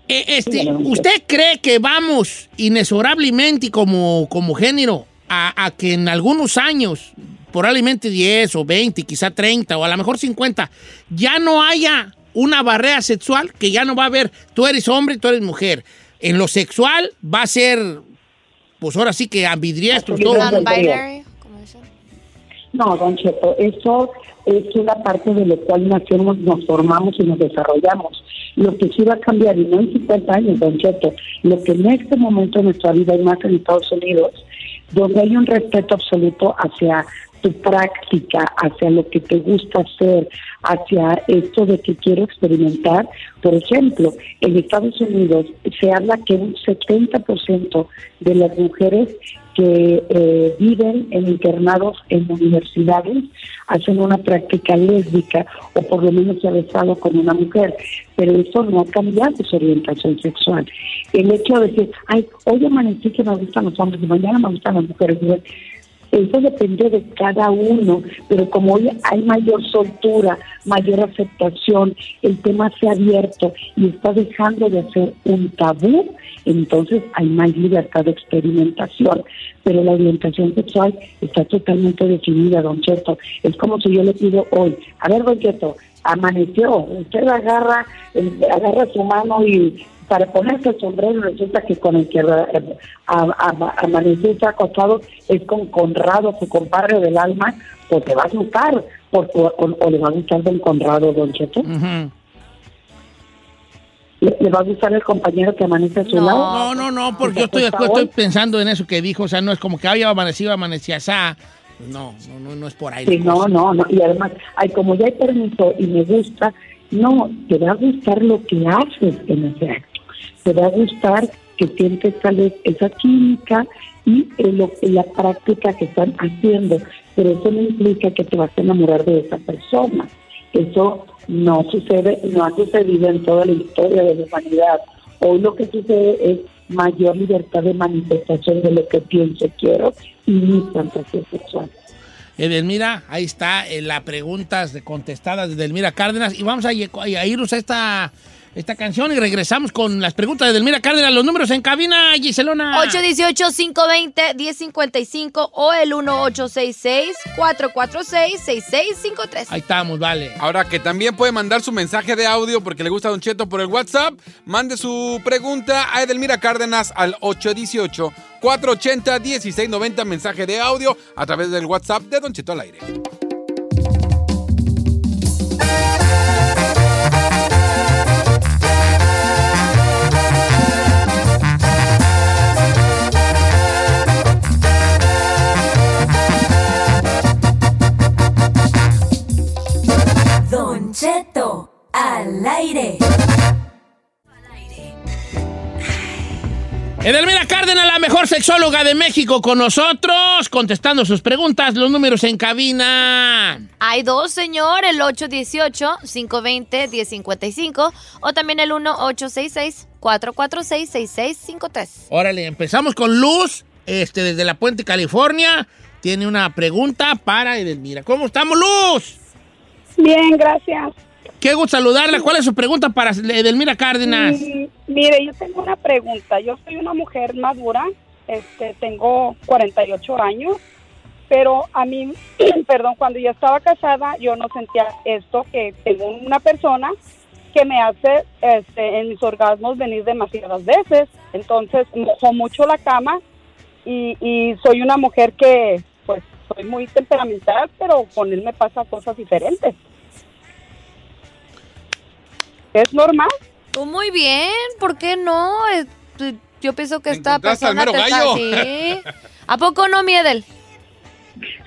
Eh, este, ¿Usted cree que vamos inexorablemente como, como género a, a que en algunos años, probablemente 10 o 20, quizá 30 o a lo mejor 50, ya no haya una barrera sexual, que ya no va a haber, tú eres hombre, tú eres mujer. En lo sexual va a ser, pues ahora sí que ambidiestros. todo. No, don Cheto, eso es una parte de lo cual nacemos, nos formamos y nos desarrollamos. Lo que sí va a cambiar, y no en 50 años, don Cheto, lo que en este momento en nuestra vida hay más en Estados Unidos, donde hay un respeto absoluto hacia tu práctica, hacia lo que te gusta hacer, hacia esto de que quiero experimentar. Por ejemplo, en Estados Unidos se habla que un 70% de las mujeres que eh, viven en internados en universidades hacen una práctica lésbica o por lo menos se ha besado con una mujer, pero eso no ha cambiado su orientación sexual. El hecho de decir, ay, hoy amanecí que me gustan los hombres y mañana me gustan las mujeres, eso depende de cada uno, pero como hoy hay mayor soltura, mayor aceptación, el tema se ha abierto y está dejando de ser un tabú, entonces hay más libertad de experimentación. Pero la orientación sexual está totalmente definida, don Cheto. Es como si yo le pido hoy, a ver, don Cheto, amaneció, usted agarra, eh, agarra su mano y para ponerse el sombrero resulta que con el que eh, a- a- amaneció está acostado es con Conrado, su compadre del alma, pues te va a gustar, porque, o, o le va a gustar don Conrado, don Cheto. ¿Le, le va a gustar el compañero que amanece a su lado? No, no, no, porque yo estoy, estoy pensando en eso que dijo. O sea, no es como que había amanecido, amanecía asá. No, no, no, no es por ahí. Sí, no, no, no. Y además, ay, como ya hay permiso y me gusta, no, te va a gustar lo que haces en ese acto. Te va a gustar que sientes tal vez esa química y lo- la práctica que están haciendo. Pero eso no implica que te vas a enamorar de esa persona. Eso no sucede, no ha sucedido en toda la historia de la humanidad. Hoy lo que sucede es mayor libertad de manifestación de lo que pienso, quiero y mi fantasía sexual. Edelmira, ahí está eh, la preguntas contestadas de Edelmira Cárdenas. Y vamos a irnos a esta, esta canción y regresamos con las preguntas de Edelmira Cárdenas. Los números en cabina, Giselona. 818-520-1055 o el 1866-446-6653. Ahí estamos, vale. Ahora que también puede mandar su mensaje de audio porque le gusta a Don Cheto por el WhatsApp, mande su pregunta a Edelmira Cárdenas al 818-480-1690, mensaje de audio a través del WhatsApp de Don Cheto al aire. Edelmira Cárdenas, la mejor sexóloga de México con nosotros, contestando sus preguntas, los números en cabina. Hay dos, señor, el 818-520-1055 o también el 1-866-446-6653. Órale, empezamos con Luz, este, desde La Puente, California. Tiene una pregunta para Edelmira. ¿Cómo estamos, Luz? Bien, gracias. Qué saludarla. ¿Cuál es su pregunta para Edelmira Cárdenas? Mire, yo tengo una pregunta. Yo soy una mujer madura, este, tengo 48 años, pero a mí, *clears throat* perdón, cuando yo estaba casada, yo no sentía esto que tengo una persona que me hace este, en mis orgasmos venir demasiadas veces. Entonces, mojo mucho la cama y soy una mujer que, pues, soy muy temperamental, pero con él me pasa cosas diferentes. ¿Es normal? Tú muy bien, ¿por qué no? Tú- Yo pienso que esta persona te está así. *laughs* ¿A poco no, Miedel?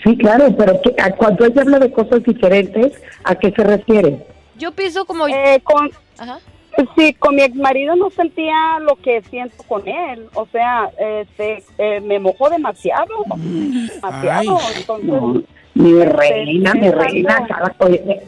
Sí, claro, pero que- a- cuando ella habla de cosas diferentes, ¿a qué se refiere? Yo pienso como... Eh, con, Ajá. Sí, con mi ex marido no sentía lo que siento con él. O sea, este, eh, me mojó demasiado. Demasiado. Entonces, No, mi reina, mi pensando- reina, cada, oye,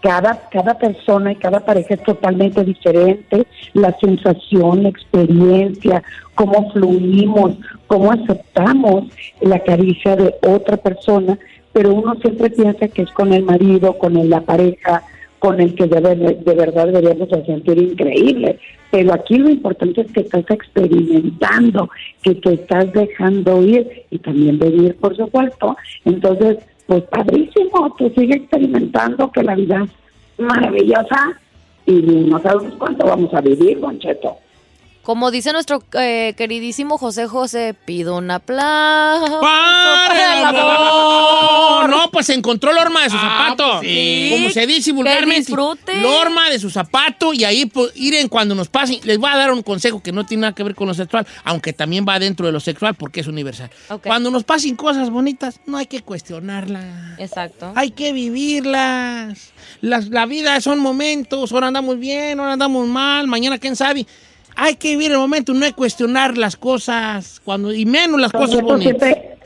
cada, cada persona y cada pareja es totalmente diferente. La sensación, la experiencia, cómo fluimos, cómo aceptamos la caricia de otra persona, pero uno siempre piensa que es con el marido, con el- la pareja, con el que de, de verdad deberíamos de sentir increíble. Pero aquí lo importante es que estás experimentando, que te estás dejando ir y también vivir, por supuesto. Entonces, pues padrísimo, tú sigue experimentando que la vida es maravillosa y no sabemos cuánto vamos a vivir, Don Cheto. Como dice nuestro eh, queridísimo José José, pido un aplauso ¡Para el amor! No, pues encontró la horma de su zapato. pues sí. Como se dice vulgarmente. La horma de su zapato y ahí pues, ir en cuando nos pasen. Les voy a dar un consejo que no tiene nada que ver con lo sexual, aunque también va dentro de lo sexual porque es universal. Ok. Cuando nos pasen cosas bonitas, no hay que cuestionarlas. Exacto. Hay que vivirlas. Las- la vida son momentos. Ahora andamos bien, ahora andamos mal. Mañana, quién sabe. Hay que vivir el momento, no hay cuestionar las cosas. cuando Y menos las cosas bonitas. siempre,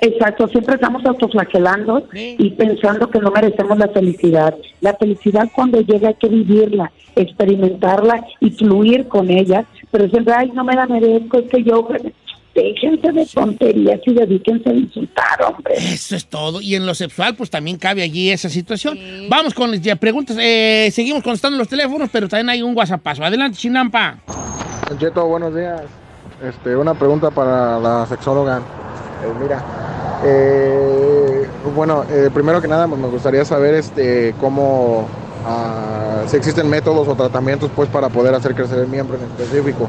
exacto, siempre estamos autoflagelando y pensando que no merecemos la felicidad. La felicidad cuando llega hay que vivirla, experimentarla y fluir con ella, pero siempre, ay, no me la merezco, es que yo... Déjense de tonterías y dedíquense a disfrutar, hombre. Eso es todo. Y en lo sexual, pues también cabe allí esa situación. Vamos con las ya preguntas. Eh, seguimos contestando los teléfonos, pero también hay un WhatsApp. Adelante, Chinampa. Cheto, buenos días. Este, una pregunta para la sexóloga. Eh, mira, eh, bueno, eh, primero que nada pues, me gustaría saber este, cómo, ah, si existen métodos o tratamientos pues para poder hacer crecer el miembro en específico.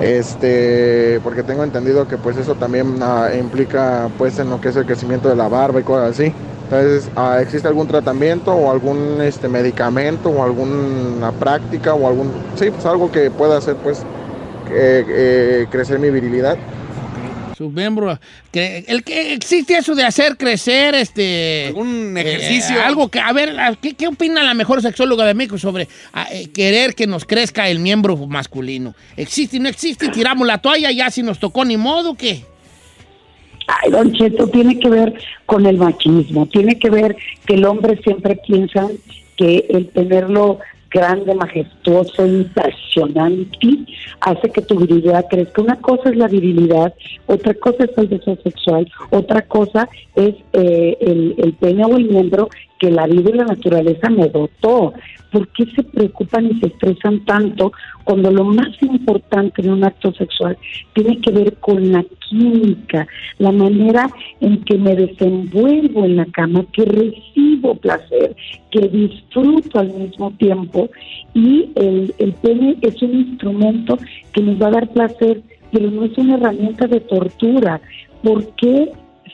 Este, porque tengo entendido que pues eso también ah, implica pues en lo que es el crecimiento de la barba y cosas así. Entonces, ah, ¿existe algún tratamiento o algún este medicamento o alguna práctica o algún sí, pues algo que pueda hacer pues eh, eh, crecer mi virilidad? Su miembro. Que, el que existe eso de hacer crecer este. Un ejercicio. algo que. A ver, ¿qué, qué opina la mejor sexóloga de México sobre ah, eh, querer que nos crezca el miembro masculino? ¿Existe, no existe? ¿Tiramos la toalla ya si nos tocó ni modo? ¿Qué? Ay, Don Cheto, tiene que ver con el machismo, tiene que ver que el hombre siempre piensa que el tenerlo grande, majestuoso, impresionante, hace que tu virilidad crezca. Una cosa es la virilidad, otra cosa es el deseo sexual, otra cosa es eh, el, el pene o el miembro que la vida y la naturaleza me dotó. ¿Por qué se preocupan y se estresan tanto cuando lo más importante en un acto sexual tiene que ver con la química, la manera en que me desenvuelvo en la cama, que recibo placer, que disfruto al mismo tiempo y el, el pene es un instrumento que nos va a dar placer, pero no es una herramienta de tortura. ¿Por qué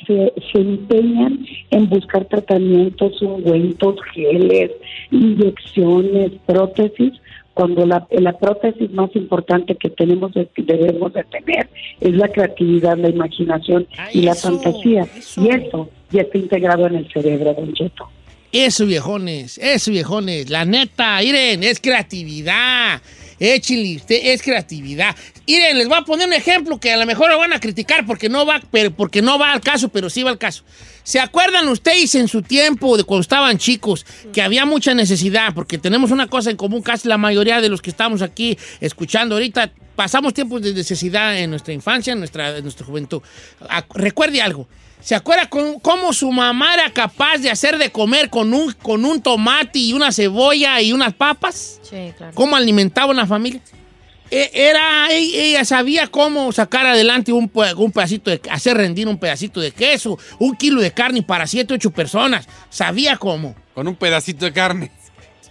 se, se empeñan en buscar tratamientos, ungüentos, geles, inyecciones, prótesis, cuando la, la prótesis más importante que tenemos que debemos de tener es la creatividad, la imaginación y la eso, fantasía. Y eso ya está integrado en el cerebro, don Cheto. Eso, viejones, eso, viejones. La neta, miren, es creatividad. Échenle usted, es creatividad. Miren, les voy a poner un ejemplo que a lo mejor lo van a criticar porque no va, pero, porque no va al caso, pero sí va al caso. ¿Se acuerdan ustedes en su tiempo, de cuando estaban chicos, que había mucha necesidad? Porque tenemos una cosa en común, casi la mayoría de los que estamos aquí escuchando ahorita, pasamos tiempos de necesidad en nuestra infancia, en nuestra, en nuestra juventud. Ac- Recuerde algo. ¿Se acuerda con- cómo su mamá era capaz de hacer de comer con un, con un tomate y una cebolla y unas papas? Sí, claro. ¿Cómo alimentaba una familia? E- Era, e- ella sabía cómo sacar adelante un, un pedacito de, hacer rendir un pedacito de queso, un kilo de carne para siete, ocho personas. Sabía cómo. Con un pedacito de carne.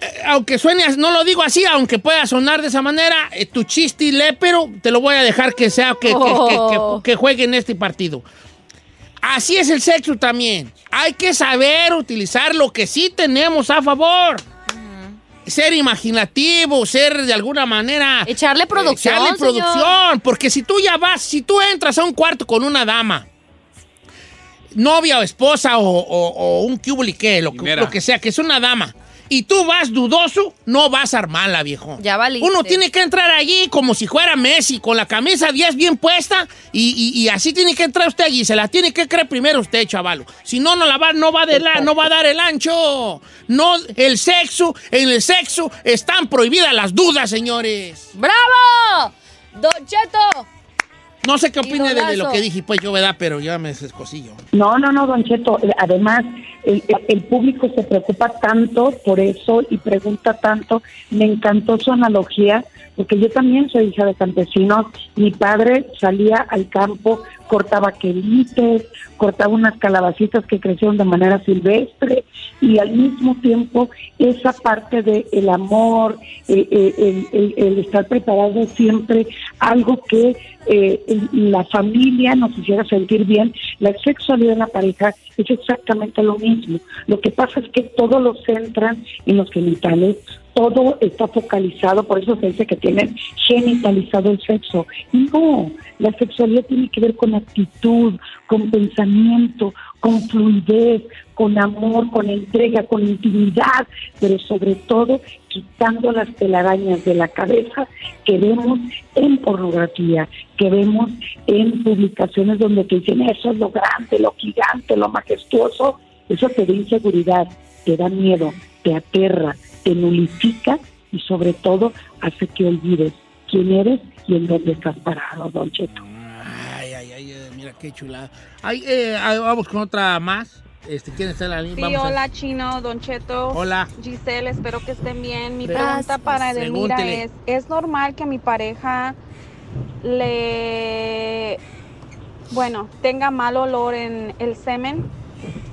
Eh, aunque suene, no lo digo así, aunque pueda sonar de esa manera, eh, tu chiste lépero te lo voy a dejar que sea, que, que- que- que- que juegue en este partido. Así es el sexo también. Hay que saber utilizar lo que sí tenemos a favor. Ser imaginativo, ser de alguna manera... Echarle producción, Echarle señor. producción. Porque si tú ya vas, si tú entras a un cuarto con una dama, novia o esposa o, o- o un cubulique, lo, que- lo que sea, que es una dama, y tú vas dudoso, no vas a armarla, viejo. Ya valiste. Uno tiene que entrar allí como si fuera Messi, con la camisa 10 bien puesta, y, y- y así tiene que entrar usted allí. Se la tiene que creer primero usted, chavalo. Si no, no, la va, no, va de la, no va a dar el ancho. No, el sexo, en el sexo están prohibidas las dudas, señores. ¡Bravo! ¡Don Cheto! No sé qué opina de, de lo que dije, pues yo, ¿verdad? Pero ya me descosillo. No, no, no, Don Cheto. Además, el público se preocupa tanto por eso y pregunta tanto. Me encantó su analogía, porque yo también soy hija de campesinos. Mi padre salía al campo, cortaba quelites, cortaba unas calabacitas que crecieron de manera silvestre y al mismo tiempo esa parte de el amor, el, estar preparado siempre, algo que eh, la familia nos hiciera sentir bien. La sexualidad en la pareja es exactamente lo mismo. Lo que pasa es que todo lo centran en los genitales, todo está focalizado, por eso se dice que tienen genitalizado el sexo. No, la sexualidad tiene que ver con actitud, con pensamiento, con fluidez, con amor, con entrega, con intimidad, pero sobre todo quitando las telarañas de la cabeza que vemos en pornografía, que vemos en publicaciones donde te dicen eso es lo grande, lo gigante, lo majestuoso, eso te da inseguridad, te da miedo, te aterra, te nulifica y sobre todo hace que olvides quién eres y en dónde estás parado, Don Cheto. Ay, ay, ay, eh, mira qué chulada. Ay, eh, ah, vamos con otra más. Este, ¿Quién está en la línea? Sí, Vamos a- hola Chino, Don Cheto. Hola. Giselle, espero que estén bien. Mi Gracias. pregunta para Edelmira Pregúntele. es, ¿es normal que mi pareja le, bueno, tenga mal olor en el semen?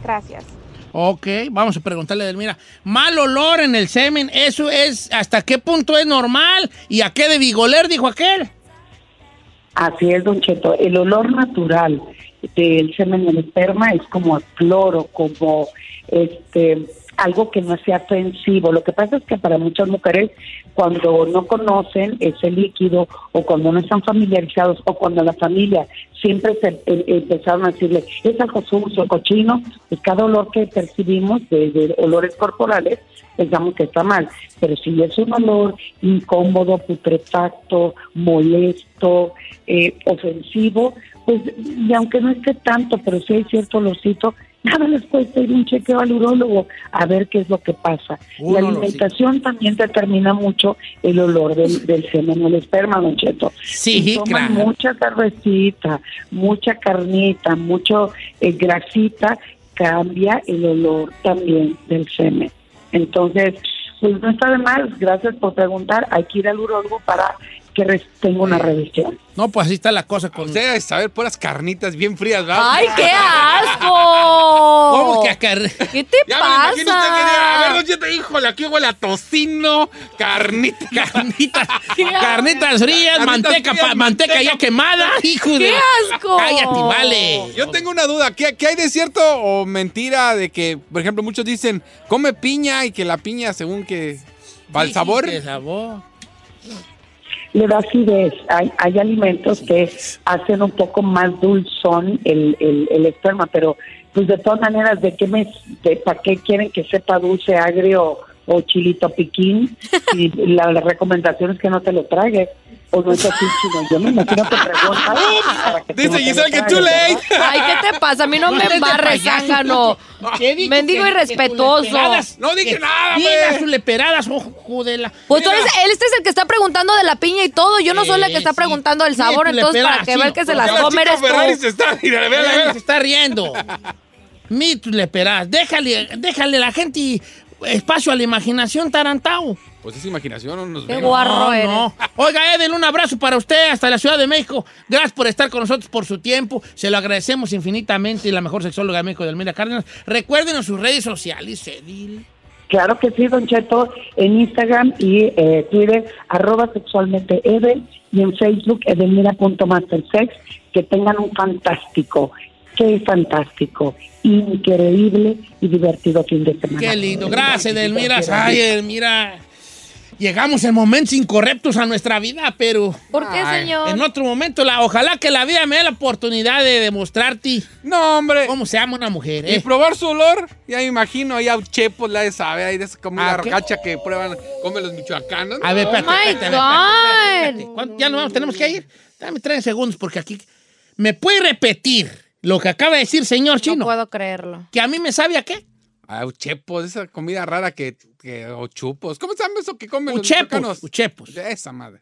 Gracias. Ok, vamos a preguntarle a Edelmira. Mal olor en el semen, ¿eso es hasta qué punto es normal? ¿Y a qué de vigoler dijo aquel? Así es, Don Cheto. El olor natural del semen y el esperma es como a cloro, como este algo que no sea ofensivo. Lo que pasa es que para muchas mujeres, cuando no conocen ese líquido o cuando no están familiarizados o cuando la familia siempre se eh, empezaron a decirle, es algo sucio, cochino, pues cada olor que percibimos de, de olores corporales pensamos que está mal, pero si es un olor incómodo, putrefacto, molesto, eh, ofensivo, pues y aunque no esté tanto, pero si hay cierto olorcito, nada les cuesta ir un chequeo al urólogo a ver qué es lo que pasa. Un la alimentación también determina mucho el olor del, del semen o el esperma, Don Cheto. Sí, Si toman claro. mucha cervecita, mucha carnita, mucho eh, grasita, cambia el olor también del semen. Entonces, pues no está de más, gracias por preguntar, hay que ir al urólogo para que tenga una revisión. No, pues así está la cosa con... Usted saber puras carnitas bien frías, ¿verdad? ¡Ay, qué asco! ¿Cómo que acá? ¿Qué te Ya me lo imagino usted que A ver, pasa? don Cheto, híjole, aquí huele a tocino, carnita. *laughs* Carnitas, carnitas frías, Carnitas manteca, frías, pa- manteca ya manteca. quemada, hijo de... ¡Qué asco! Cállate, vale. Yo tengo una duda. ¿Qué, qué hay de cierto o mentira de que, por ejemplo, muchos dicen, come piña y que la piña, según que, para el Sí, sabor? sí, el sabor. Le da acidez. Hay, hay alimentos que hacen un poco más dulzón el, el, el esperma, pero pues de todas maneras, ¿de qué me, de, para qué quieren que sepa dulce, agrio o chilito piquín y *laughs* la, la recomendación es que no te lo tragues. O no es así, chino. Yo me imagino que preguntas *laughs* para que Dice Giselle que too late. Ay, ¿qué te pasa? A mí no No me *laughs* embarres, zángano. ¿Qué he dicho Mendigo irrespetuoso. No dije nada, pues. sus leperadas, ojo de la... Pues tú eres, él este es el que está preguntando de la piña y todo. Yo no soy la que está Eh, sí. preguntando del sabor, entonces para que sí, ver que se las La come eres Ferrari tú. se está... Se está riendo. Mi, tú le peras. Déjale, déjale a la gente espacio a la imaginación, tarantao. Pues es imaginación, no nos Qué ven. guarro No, eres. no. Oiga, Edel, un abrazo para usted hasta la Ciudad de México. Gracias por estar con nosotros, por su tiempo. Se lo agradecemos infinitamente. Y la mejor sexóloga de México, Delmira Cárdenas. Recuerden en sus redes sociales, Edil. Claro que sí, Don Cheto, en Instagram y eh, Twitter, arroba sexualmente Edel, y en Facebook, edelmira.mastersex. Que tengan un fantástico, qué fantástico, increíble y divertido fin de semana. Qué lindo. Gracias, Edelmira. Ay, Edelmira. Llegamos en momentos incorrectos a nuestra vida, pero ¿Por qué, Ay, señor? en otro momento, la, ojalá que la vida me dé la oportunidad de demostrarte No, hombre. cómo se ama una mujer. Y ¿eh? probar su olor, ya me imagino, ahí a chepos la de sabe, ahí de esa comida ¿A qué? racacha que prueban, comen los michoacanos. A ver, Oh espérate, my espérate, espérate, espérate, espérate. ¿Cuánto- Ya nos vamos, tenemos que ir. Dame tres segundos porque aquí... ¿Me puede repetir lo que acaba de decir señor No chino? puedo creerlo. ¿Que a mí me sabe a qué? Ah, uchepos, esa comida rara que, que o chupos. ¿Cómo se llama eso que comen los Uchepos, michoacanos? uchepos. De esa madre.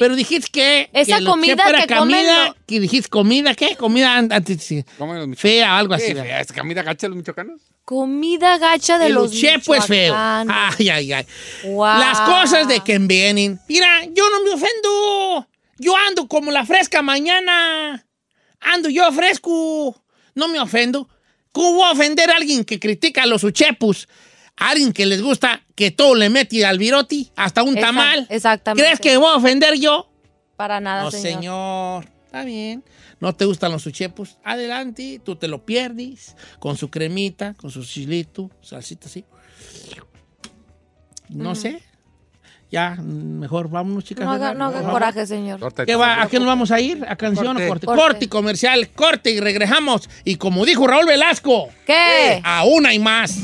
Pero dijiste que... Esa que comida chepo era que comen comida, lo- que dijiste comida, ¿qué? Comida an- antes... los. Fea algo así. Fea, ¿Es comida gacha de los michoacanos? Comida gacha de El los uchepo es feo. Ay, ay, ay. Guau. Las cosas de que vienen. Mira, yo no me ofendo. Yo ando como la fresca mañana. Ando yo fresco. No me ofendo. ¿Cómo voy a ofender a alguien que critica a los uchepus? A alguien que les gusta que todo le mete al viroti, hasta un tamal. exactamente. ¿Crees que voy a ofender yo? Para nada, No, señor. señor. Está bien. ¿No te gustan los uchepos? Adelante, tú te lo pierdes con su cremita, con su chilito, salsita así. No sé. Ya, mejor vámonos, chicas. No haga, coraje, señor. ¿A qué nos vamos a ir? ¿A canción Corte. o corte? Corte. Corte. comercial, corte y regresamos. Y como dijo Raúl Velasco, ¿Qué? a una y más.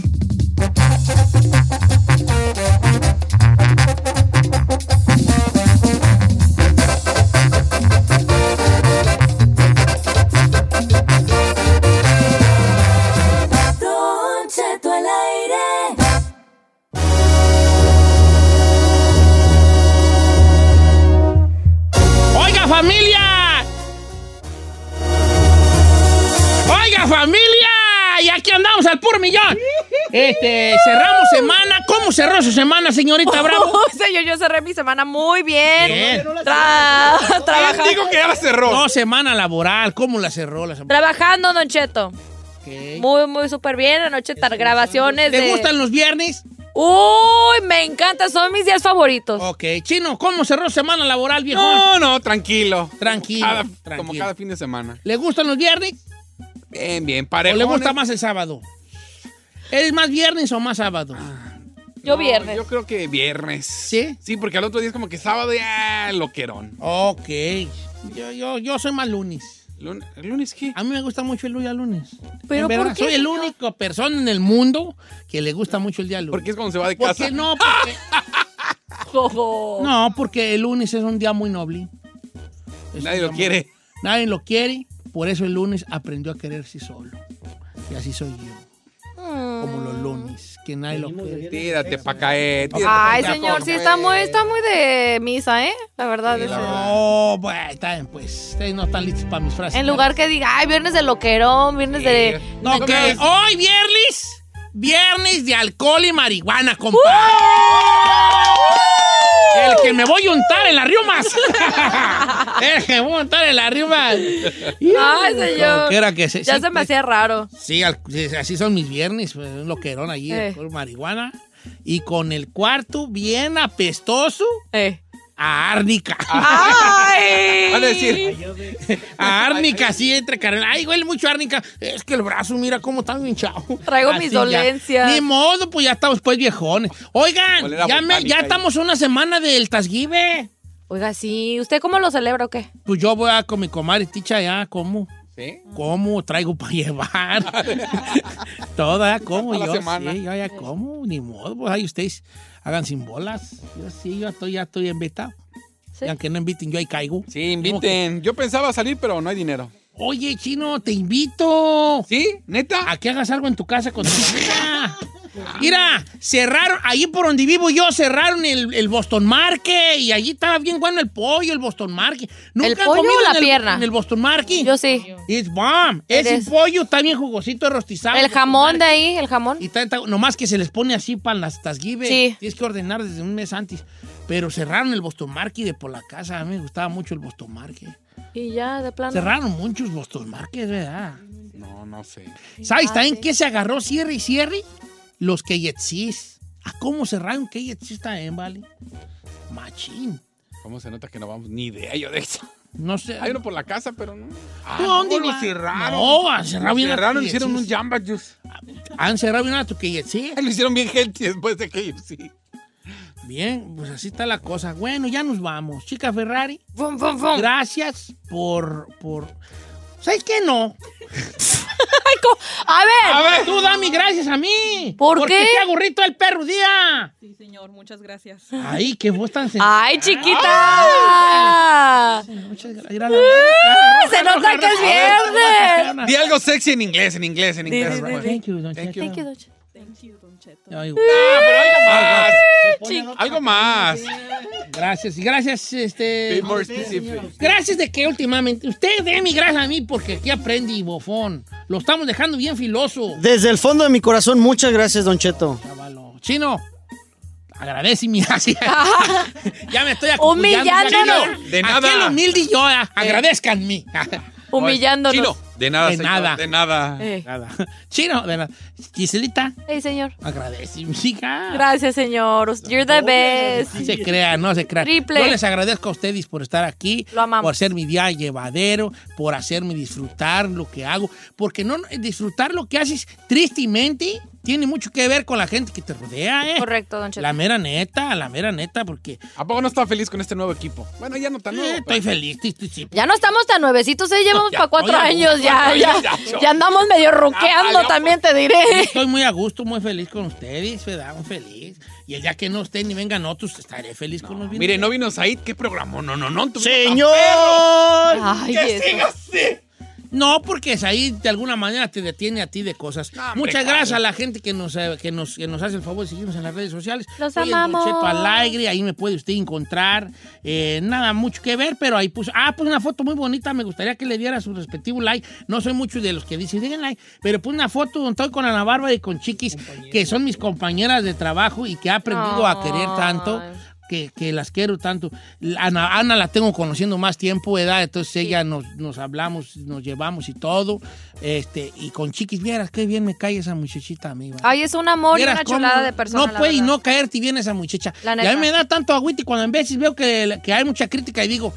Familia! Y aquí andamos al puro millón. Este, cerramos semana. ¿Cómo cerró su semana, señorita *laughs* Bravo? señor, yo cerré mi semana muy bien. Bien. Tra- ¿Quién *laughs* trabajando, dijo que ya la cerró? No, semana laboral. ¿Cómo la cerró la semana? trabajando, Don Cheto. Muy, muy súper bien. Anoche tar- grabaciones ¿Te de... gustan los viernes? Uy, me encanta. Son mis días favoritos. Ok. Chino, ¿cómo cerró semana laboral, viejo? No, no, tranquilo. Tranquilo, Cada- tranquilo. Como cada fin de semana. ¿Le gustan los viernes? Bien, bien, ¿O parejo. le gusta más el sábado? ¿Eres más viernes o más sábado? Yo viernes. Yo creo que viernes. ¿Sí? Sí, porque al otro día es como que sábado ya loquerón. Ok. Yo, yo, yo soy más lunes. Lun- ¿El lunes qué? A mí me gusta mucho el día lunes. ¿Pero verdad, por qué, Soy el señor? único persona en el mundo que le gusta mucho el día lunes. Porque es cuando se va de ¿Por casa. qué no? Porque, *laughs* no, porque el lunes es un día muy noble. Es Nadie lo quiere. muy- Nadie lo quiere. Por eso el lunes aprendió a quererse solo. Y así soy yo. Como los lunes, que nadie lo quiere. Tírate pa' caer. tírate Ay, pa' señor, sí está muy, está muy de misa, ¿eh? La verdad. ese- No, bueno, está bien, pues. Ustedes no están listos para mis frases. En lugar que diga, ay, viernes de loquerón, viernes de... No, que hoy viernes, viernes de alcohol y marihuana, compa. El que me voy a untar en las riumas. *laughs* El que me voy a untar en las riumas. Ay, señor. Quiera que se- Ya sí, se me pues, hacía raro. Sí, así son mis viernes, pues, un loquerón allí, Eh. alcohol, marihuana. Y con el cuarto bien apestoso Eh. A árnica. ¡Ay! *laughs* Van a decir, A árnica, así entre carnal. Ay, huele mucho a árnica. Es que el brazo, mira cómo está hinchado. Traigo Así mis ya. dolencias. Ni modo, pues ya estamos pues viejones. Oigan, ya, me- ya estamos una semana del Tasgive. Oiga, sí. ¿Usted cómo lo celebra o qué? Pues yo voy a con mi comadre Ticha ya, ¿cómo? Sí, ¿Sí? ¿Cómo traigo para llevar? *laughs* Toda, ¿cómo? Yo semana. sí, yo ya como, ni modo, pues ahí ustedes hagan sin bolas. Yo sí, yo estoy, ya estoy invitado. Y aunque no inviten, yo ahí caigo. Sí, inviten. Yo pensaba salir, pero no hay dinero. Oye, chino, te invito. ¿Sí? ¿Neta? A que hagas algo en tu casa con tu *laughs* hija. Mira, cerraron, ahí por donde vivo yo, cerraron el, el Boston Market y allí estaba bien bueno el pollo, el Boston Market. ¿Nunca ¿El han pollo comido o la en el- pierna? En el Boston Market. Yo sí. It's bomb. Ese Eres- pollo está bien jugosito, rostizado. El jamón de ahí, el jamón. Y está- está- nomás que se les pone así para las tasguibes. Sí. Tienes que ordenar desde un mes antes. Pero cerraron el Boston Market de por la casa. A mí me gustaba mucho el Boston Market. Y ya, de plano. Cerraron muchos Boston Market, ¿verdad? No, no sé. ¿Sabes Ah, también sí. qué se agarró cierre y cierre? Los KFCs. ¿A cómo cerraron KFCs también, vale? Machín. ¿Cómo se nota que no vamos? Ni idea yo de eso. No sé. Hay uno por la casa, pero no. ¿Tú dónde no, lo cerraron. No, han cerrado bien cerraron, hicieron un. Jamba Juice. Han cerrado bien a tu KFC. *laughs* Lo hicieron bien gente después de que sí. Bien, pues así está la cosa. Bueno, ya nos vamos. Chica Ferrari, Fum, fum, fum. gracias por... por... ¿Sabes qué no? *laughs* *laughs* A ver. A ver, tú dame gracias a mí. ¿Por porque qué? te hago rito el perro día. Sí, señor, muchas gracias. Ay, qué voz tan sencilla. Ay, chiquita. Muchas gracias. La- Se nota que es viernes. Di algo sexy en inglés, en inglés, en inglés. Thank you, don Thank you. Thank you, Don Cheto. Ay, Ah, pero algo más. Chico. Algo más. Gracias, y gracias, este... Be more specific. Gracias de que últimamente... Usted dé mi gracias a mí porque aquí aprendí, bofón. Lo estamos dejando bien filoso. Desde el fondo de mi corazón, muchas gracias, Don Cheto. Chavalo. Chino, agradece mi gracia. *laughs* ya me estoy acucullando. Humillándonos. Ya, De Aquí nada. el humilde yo, ah, agradezcanme. *laughs* Humillándonos. Chino, de nada, De señor, nada. De nada. Eh. Nada. Chino, de nada. Giselita, Hey, señor. agradece mi hija. Gracias, señor. You're the best. No se crea, no se crea. Triple. Yo les agradezco a ustedes por estar aquí, Lo amamos. por hacer mi día llevadero, por hacerme disfrutar lo que hago, porque no disfrutar lo que haces tristemente tiene mucho que ver con la gente que te rodea, ¿eh? Correcto, Don Cheto. La mera neta, la mera neta, porque ¿A poco no está feliz con este nuevo equipo? Bueno, ya no tan nuevo. eh, estoy feliz, estoy, estoy- sí. Ya no estamos tan nuevecitos, ¿eh? Llevamos para cuatro años, gusto, ya, cuatro ya, años, ya, ya andamos medio roqueando, también te diré. Estoy muy a gusto, muy feliz con ustedes, ¿verdad? Muy feliz. Y el día que no estén ni vengan otros, estaré feliz con los videos. Mire, no vino Said, ¿qué programó? No, no, no. ¡Señor! Ay, ¡Que siga así! No, porque es ahí de alguna manera te detiene a ti de cosas. No, hombre, Muchas gracias a la gente que nos, eh, que, nos, que nos hace el favor de seguirnos en las redes sociales. Los Soy el amamos. Cheto Alegre, ahí me puede usted encontrar. Eh, nada mucho que ver, pero ahí puso. Ah, pues una foto muy bonita. Me gustaría que le diera su respectivo like. No soy mucho de los que dicen, den like, pero puse una foto donde estoy con Ana Bárbara y con Chiquis, que son mis compañeras de trabajo y que he aprendido a querer tanto. Que, que las quiero tanto. Ana, Ana la tengo conociendo más tiempo, ¿verdad? Entonces ella nos, nos hablamos, nos llevamos y todo. Este, y con Chiquis, vieras qué bien me cae esa muchachita a mí. ¿va? Ay, es un amor y una chulada de persona. No puede y no caerte bien esa muchacha. La y a mí me da tanto agüite cuando en veces veo que, que hay mucha crítica y digo,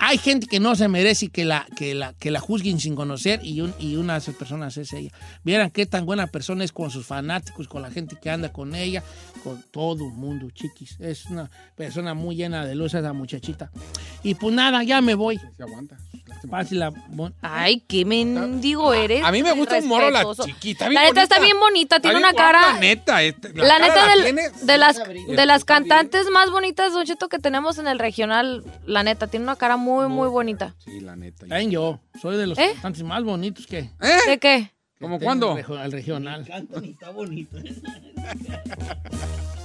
hay gente que no se merece que la, que la, que la juzguen sin conocer y, un- y una de esas personas es ella. Vieran qué tan buena persona es con sus fanáticos, con la gente que anda con ella, con todo el mundo, chiquis. Es una persona muy llena de luz esa muchachita. Y pues nada, ya me voy. Se aguanta. Pásela. Ay, qué mendigo eres. A mí me gusta un moro la chiquita. La neta está bien bonita, tiene una guapa, cara. La neta, este, La, neta de las Y de las cantantes más bonitas, Don Cheto, que tenemos en el regional, la neta, tiene una cara muy, muy bonita. Sí, la neta. También yo, soy de los ¿Eh? cantantes más bonitos que... ¿Eh? ¿De qué? ¿Cómo cuándo? El regional. está bonito. *laughs*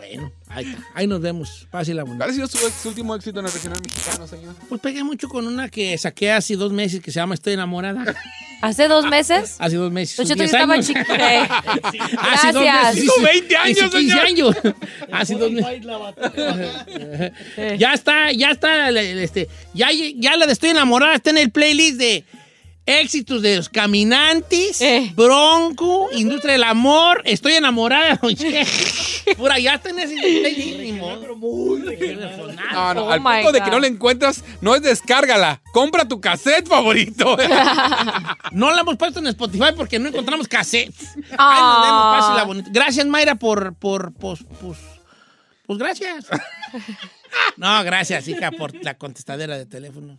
Bueno, ahí, está. ahí nos vemos. Pásela bonita. ¿Cuál ha sido su, su último éxito en el regional mexicano, señor? Pues pegué mucho con una que saqué hace dos meses que se llama Estoy enamorada. ¿Hace dos meses? Hace dos meses. Cheto, yo 10 estaba chica. *laughs* Hace dos meses. Hizo 20 años, Hizo 15 señor. años. *laughs* *laughs* Hace dos meses. ya está, ya está. Este, ya, ya la de Estoy enamorada está en el playlist de éxitos de los caminantes, Eh. Bronco, Industria del Amor, Estoy enamorada. Don playlist. ni modo. No, no, Oh al punto de que no la encuentras, no es descárgala. Compra tu cassette favorito. *laughs* No la hemos puesto en Spotify porque no encontramos cassettes. Ahí Ah. nos vemos, pásela bonito. Gracias, Mayra, por, por, pues, pues, pues gracias. *laughs* No, gracias, hija, por la contestadera de teléfono.